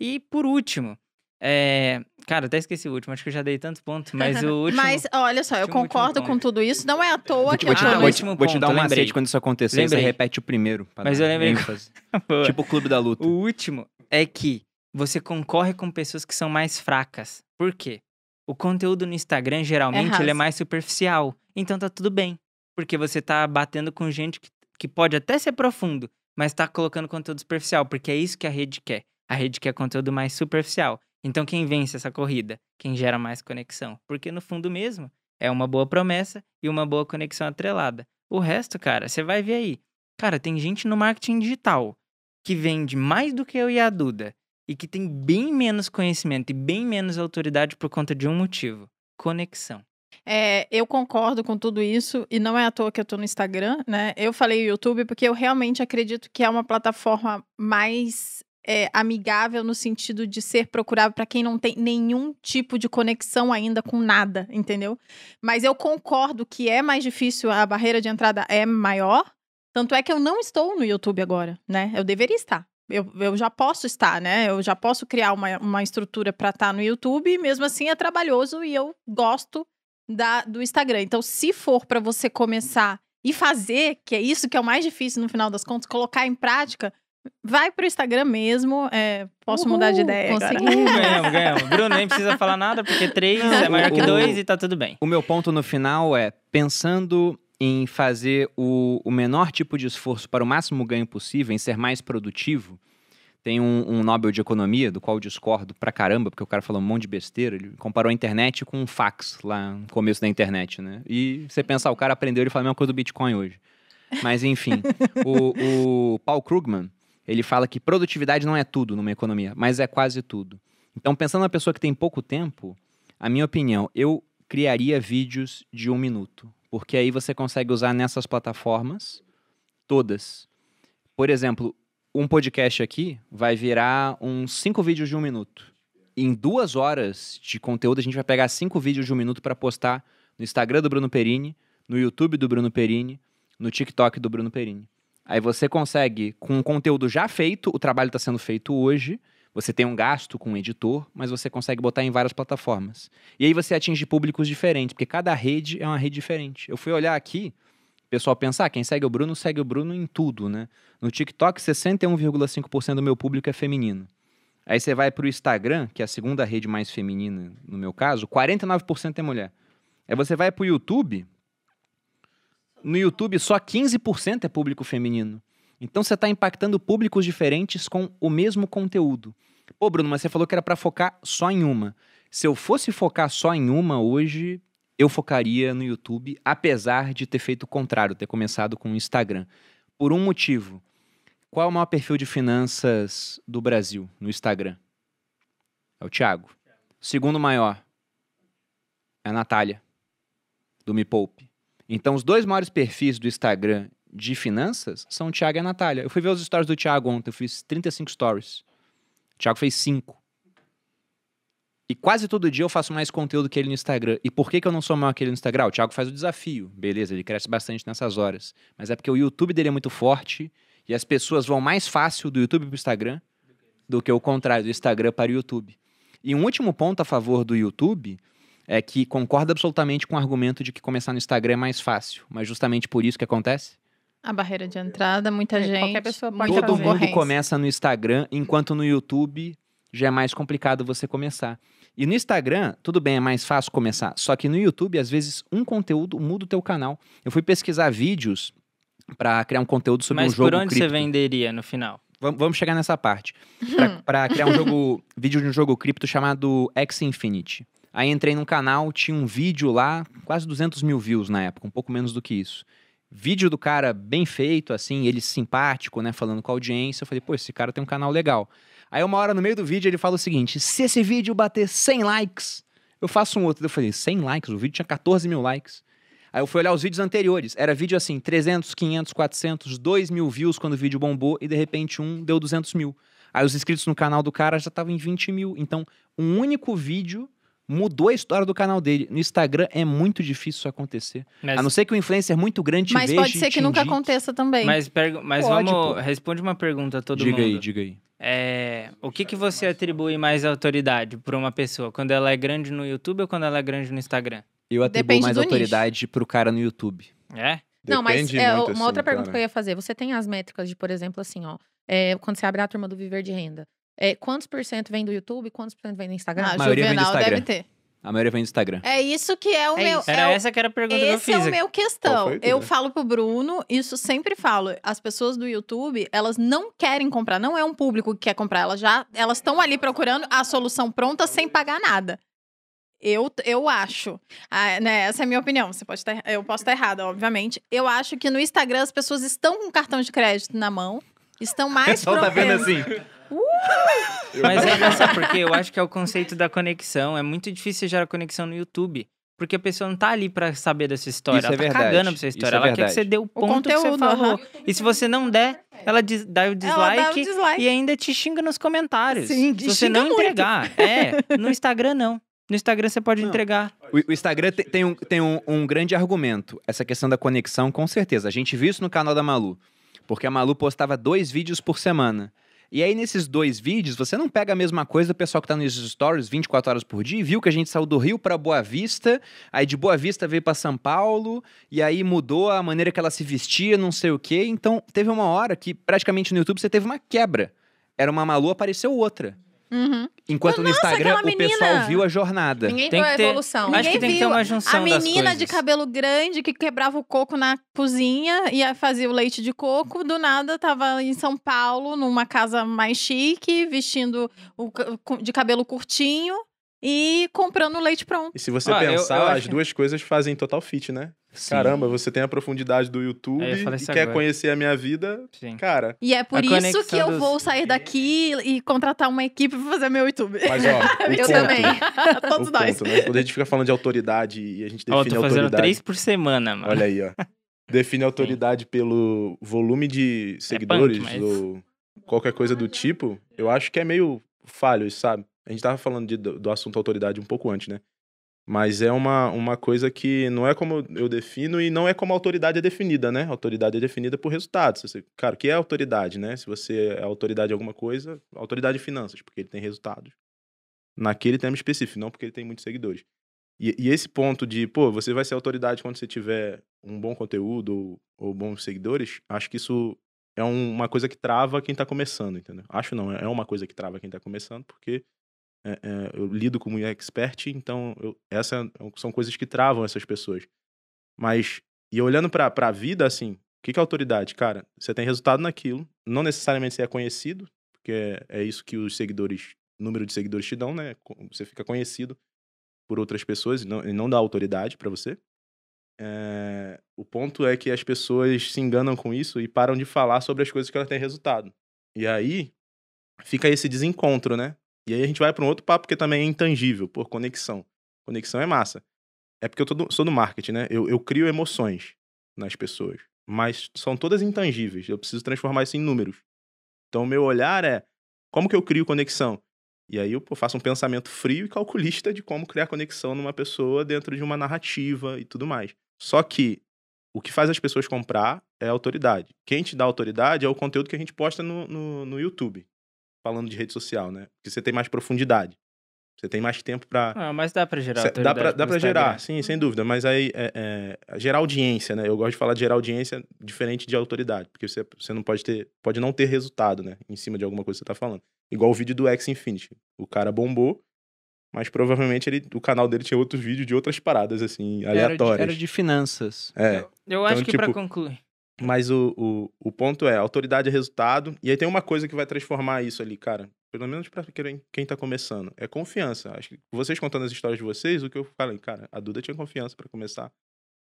E por último, é... Cara, até esqueci o último, acho que eu já dei tanto ponto, mas o último... Mas olha só, eu concordo com ponto. tudo isso. Não é à toa que eu vou Ah, te- último vou te dar ponto, um lembrei. macete quando isso acontecer, você Lembrei. repete o primeiro. Mas eu lembrei-. Tipo o clube da luta. O último é que você concorre com pessoas que são mais fracas. Por quê? O conteúdo no Instagram, geralmente, ele é mais superficial. Então tá tudo bem. Porque você tá batendo com gente que, que pode até ser profundo, mas tá colocando conteúdo superficial, porque é isso que a rede quer. A rede quer conteúdo mais superficial. Então quem vence essa corrida? Quem gera mais conexão. Porque no fundo mesmo, é uma boa promessa e uma boa conexão atrelada. O resto, cara, você vai ver aí. Cara, tem gente no marketing digital que vende mais do que eu e a Duda e que tem bem menos conhecimento e bem menos autoridade por conta de um motivo: conexão. É, eu concordo com tudo isso e não é à toa que eu tô no Instagram, né? Eu falei YouTube porque eu realmente acredito que é uma plataforma mais é, amigável no sentido de ser procurável para quem não tem nenhum tipo de conexão ainda com nada, entendeu? Mas eu concordo que é mais difícil, a barreira de entrada é maior. Tanto é que eu não estou no YouTube agora, né? Eu deveria estar. Eu, eu já posso estar, né? Eu já posso criar uma, uma estrutura para estar no YouTube, mesmo assim é trabalhoso e eu gosto da, do Instagram. Então, se for para você começar e fazer, que é isso que é o mais difícil no final das contas, colocar em prática, vai pro Instagram mesmo. É, posso Uhul, mudar de ideia agora. consegui. ganhamos, ganhamos. Bruno nem precisa falar nada, porque três Não, é maior que o- dois e tá tudo bem. O meu ponto no final é pensando em fazer o, o menor tipo de esforço para o máximo ganho possível, em ser mais produtivo. Tem um, um Nobel de Economia, do qual eu discordo pra caramba, porque o cara falou um monte de besteira. Ele comparou a internet com um fax lá no começo da internet, né? E você pensar, o cara aprendeu, ele fala a mesma coisa do Bitcoin hoje. Mas enfim, o, o Paul Krugman, ele fala que produtividade não é tudo numa economia, mas é quase tudo. Então, pensando na pessoa que tem pouco tempo, a minha opinião, eu criaria vídeos de um minuto. Porque aí você consegue usar nessas plataformas todas. Por exemplo, um podcast aqui vai virar uns cinco vídeos de um minuto. Em duas horas de conteúdo, a gente vai pegar cinco vídeos de um minuto para postar no Instagram do Bruno Perini, no YouTube do Bruno Perini, no TikTok do Bruno Perini. Aí você consegue, com um conteúdo já feito, o trabalho está sendo feito hoje, você tem um gasto com um editor, mas você consegue botar em várias plataformas. E aí você atinge públicos diferentes, porque cada rede é uma rede diferente. Eu fui olhar aqui, o pessoal pensar, ah, quem segue o Bruno, segue o Bruno em tudo, né? No TikTok, 61,5% do meu público é feminino. Aí você vai pro Instagram, que é a segunda rede mais feminina no meu caso, 49% é mulher. Aí você vai pro YouTube, no YouTube só 15% é público feminino. Então você está impactando públicos diferentes com o mesmo conteúdo. Pô, Bruno, mas você falou que era para focar só em uma. Se eu fosse focar só em uma hoje, eu focaria no YouTube, apesar de ter feito o contrário, ter começado com o Instagram. Por um motivo. Qual é o maior perfil de finanças do Brasil no Instagram? É o Thiago. Segundo maior é a Natália, do Me Poupe. Então, os dois maiores perfis do Instagram de finanças são o Thiago e a Natália. Eu fui ver os stories do Thiago ontem, eu fiz 35 stories. O Thiago fez 5. E quase todo dia eu faço mais conteúdo que ele no Instagram. E por que, que eu não sou maior que ele no Instagram? O Thiago faz o desafio. Beleza, ele cresce bastante nessas horas. Mas é porque o YouTube dele é muito forte e as pessoas vão mais fácil do YouTube para o Instagram do que o contrário, do Instagram para o YouTube. E um último ponto a favor do YouTube é que concorda absolutamente com o argumento de que começar no Instagram é mais fácil. Mas justamente por isso que acontece. A barreira de entrada, muita É, gente. qualquer pessoa pode Todo fazer. mundo começa no Instagram, enquanto no YouTube já é mais complicado você começar. E no Instagram, tudo bem, é mais fácil começar. Só que no YouTube, às vezes, um conteúdo muda o teu canal. Eu fui pesquisar vídeos para criar um conteúdo sobre Mas um jogo por onde você cripto. venderia no final? Vam- Vamos chegar nessa parte. Pra- Pra criar um jogo, vídeo de um jogo cripto chamado X Infinity. Aí entrei num canal, tinha um vídeo lá, quase 200 mil views na época, um pouco menos do que isso. Vídeo do cara bem feito, assim, ele simpático, né, falando com a audiência. Eu falei, pô, esse cara tem um canal legal. Aí uma hora no meio do vídeo ele fala o seguinte: se esse vídeo bater 100 likes, eu faço um outro. Eu falei, 100 likes? O vídeo tinha 14 mil likes. Aí eu fui olhar os vídeos anteriores. Era vídeo assim, 300, 500, 400, 2 mil views quando o vídeo bombou e de repente um deu 200 mil. Aí os inscritos no canal do cara já estavam em 20 mil. Então, um único vídeo mudou a história do canal dele. No Instagram é muito difícil isso acontecer. Mas, A não ser que o influencer muito grande Mas veja pode ser que nunca indique. aconteça também. mas, mas Pode, vamos. pô. Responde uma pergunta a todo diga mundo. aí, diga aí. É, o que, que você atribui mais autoridade para uma pessoa? Quando ela é grande no YouTube ou quando ela é grande no Instagram? Eu atribuo Depende mais autoridade pro cara no YouTube. É? Não, mas é, uma outra assim, pergunta cara. que eu ia fazer. Você tem as métricas de, por exemplo, assim, ó. é, quando você abre a turma do Viver de Renda. É, quantos por cento vem do YouTube e quantos por cento vem do Instagram? Ah, A maioria vem do Juvenal deve ter. A maioria vem do Instagram. É isso que é o É meu. isso. Era é o- essa que era a pergunta que eu Esse fiz. é o meu questão. foi, Eu falo pro Bruno, isso sempre falo. As pessoas do YouTube, elas não querem comprar, não é um público que quer comprar, elas já, elas estão ali procurando a solução pronta sem pagar nada. Eu, eu acho, Ah, né, essa é a minha opinião. Você pode eu posso estar errada, obviamente. Eu acho que no Instagram as pessoas estão com cartão de crédito na mão, estão mais tá propensas- assim. Mas é engraçado porque eu acho que é o conceito da conexão. É muito difícil você gerar conexão no YouTube. Porque a pessoa não tá ali pra saber dessa história. Isso ela é tá verdade. cagando pra sua Isso história. é ela quer que você dê o ponto que você conteúdo, falou. aham. E se você não der, ela diz- dá o Ela dislike, dá o dislike. e ainda te xinga nos comentários. Sim, se você não muito. entregar. É, no Instagram não. No Instagram você pode Não. entregar. O, o Instagram te- tem, um, tem um, um grande argumento. Essa questão da conexão, com certeza. A gente viu isso no canal da Malu. Porque a Malu postava dois vídeos por semana. E aí, nesses dois vídeos, você não pega a mesma coisa do pessoal que tá nos stories 24 horas por dia e viu que a gente saiu do Rio para Boa Vista, aí de Boa Vista veio para São Paulo, e aí mudou a maneira que ela se vestia, não sei o quê. Então, teve uma hora que praticamente no YouTube você teve uma quebra. Era uma Malu, apareceu outra. Uhum. Enquanto no Instagram o pessoal viu a jornada. Ninguém Tem viu que a ter- evolução. Acho Ninguém que tem que ter viu. uma junção A das menina de cabelo grande que quebrava o coco na cozinha e fazia o leite de coco, do nada tava em São Paulo, numa casa mais chique, vestindo o de cabelo curtinho e comprando leite pronto. E se você Ah, eu- pensar, eu as acho- duas coisas fazem total fit, né? Sim. Caramba, você tem a profundidade do YouTube É, e quer agora. conhecer a minha vida, Sim. cara. E é por A isso que eu dos- vou sair daqui e contratar uma equipe pra fazer meu YouTube. Mas ó, o Eu ponto, também. Todos o nós. ponto, né? Quando a gente fica falando de autoridade e a gente Ó, eu define tô fazendo autoridade. três por semana, mano. Olha aí, ó. Define autoridade pelo volume de seguidores mas- ou qualquer coisa do tipo, eu acho que é meio falho, isso, sabe? A gente tava falando de- do, do assunto autoridade um pouco antes, né? Mas é uma, uma coisa que não é como eu defino e não é como a autoridade é definida, né? A autoridade é definida por resultados. Você, cara, o que é autoridade, né? Se você é autoridade em alguma coisa, autoridade em finanças, porque ele tem resultados. Naquele tema específico, não porque ele tem muitos seguidores. E, e esse ponto de, pô, você vai ser autoridade quando você tiver um bom conteúdo ou, ou bons seguidores, acho que isso é um- uma coisa que trava quem tá começando, entendeu? Acho não, é uma coisa que trava quem tá começando, porque é, é, eu lido como expert, então eu, essa são coisas que travam essas pessoas. Mas, e olhando pra, pra vida, assim, o que, que é autoridade? Cara, você tem resultado naquilo, não necessariamente você é conhecido, porque é, é isso que os seguidores, número de seguidores te dão, né? Você fica conhecido por outras pessoas e não, e não dá autoridade pra você. É, o ponto é que as pessoas se enganam com isso e param de falar sobre as coisas que elas têm resultado. E aí fica esse desencontro, né? E aí a gente vai para um outro papo que também é intangível, por conexão. Conexão é massa. É porque eu do- sou do marketing, né? Eu, eu crio emoções nas pessoas, mas são todas intangíveis. Eu preciso transformar isso em números. Então meu olhar é como que eu crio conexão? E aí eu faço um pensamento frio e calculista de como criar conexão numa pessoa dentro de uma narrativa e tudo mais. Só que o que faz as pessoas comprar é autoridade. Quem te dá autoridade é o conteúdo que a gente posta no, no, no YouTube. Falando de rede social, né? Porque você tem mais profundidade. Você tem mais tempo pra. Ah, mas dá pra gerar Cê- dá pra, dá gerar, sim, sem dúvida. Mas aí, é, é, gerar audiência, né? Eu gosto de falar de gerar audiência diferente de autoridade. Porque você, você não pode ter. Pode não ter resultado, né? Em cima de alguma coisa que você tá falando. Igual o vídeo do X Infinity. O cara bombou, mas provavelmente ele, o canal dele tinha outros vídeos de outras paradas, assim, Era de, aleatórias. era de finanças. É. Eu acho que pra tipo, concluir. Mas o, o, o ponto é, autoridade é resultado. E aí tem uma coisa que vai transformar isso ali, cara. Pelo menos pra quem, tá começando. É confiança. Acho que vocês contando as histórias de vocês, o que eu falei, cara, a Duda tinha confiança pra começar.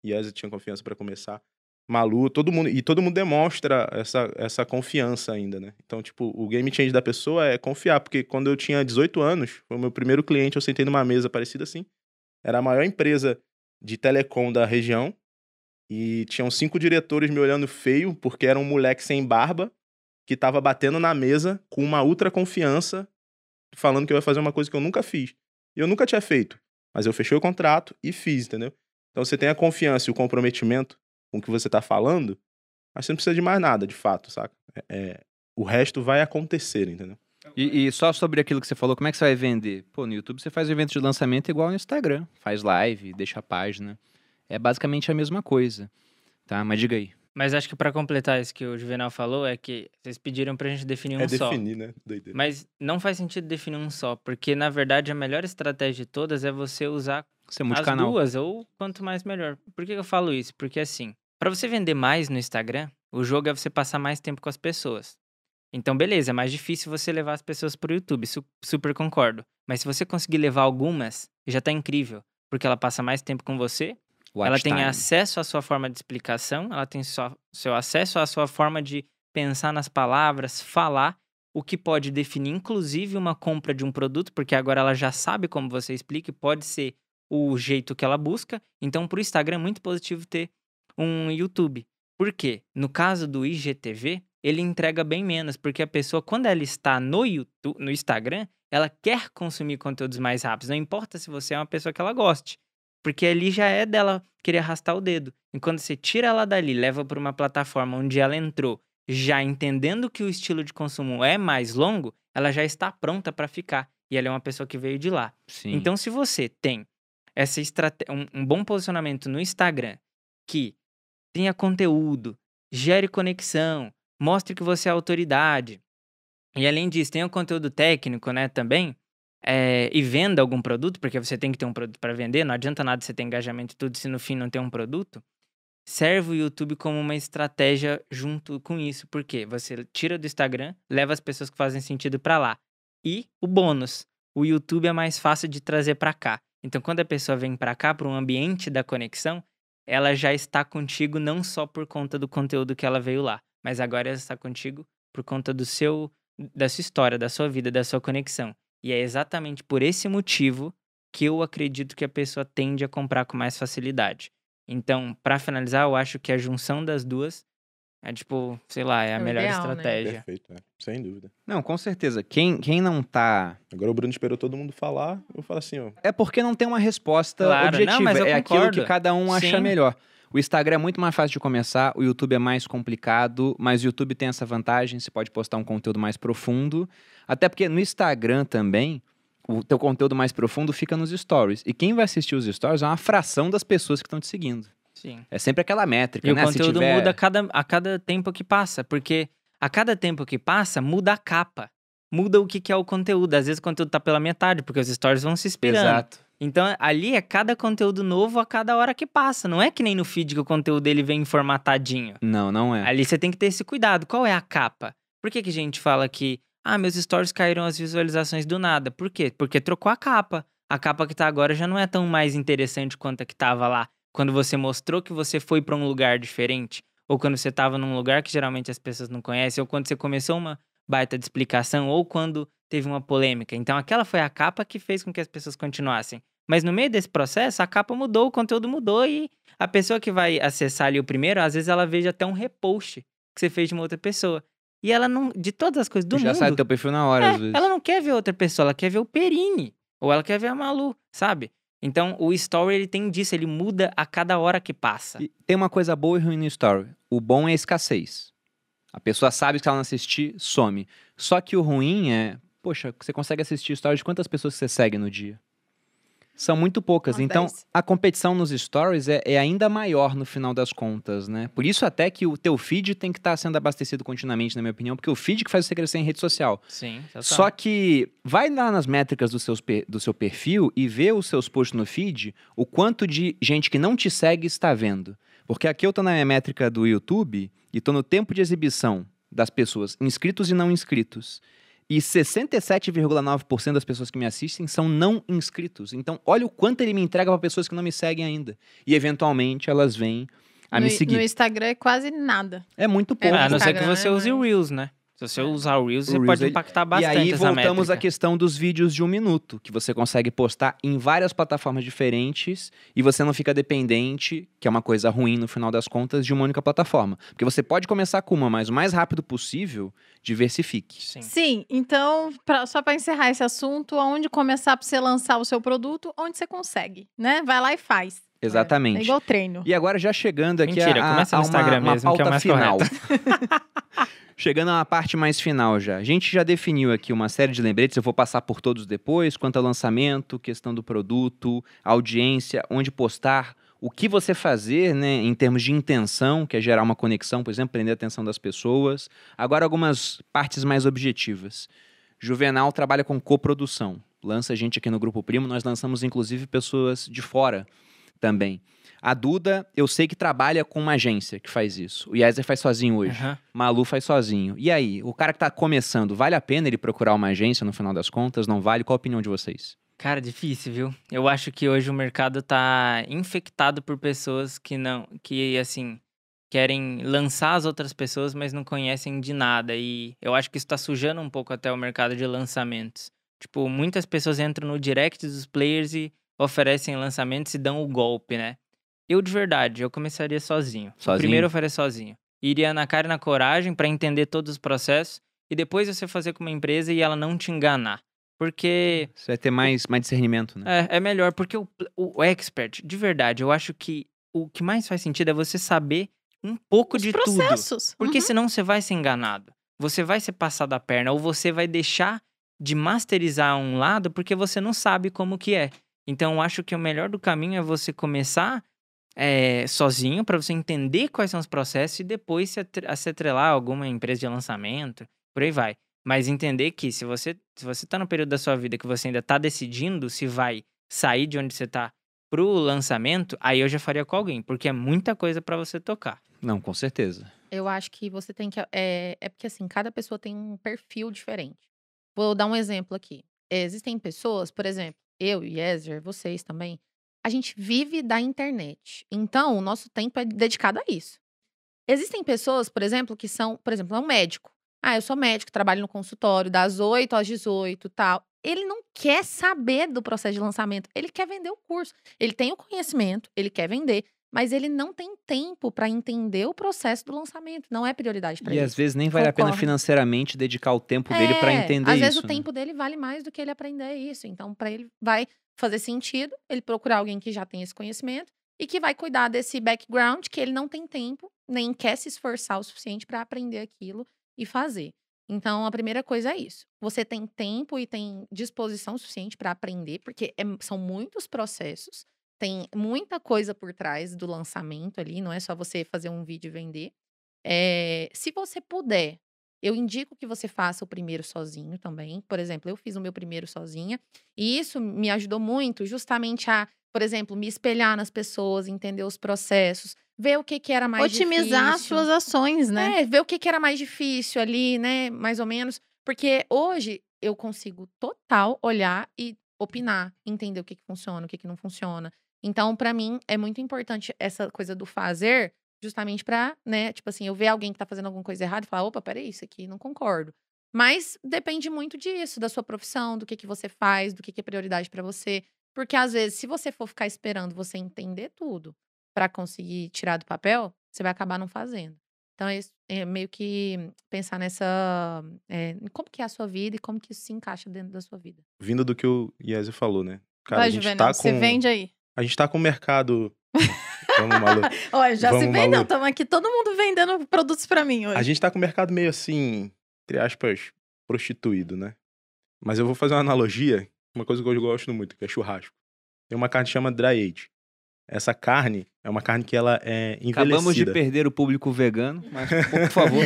Yesa tinha confiança pra começar. Malu, todo mundo. E todo mundo demonstra essa, essa confiança ainda, né? Então, tipo, o game change da pessoa é confiar. Porque quando eu tinha 18 anos, foi o meu primeiro cliente, eu sentei numa mesa parecida assim. Era a maior empresa de telecom da região. E tinham cinco diretores me olhando feio, porque era um moleque sem barba, que tava batendo na mesa com uma ultra confiança, falando que eu ia fazer uma coisa que eu nunca fiz. E eu nunca tinha feito. Mas eu fechei o contrato e fiz, entendeu? Então você tem a confiança e o comprometimento com o que você tá falando, mas você não precisa de mais nada, de fato, saca? É, é, o resto vai acontecer, entendeu? E, e só sobre aquilo que você falou, como é que você vai vender? Pô, no YouTube você faz evento de lançamento igual no Instagram. Faz live, deixa a página. É basicamente a mesma coisa. Tá? Mas diga aí. Mas acho que pra completar isso que o Juvenal falou, é que vocês pediram pra gente definir um é só. definir, né? Doideira. Mas não faz sentido definir um só, porque na verdade a melhor estratégia de todas é você usar Você é as duas, ou quanto mais melhor. Por que eu falo isso? Porque assim, pra você vender mais no Instagram, o jogo é você passar mais tempo com as pessoas. Então, beleza, é mais difícil você levar as pessoas pro YouTube, su- super concordo. Mas se você conseguir levar algumas, já tá incrível. Porque ela passa mais tempo com você, ela tem acesso à sua forma de explicação, ela tem sua, seu acesso à sua forma de pensar nas palavras, falar, o que pode definir inclusive uma compra de um produto, porque agora ela já sabe como você explica e pode ser o jeito que ela busca. Então, para o Instagram é muito positivo ter um YouTube. Por quê? No caso do IGTV, ele entrega bem menos, porque a pessoa, quando ela está no YouTube, no Instagram, ela quer consumir conteúdos mais rápidos. Não importa se você é uma pessoa que ela goste. Porque ali já é dela querer arrastar o dedo. E quando você tira ela dali, leva para uma plataforma onde ela entrou já entendendo que o estilo de consumo é mais longo, ela já está pronta para ficar. E ela é uma pessoa que veio de lá. Sim. Então, se você tem essa estrate... um, um bom posicionamento no Instagram, que tenha conteúdo, gere conexão, mostre que você é autoridade, e além disso, tenha um conteúdo técnico, né, também, é, e venda algum produto, porque você tem que ter um produto para vender, não adianta nada você ter engajamento e tudo se no fim não tem um produto. Serve o YouTube como uma estratégia junto com isso, porque você tira do Instagram, leva as pessoas que fazem sentido para lá. E o bônus, o YouTube é mais fácil de trazer para cá. Então, quando a pessoa vem para cá, para um ambiente da conexão, ela já está contigo não só por conta do conteúdo que ela veio lá, mas agora ela está contigo por conta do seu, da sua história, da sua vida, da sua conexão. E é exatamente por esse motivo que eu acredito que a pessoa tende a comprar com mais facilidade. Então, para finalizar, eu acho que a junção das duas é tipo, sei lá, é a É melhor ideal, né? estratégia. Perfeito, né? Sem dúvida. Não, com certeza. Quem, quem não tá. Agora o Bruno esperou todo mundo falar, eu falo assim, ó. É porque não tem uma resposta Claro, não, objetiva. mas eu é aquilo que concordo. cada um acha Sim. melhor. O Instagram é muito mais fácil de começar, o YouTube é mais complicado, mas o YouTube tem essa vantagem, você pode postar um conteúdo mais profundo. Até porque no Instagram também, o teu conteúdo mais profundo fica nos stories. E quem vai assistir os stories é uma fração das pessoas que estão te seguindo. Sim. É sempre aquela métrica, E né? o conteúdo tiver- muda a cada, a cada tempo que passa, porque a cada tempo que passa, muda a capa. Muda o que, que é o conteúdo. Às vezes o conteúdo tá pela metade, porque os stories vão se inspirando. Exato. Então, ali é cada conteúdo novo a cada hora que passa. Não é que nem no feed que o conteúdo ele vem formatadinho. Não, não é. Ali você tem que ter esse cuidado. Qual é a capa? Por que, que a gente fala que, ah, meus stories caíram as visualizações do nada? Por quê? Porque trocou a capa. A capa que tá agora já não é tão mais interessante quanto a que tava lá. Quando você mostrou que você foi para um lugar diferente. Ou quando você tava num lugar que geralmente as pessoas não conhecem. Ou quando você começou uma baita de explicação. Ou quando teve uma polêmica. Então aquela foi a capa que fez com que as pessoas continuassem. Mas no meio desse processo, a capa mudou, o conteúdo mudou e a pessoa que vai acessar ali o primeiro, às vezes ela veja até um repost que você fez de uma outra pessoa. E ela não, de todas as coisas do já mundo, sai do teu perfil na hora, é, às vezes. ela não quer ver outra pessoa, ela quer ver o Perini. Ou ela quer ver a Malu, sabe? Então, o story, ele tem disso, ele muda a cada hora que passa. E tem uma coisa boa e ruim no story. O bom é a escassez. A pessoa sabe que ela não assistir, some. Só que o ruim é, poxa, você consegue assistir stories de quantas pessoas você segue no dia? São muito poucas. Então, 10. a competição nos stories é, é ainda maior no final das contas, né? Por isso até que o teu feed tem que estar sendo abastecido continuamente, na minha opinião, porque o feed que faz você crescer em rede social. Sim, Só que vai lá nas métricas do, seus do seu perfil e vê os seus posts no feed, o quanto de gente que não te segue está vendo. Porque aqui eu tô na minha métrica do YouTube e tô no tempo de exibição das pessoas inscritos e não inscritos. E 67,9% das pessoas que me assistem são não inscritos. Então, olha o quanto ele me entrega para pessoas que não me seguem ainda. E eventualmente elas vêm a no, me seguir. no Instagram é quase nada. É muito É, pouco. a não ser que Instagram, você use o mas- Reels, né? Se você É. usar o Reels, O você Reels, pode ele- impactar E bastante aí essa voltamos à métrica. questão dos vídeos de um minuto, que você consegue postar em várias plataformas diferentes e você não fica dependente, que é uma coisa ruim no final das contas, de uma única plataforma. Porque você pode começar com uma, mas o mais rápido possível, diversifique. Sim. Sim, então, pra- só para encerrar esse assunto, aonde começar para você lançar o seu produto, onde você consegue, né? Vai lá e faz. É Exatamente. igual treino. E agora já chegando aqui Mentira, a, a, começa a no uma, Instagram uma mesmo, que é o pauta mais final. chegando a uma parte mais final já. A gente já definiu aqui uma série de lembretes, eu vou passar por todos depois, quanto ao lançamento, questão do produto, audiência, onde postar, o que você fazer, né, em termos de intenção, que é gerar uma conexão, por exemplo, prender a atenção das pessoas. Agora algumas partes mais objetivas. Juvenal trabalha com coprodução. Lança gente aqui no Grupo Primo, nós lançamos inclusive pessoas de fora também. A Duda, eu sei que trabalha com uma agência que faz isso. O Yezer faz sozinho hoje. Aham. Malu faz sozinho. E aí, o cara que tá começando, vale a pena ele procurar uma agência no final das contas? Não vale? Qual a opinião de vocês? Cara, difícil, viu? Eu acho que hoje o mercado tá infectado por pessoas que não, que assim, querem lançar as outras pessoas, mas não conhecem de nada. E eu acho que isso tá sujando um pouco até o mercado de lançamentos. Tipo, muitas pessoas entram no direct dos players e oferecem lançamentos e dão o golpe, né? Eu, de verdade, eu começaria sozinho. Sozinho? Primeiro eu faria sozinho. Iria na cara e na coragem pra entender todos os processos e depois você fazer com uma empresa e ela não te enganar. Porque Você vai ter mais, mais discernimento, né? é, é melhor, porque o, o, o expert, de verdade, eu acho que o que mais faz sentido é você saber um pouco Os de tudo. processos. Porque Uhum. senão você vai ser enganado. Você vai ser passado a perna ou você vai deixar de masterizar um lado porque você não sabe como que é. Então, eu acho que o melhor do caminho é você começar é, sozinho para você entender quais são os processos e depois se, atre- a se atrelar a alguma empresa de lançamento, por aí vai. Mas entender que se você se você tá no período da sua vida que você ainda tá decidindo se vai sair de onde você tá pro lançamento, aí eu já faria com alguém, porque é muita coisa para você tocar. Não, com certeza. Eu acho que você tem que. É, é porque, assim, cada pessoa tem um perfil diferente. Vou dar um exemplo aqui. Existem pessoas, por exemplo, eu e Ezer, vocês também, a gente vive da internet. Então, o nosso tempo é dedicado a isso. Existem pessoas, por exemplo, que são, por exemplo, é um médico. Ah, eu sou médico, trabalho no consultório das 8 às 18 tal. Ele não quer saber do processo de lançamento, ele quer vender o curso. Ele tem o conhecimento, ele quer vender, mas ele não tem tempo para entender o processo do lançamento. Não é prioridade para E ele. às vezes nem vale a pena financeiramente dedicar o tempo dele pra É, entender Às isso. vezes o né? tempo dele vale mais do que ele aprender isso. Então, para ele vai fazer sentido ele procurar alguém que já tem esse conhecimento e que vai cuidar desse background que ele não tem tempo, nem quer se esforçar o suficiente para aprender aquilo e fazer. Então, a primeira coisa é isso. Você tem tempo e tem disposição suficiente para aprender, porque é- são muitos processos, tem muita coisa por trás do lançamento ali, não é só você fazer um vídeo e vender. É, se você puder, eu indico que você faça o primeiro sozinho também. Por exemplo, eu fiz o meu primeiro sozinha. E isso me ajudou muito justamente a, por exemplo, me espelhar nas pessoas, entender os processos, ver o que, que era mais Otimizar as difícil. suas ações, né? É, ver o que, que era mais difícil ali, né? Mais ou menos. Porque hoje eu consigo total olhar e opinar, entender o que, que funciona, o que, que não funciona. Então, pra mim, é muito importante essa coisa do fazer, justamente pra, né? Tipo assim, eu ver alguém que tá fazendo alguma coisa errada e falar, opa, peraí, isso aqui não concordo. Mas depende muito disso, da sua profissão, do que, que você faz, do que, que é prioridade pra você. Porque às vezes, se você for ficar esperando você entender tudo pra conseguir tirar do papel, você vai acabar não fazendo. Então, é, é meio que pensar nessa. é, como que é a sua vida e como que isso se encaixa dentro da sua vida. Vindo do que o Iese falou, né? Cara, Vai, a gente Juvenal, tá você com... vende aí. A gente tá com o mercado... Vamos, Malu. Olha, já se Vamos, vendeu. Malu. Estamos aqui todo mundo vendendo produtos pra mim hoje. A gente tá com o mercado meio assim, entre aspas, prostituído, né? Mas eu vou fazer uma analogia, uma coisa que eu gosto muito, que é churrasco. Tem uma carne que chama dry age. Essa carne é uma carne que ela é envelhecida. Acabamos de perder o público vegano, mas por favor,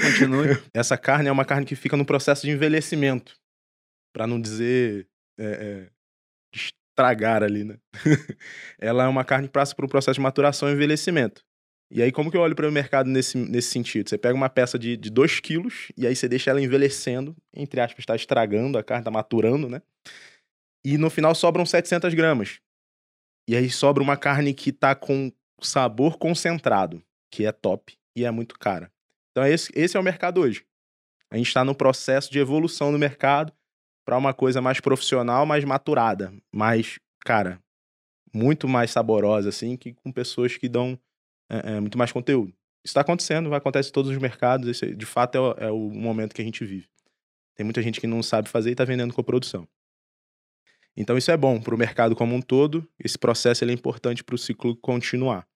continue. Essa carne é uma carne que fica no processo de envelhecimento. Pra não dizer é, é, estragar ali, né? ela é uma carne que passa por um processo de maturação e envelhecimento. E aí, como que eu olho para o mercado nesse, nesse sentido? Você pega uma peça de 2 quilos e aí você deixa ela envelhecendo, entre aspas, está estragando, a carne está maturando, né? E no final sobram 700 gramas. E aí sobra uma carne que tá com sabor concentrado, que é top e é muito cara. Então esse, esse é o mercado hoje. A gente está no processo de evolução no mercado para uma coisa mais profissional, mais maturada, mais, cara, muito mais saborosa, assim, que com pessoas que dão é, é, muito mais conteúdo. Isso está acontecendo, vai acontecer em todos os mercados, esse, de fato é o, é o momento que a gente vive. Tem muita gente que não sabe fazer e está vendendo coprodução. Então isso é bom para o mercado como um todo. Esse processo é importante para o ciclo continuar.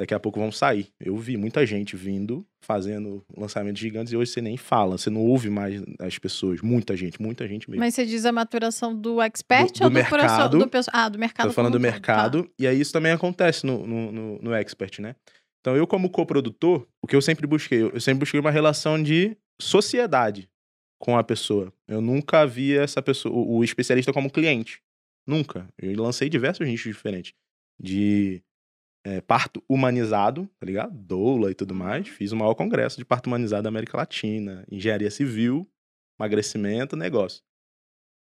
Daqui a pouco vão sair. Eu vi muita gente vindo, fazendo lançamentos gigantes, e hoje você nem fala, você não ouve mais as pessoas. Muita gente, muita gente mesmo. Mas você diz a maturação do expert Do- ou do mercado. do? Ah, do mercado. Tô falando do tá. mercado, e aí isso também acontece no, no, no, no Expert, né? Então, eu, como coprodutor, o que eu sempre busquei? Eu sempre busquei uma relação de sociedade com a pessoa. Eu nunca vi essa pessoa, o especialista como cliente. Nunca. Eu lancei diversos nichos diferentes. De é, parto humanizado, tá ligado? Doula e tudo mais. Fiz o maior congresso de parto humanizado da América Latina. Engenharia civil, emagrecimento, negócio.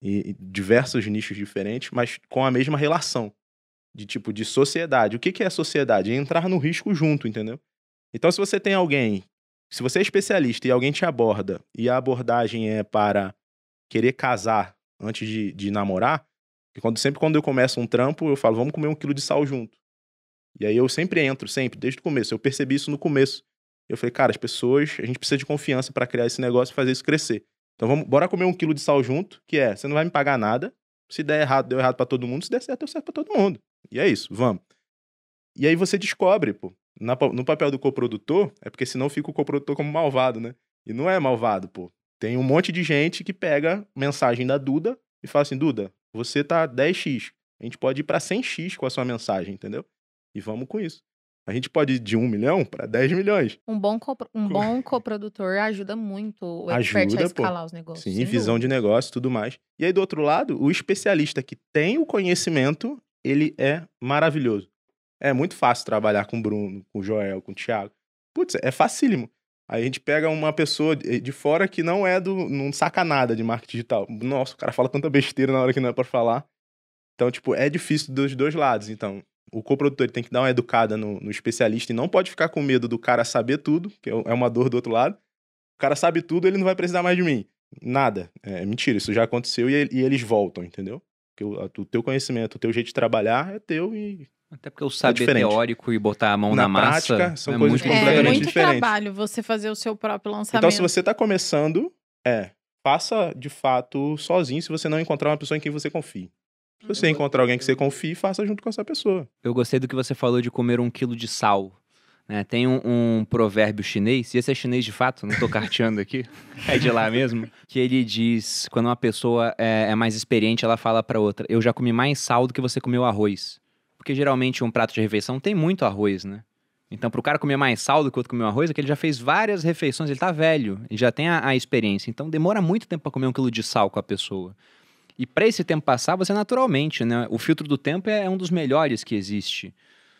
E, e diversos nichos diferentes, mas com a mesma relação de tipo de sociedade. O que, que é sociedade? É entrar no risco junto, entendeu? Então, se você tem alguém, se você é especialista e alguém te aborda e a abordagem é para querer casar antes de, de namorar, e quando, sempre quando eu começo um trampo, eu falo, vamos comer um quilo de sal junto. E aí eu sempre entro, sempre, desde o começo. Eu percebi isso no começo. Eu falei, cara, as pessoas, a gente precisa de confiança para criar esse negócio e fazer isso crescer. Então vamos, bora comer um quilo de sal junto, que é, você não vai me pagar nada. Se der errado, deu errado para todo mundo. Se der certo, deu certo para todo mundo. E é isso, vamos. E aí você descobre, pô, na no papel do coprodutor, é porque senão fica o coprodutor como malvado, né? E não é malvado, pô. Tem um monte de gente que pega mensagem da Duda e fala assim: Duda, você tá 10x. A gente pode ir pra 100x com a sua mensagem, entendeu? E vamos com isso. A gente pode ir de 1 milhão pra 10 milhões. Um bom, um bom coprodutor ajuda muito o expert Ajuda, a pô. escalar os negócios. Sim, visão dúvida. de negócio e tudo mais. E aí, do outro lado, o especialista que tem o conhecimento, ele é maravilhoso. É muito fácil trabalhar com o Bruno, com o Joel, com o Thiago. Putz, é facílimo. Aí a gente pega uma pessoa de de fora que não é do. não saca nada de marketing digital. Nossa, o cara fala tanta besteira na hora que não é pra falar. Então, tipo, é difícil dos dois lados. Então, o coprodutor tem que dar uma educada no, no especialista e não pode ficar com medo do cara saber tudo, que é uma dor do outro lado. O cara sabe tudo, ele não vai precisar mais de mim. Nada. É mentira, isso já aconteceu e, e eles voltam, entendeu? Porque o, o teu conhecimento, o teu jeito de trabalhar é teu e Até porque o saber diferente. teórico e botar a mão na, Na massa prática, são é coisas muito É completamente muito diferente. trabalho você fazer o seu próprio lançamento. Então, se você tá começando, é, faça de fato sozinho se você não encontrar uma pessoa em quem você confie. Se você encontrar alguém que você confie, faça junto com essa pessoa. Eu gostei do que você falou de comer um quilo de sal. né? Tem um, um provérbio chinês, e esse é chinês de fato, não tô carteando aqui, é de lá mesmo, que ele diz, quando uma pessoa é, é mais experiente, ela fala pra outra, eu já comi mais sal do que você comeu arroz. Porque geralmente um prato de refeição tem muito arroz, né? Então, pro cara comer mais sal do que o outro comeu arroz, é que ele já fez várias refeições, ele tá velho, ele já tem a, a experiência. Então, demora muito tempo pra comer um quilo de sal com a pessoa. E para esse tempo passar, você naturalmente, né? O filtro do tempo é um dos melhores que existe.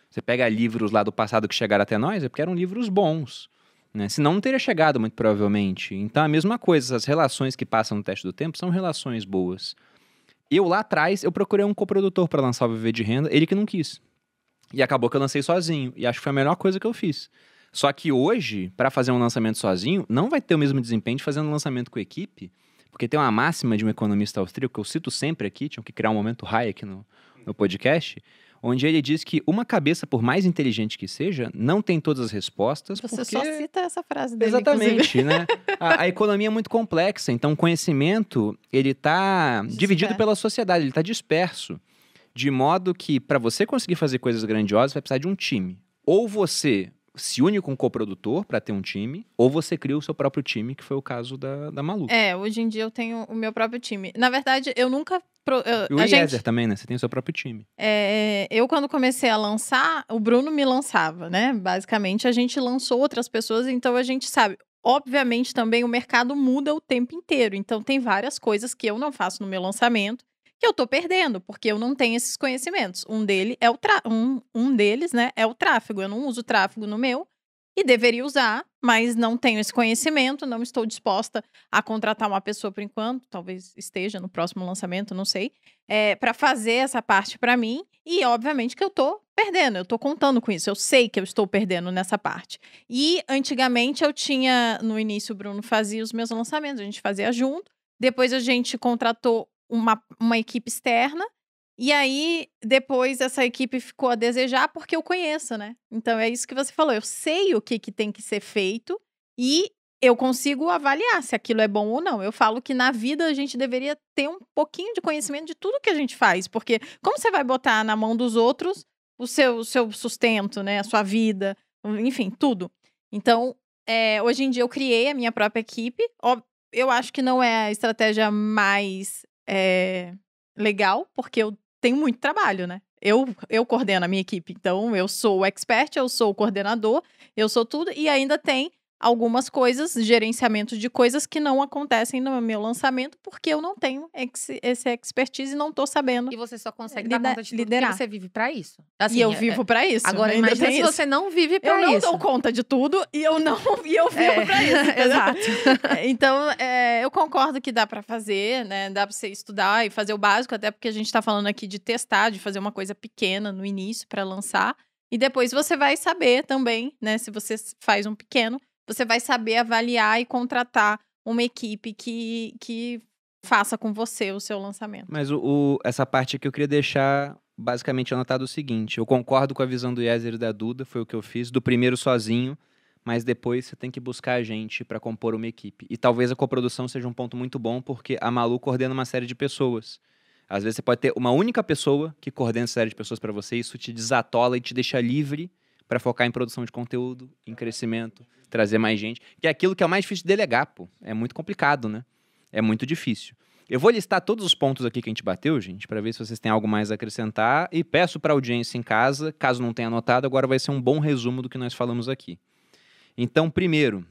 Você pega livros lá do passado que chegaram até nós, é porque eram livros bons. Né? Senão não teria chegado, muito provavelmente. Então, a mesma coisa, as relações que passam no teste do tempo são relações boas. Eu lá atrás, eu procurei um coprodutor para lançar o Viver de Renda, ele que não quis. E acabou que eu lancei sozinho. E acho que foi a melhor coisa que eu fiz. Só que hoje, para fazer um lançamento sozinho, não vai ter o mesmo desempenho de fazer um lançamento com equipe, porque tem uma máxima de um economista austríaco que eu cito sempre aqui, tinha que criar um momento Hayek no, no podcast, onde ele diz que uma cabeça, por mais inteligente que seja, não tem todas as respostas. Você porque... só cita essa frase dele, inclusive. Exatamente, né? A, a economia é muito complexa, então o conhecimento, ele tá dividido pela sociedade, ele tá disperso. De modo que, para você conseguir fazer coisas grandiosas, vai precisar de um time. Ou você se une com o coprodutor para ter um time, ou você cria o seu próprio time, que foi o caso da, da Malu. É, hoje em dia eu tenho o meu próprio time. Na verdade, eu nunca. pro- eu- E o Eliezer gente, também, né? Você tem o seu próprio time. é, eu, quando comecei a lançar, o Bruno me lançava, né? Basicamente, a gente lançou outras pessoas, então a gente sabe. Obviamente, também o mercado muda o tempo inteiro. Então, tem várias coisas que eu não faço no meu lançamento que eu tô perdendo, porque eu não tenho esses conhecimentos. Um, dele é o tra- um, um deles, né, é o tráfego. Eu não uso tráfego no meu e deveria usar, mas não tenho esse conhecimento, não estou disposta a contratar uma pessoa por enquanto, talvez esteja no próximo lançamento, não sei, é, para fazer essa parte para mim. E obviamente que eu tô perdendo, eu tô contando com isso, eu sei que eu estou perdendo nessa parte. E antigamente eu tinha, no início o Bruno fazia os meus lançamentos, a gente fazia junto. Depois a gente contratou uma, uma equipe externa. E aí, depois, essa equipe ficou a desejar porque eu conheço, né? Então, é isso que você falou. Eu sei o que, que tem que ser feito e eu consigo avaliar se aquilo é bom ou não. Eu falo que na vida a gente deveria ter um pouquinho de conhecimento de tudo que a gente faz. Porque como você vai botar na mão dos outros o seu, o seu sustento, né? A sua vida, enfim, tudo. Então, é, hoje em dia eu criei a minha própria equipe. Eu acho que não é a estratégia mais é, legal, porque eu tenho muito trabalho, né? Eu, eu coordeno a minha equipe. Então, eu sou o expert, eu sou o coordenador, eu sou tudo. E ainda tem algumas coisas, gerenciamento de coisas que não acontecem no meu lançamento, porque eu não tenho ex, esse expertise e não tô sabendo. E você só consegue Lida- dar conta de tudo liderar. você vive pra isso. Assim, e eu é- vivo pra isso. Agora, ainda imagina se isso. você não vive pra Eu não isso. dou conta de tudo e eu não e eu vivo É, pra isso. Exato. É, Então, é, eu concordo que dá pra fazer, né? Dá pra você estudar e fazer o básico, até porque a gente tá falando aqui de testar, de fazer uma coisa pequena no início pra lançar. E depois você vai saber também, né? Se você faz um pequeno, você vai saber avaliar e contratar uma equipe que, que faça com você o seu lançamento. Mas o, o- essa parte aqui eu queria deixar basicamente anotado o seguinte: eu concordo com a visão do Yezer e da Duda, foi o que eu fiz, do primeiro sozinho, mas depois você tem que buscar a gente para compor uma equipe. E talvez a coprodução seja um ponto muito bom, porque a Malu coordena uma série de pessoas. Às vezes você pode ter uma única pessoa que coordena essa série de pessoas para você, isso te desatola e te deixa livre para focar em produção de conteúdo, em crescimento, trazer mais gente, que é aquilo que é o mais difícil de delegar, pô. É muito complicado, né? É muito difícil. Eu vou listar todos os pontos aqui que a gente bateu, gente, para ver se vocês têm algo mais a acrescentar e peço para a audiência em casa, caso não tenha anotado, agora vai ser um bom resumo do que nós falamos aqui. Então, primeiro,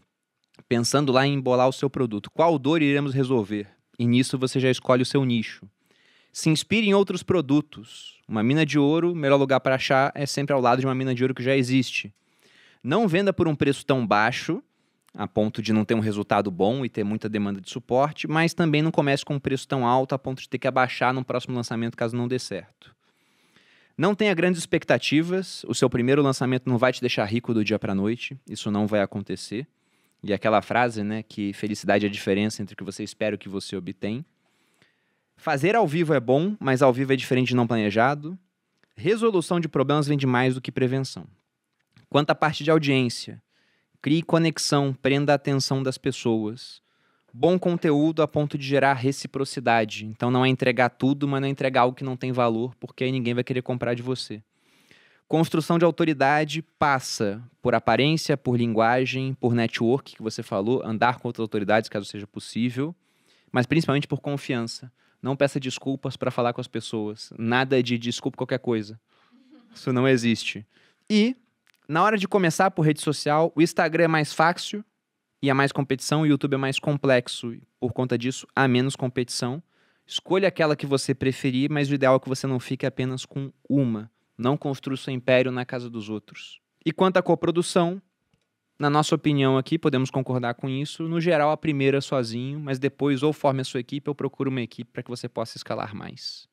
pensando lá em embolar o seu produto, qual dor iremos resolver? E nisso você já escolhe o seu nicho. Se inspire em outros produtos. Uma mina de ouro, o melhor lugar para achar é sempre ao lado de uma mina de ouro que já existe. Não venda por um preço tão baixo, a ponto de não ter um resultado bom e ter muita demanda de suporte, mas também não comece com um preço tão alto a ponto de ter que abaixar no próximo lançamento caso não dê certo. Não tenha grandes expectativas, o seu primeiro lançamento não vai te deixar rico do dia para noite, isso não vai acontecer. E aquela frase, né, que felicidade é a diferença entre o que você espera e o que você obtém. Fazer ao vivo é bom, mas ao vivo é diferente de não planejado. Resolução de problemas vem de mais do que prevenção. Quanto à parte de audiência, crie conexão, prenda a atenção das pessoas. Bom conteúdo a ponto de gerar reciprocidade. Então não é entregar tudo, mas não é entregar algo que não tem valor, porque aí ninguém vai querer comprar de você. Construção de autoridade passa por aparência, por linguagem, por network, que você falou, andar com outras autoridades caso seja possível, mas principalmente por confiança. Não peça desculpas para falar com as pessoas. Nada de desculpa qualquer coisa. Isso não existe. E, na hora de começar por rede social, o Instagram é mais fácil e há mais competição, o YouTube é mais complexo. Por conta disso, há menos competição. Escolha aquela que você preferir, mas o ideal é que você não fique apenas com uma. Não construa seu império na casa dos outros. E quanto à coprodução, na nossa opinião aqui, podemos concordar com isso. No geral, a primeira sozinho, mas depois ou forme a sua equipe ou procure uma equipe para que você possa escalar mais.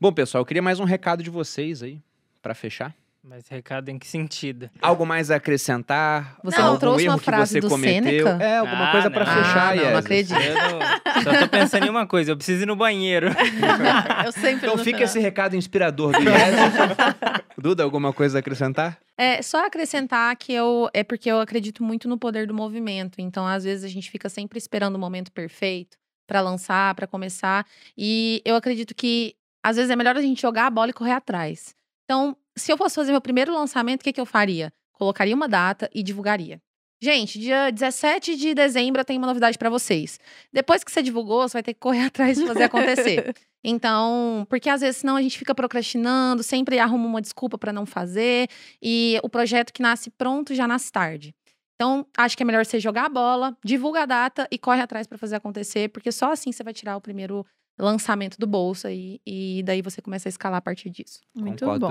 Bom, pessoal, eu queria mais um recado de vocês aí, para fechar. Mas recado em que sentido? Algo mais a acrescentar? Você Não, trouxe erro uma que frase você do cometeu? Sêneca? É, alguma Ah, coisa para fechar, Ah, não, Yes. não acredito. Não- só tô pensando em uma coisa, eu preciso ir no banheiro. Eu sempre Então fica final. esse recado inspirador do Yes. Duda, alguma coisa a acrescentar? É, só acrescentar que eu é porque eu acredito muito no poder do movimento. Então, às vezes, a gente fica sempre esperando o momento perfeito para lançar, para começar. E eu acredito que às vezes é melhor a gente jogar a bola e correr atrás. Então, se eu fosse fazer meu primeiro lançamento, o que, que eu faria? Colocaria uma data e divulgaria. Gente, dia 17 de dezembro eu tenho uma novidade para vocês. Depois que você divulgou, você vai ter que correr atrás e fazer acontecer. Então, porque às vezes senão a gente fica procrastinando, sempre arruma uma desculpa para não fazer, e o projeto que nasce pronto já nasce tarde. Então, acho que é melhor você jogar a bola, divulga a data e corre atrás para fazer acontecer, porque só assim você vai tirar o primeiro lançamento do bolso aí, e daí você começa a escalar a partir disso. Muito bom.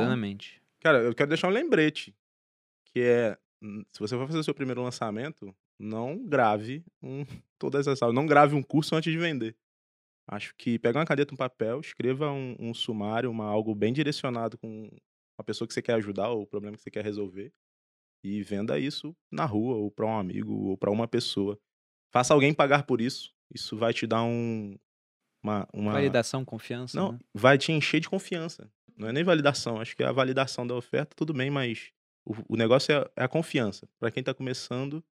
Cara, eu quero deixar um lembrete. Que é, se você for fazer o seu primeiro lançamento, não grave um, todas essas aulas. Não grave um curso antes de vender. Acho que pega uma caneta um papel, escreva um, um sumário, uma, algo bem direcionado com a pessoa que você quer ajudar ou o problema que você quer resolver. E venda isso na rua, ou para um amigo, ou para uma pessoa. Faça alguém pagar por isso. Isso vai te dar um. Uma, uma... Validação, confiança. Não, né? vai te encher de confiança. Não é nem validação, acho que é a validação da oferta, tudo bem, mas o, o negócio é, é a confiança. Para quem tá começando,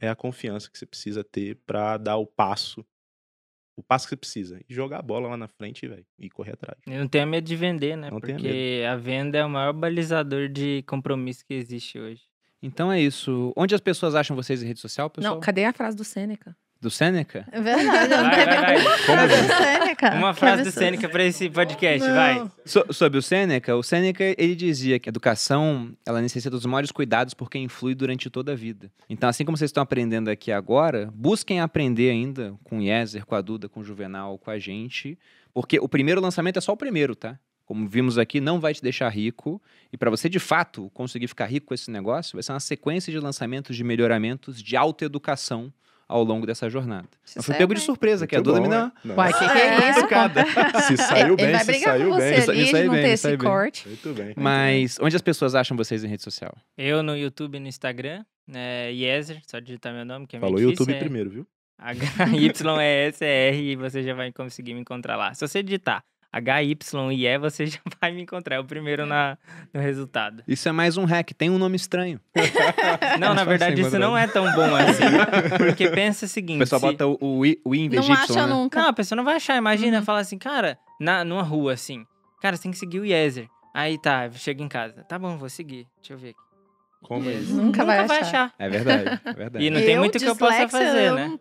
é a confiança que você precisa ter para dar o passo, o passo que você precisa. E jogar a bola lá na frente, velho, e correr atrás. E não tenha medo de vender, né? Não Porque a venda é o maior balizador de compromisso que existe hoje. Então é isso. Onde as pessoas acham vocês em rede social, pessoal? Não, cadê a frase do Sêneca? Do Seneca? É verdade, eu não Vai, vai, vai. Frase do Sêneca. Uma frase do. Sêneca pra esse podcast, Não. vai. So- sobre o Seneca, o Seneca ele dizia que a educação ela necessita dos maiores cuidados porque influi durante toda a vida. Então, assim como vocês estão aprendendo aqui agora, busquem aprender ainda com o Yezer, com a Duda, com o Juvenal, com a gente, porque o primeiro lançamento é só o primeiro, tá? Como vimos aqui, não vai te deixar rico. E para você de fato conseguir ficar rico com esse negócio, vai ser uma sequência de lançamentos, de melhoramentos, de autoeducação ao longo dessa jornada. Se Eu fui pego de bem. surpresa, que a Muito Duda bom, me né? Não, Uai, que que é isso? Se saiu Ele bem, vai se brigar saiu com você bem. Ali de não bem, ter isso aí esse bem. corte. Muito bem. Mas onde as pessoas acham vocês em rede social? Eu no YouTube e no Instagram, é Yezer, só digitar meu nome, que é meio Falou difícil, YouTube é primeiro, viu? H-Y-E-S-R e você já vai conseguir me encontrar lá. Se você digitar H-Y-E, você já vai me encontrar, é o primeiro na, no resultado. Isso é mais um hack, tem um nome estranho. Não, na fácil verdade, isso encontrar. não é tão bom assim. Porque pensa o seguinte... O pessoal se- bota o, o, I- o I em vez Não de Y, acha né? nunca. Não, a pessoa não vai achar. Imagina, Uhum. falar assim, cara, na, numa rua assim. Cara, você tem que seguir o Yezer. Aí tá, chega em casa. Tá bom, vou seguir. Deixa eu ver aqui. Como é isso? Nunca vai achar. É verdade, é verdade. E não tem Eu, muito que eu possa fazer, eu né?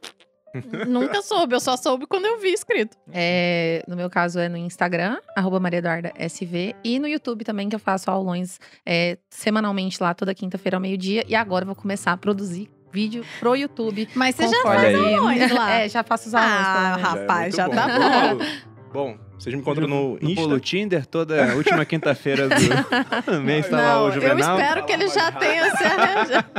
Nunca soube, eu só soube quando eu vi escrito. É, no meu caso é no Instagram, arroba Maria Eduarda SV, e no YouTube também, que eu faço aulões é, semanalmente lá, toda quinta-feira ao meio-dia. E agora eu vou começar a produzir vídeo pro YouTube. Mas você já faz aulões lá. É, já faço os aulões. Ah, menos. rapaz, Já é já tá bom. bom. Bom, vocês me encontram no No Insta. Polo Tinder, toda última quinta-feira do mês tá lá o eu Juvenal. espero que ele já tenha se arranjado.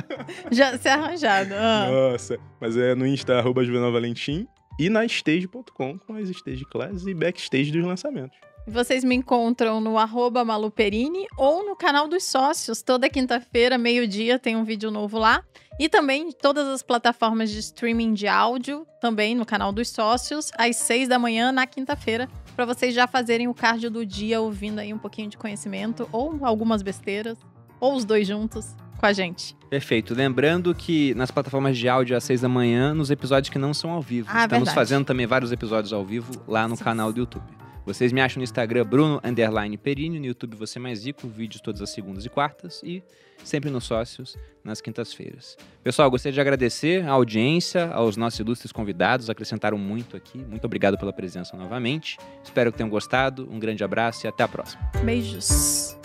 já se arranjado. Ah. Nossa, mas é no Insta, arroba Juvenal Valentim. E na stage.com com as stage classes e backstage dos lançamentos. Vocês me encontram no arroba Maluperini ou no canal dos sócios. Toda quinta-feira, meio-dia, tem um vídeo novo lá. E também em todas as plataformas de streaming de áudio, também no canal dos sócios, às seis da manhã, na quinta-feira, para vocês já fazerem o cardio do dia, ouvindo aí um pouquinho de conhecimento, ou algumas besteiras, ou os dois juntos com a gente. Perfeito. Lembrando que nas plataformas de áudio às seis da manhã, nos episódios que não são ao vivo. Ah, Estamos verdade. fazendo também vários episódios ao vivo lá no Sim. canal do YouTube. Vocês me acham no Instagram Bruno Underline Perini, no YouTube Você Mais Rico, vídeos todas as segundas e quartas e sempre nos sócios nas quintas-feiras. Pessoal, gostaria de agradecer a audiência, aos nossos ilustres convidados, acrescentaram muito aqui. Muito obrigado pela presença novamente. Espero que tenham gostado. Um grande abraço e até a próxima. Beijos.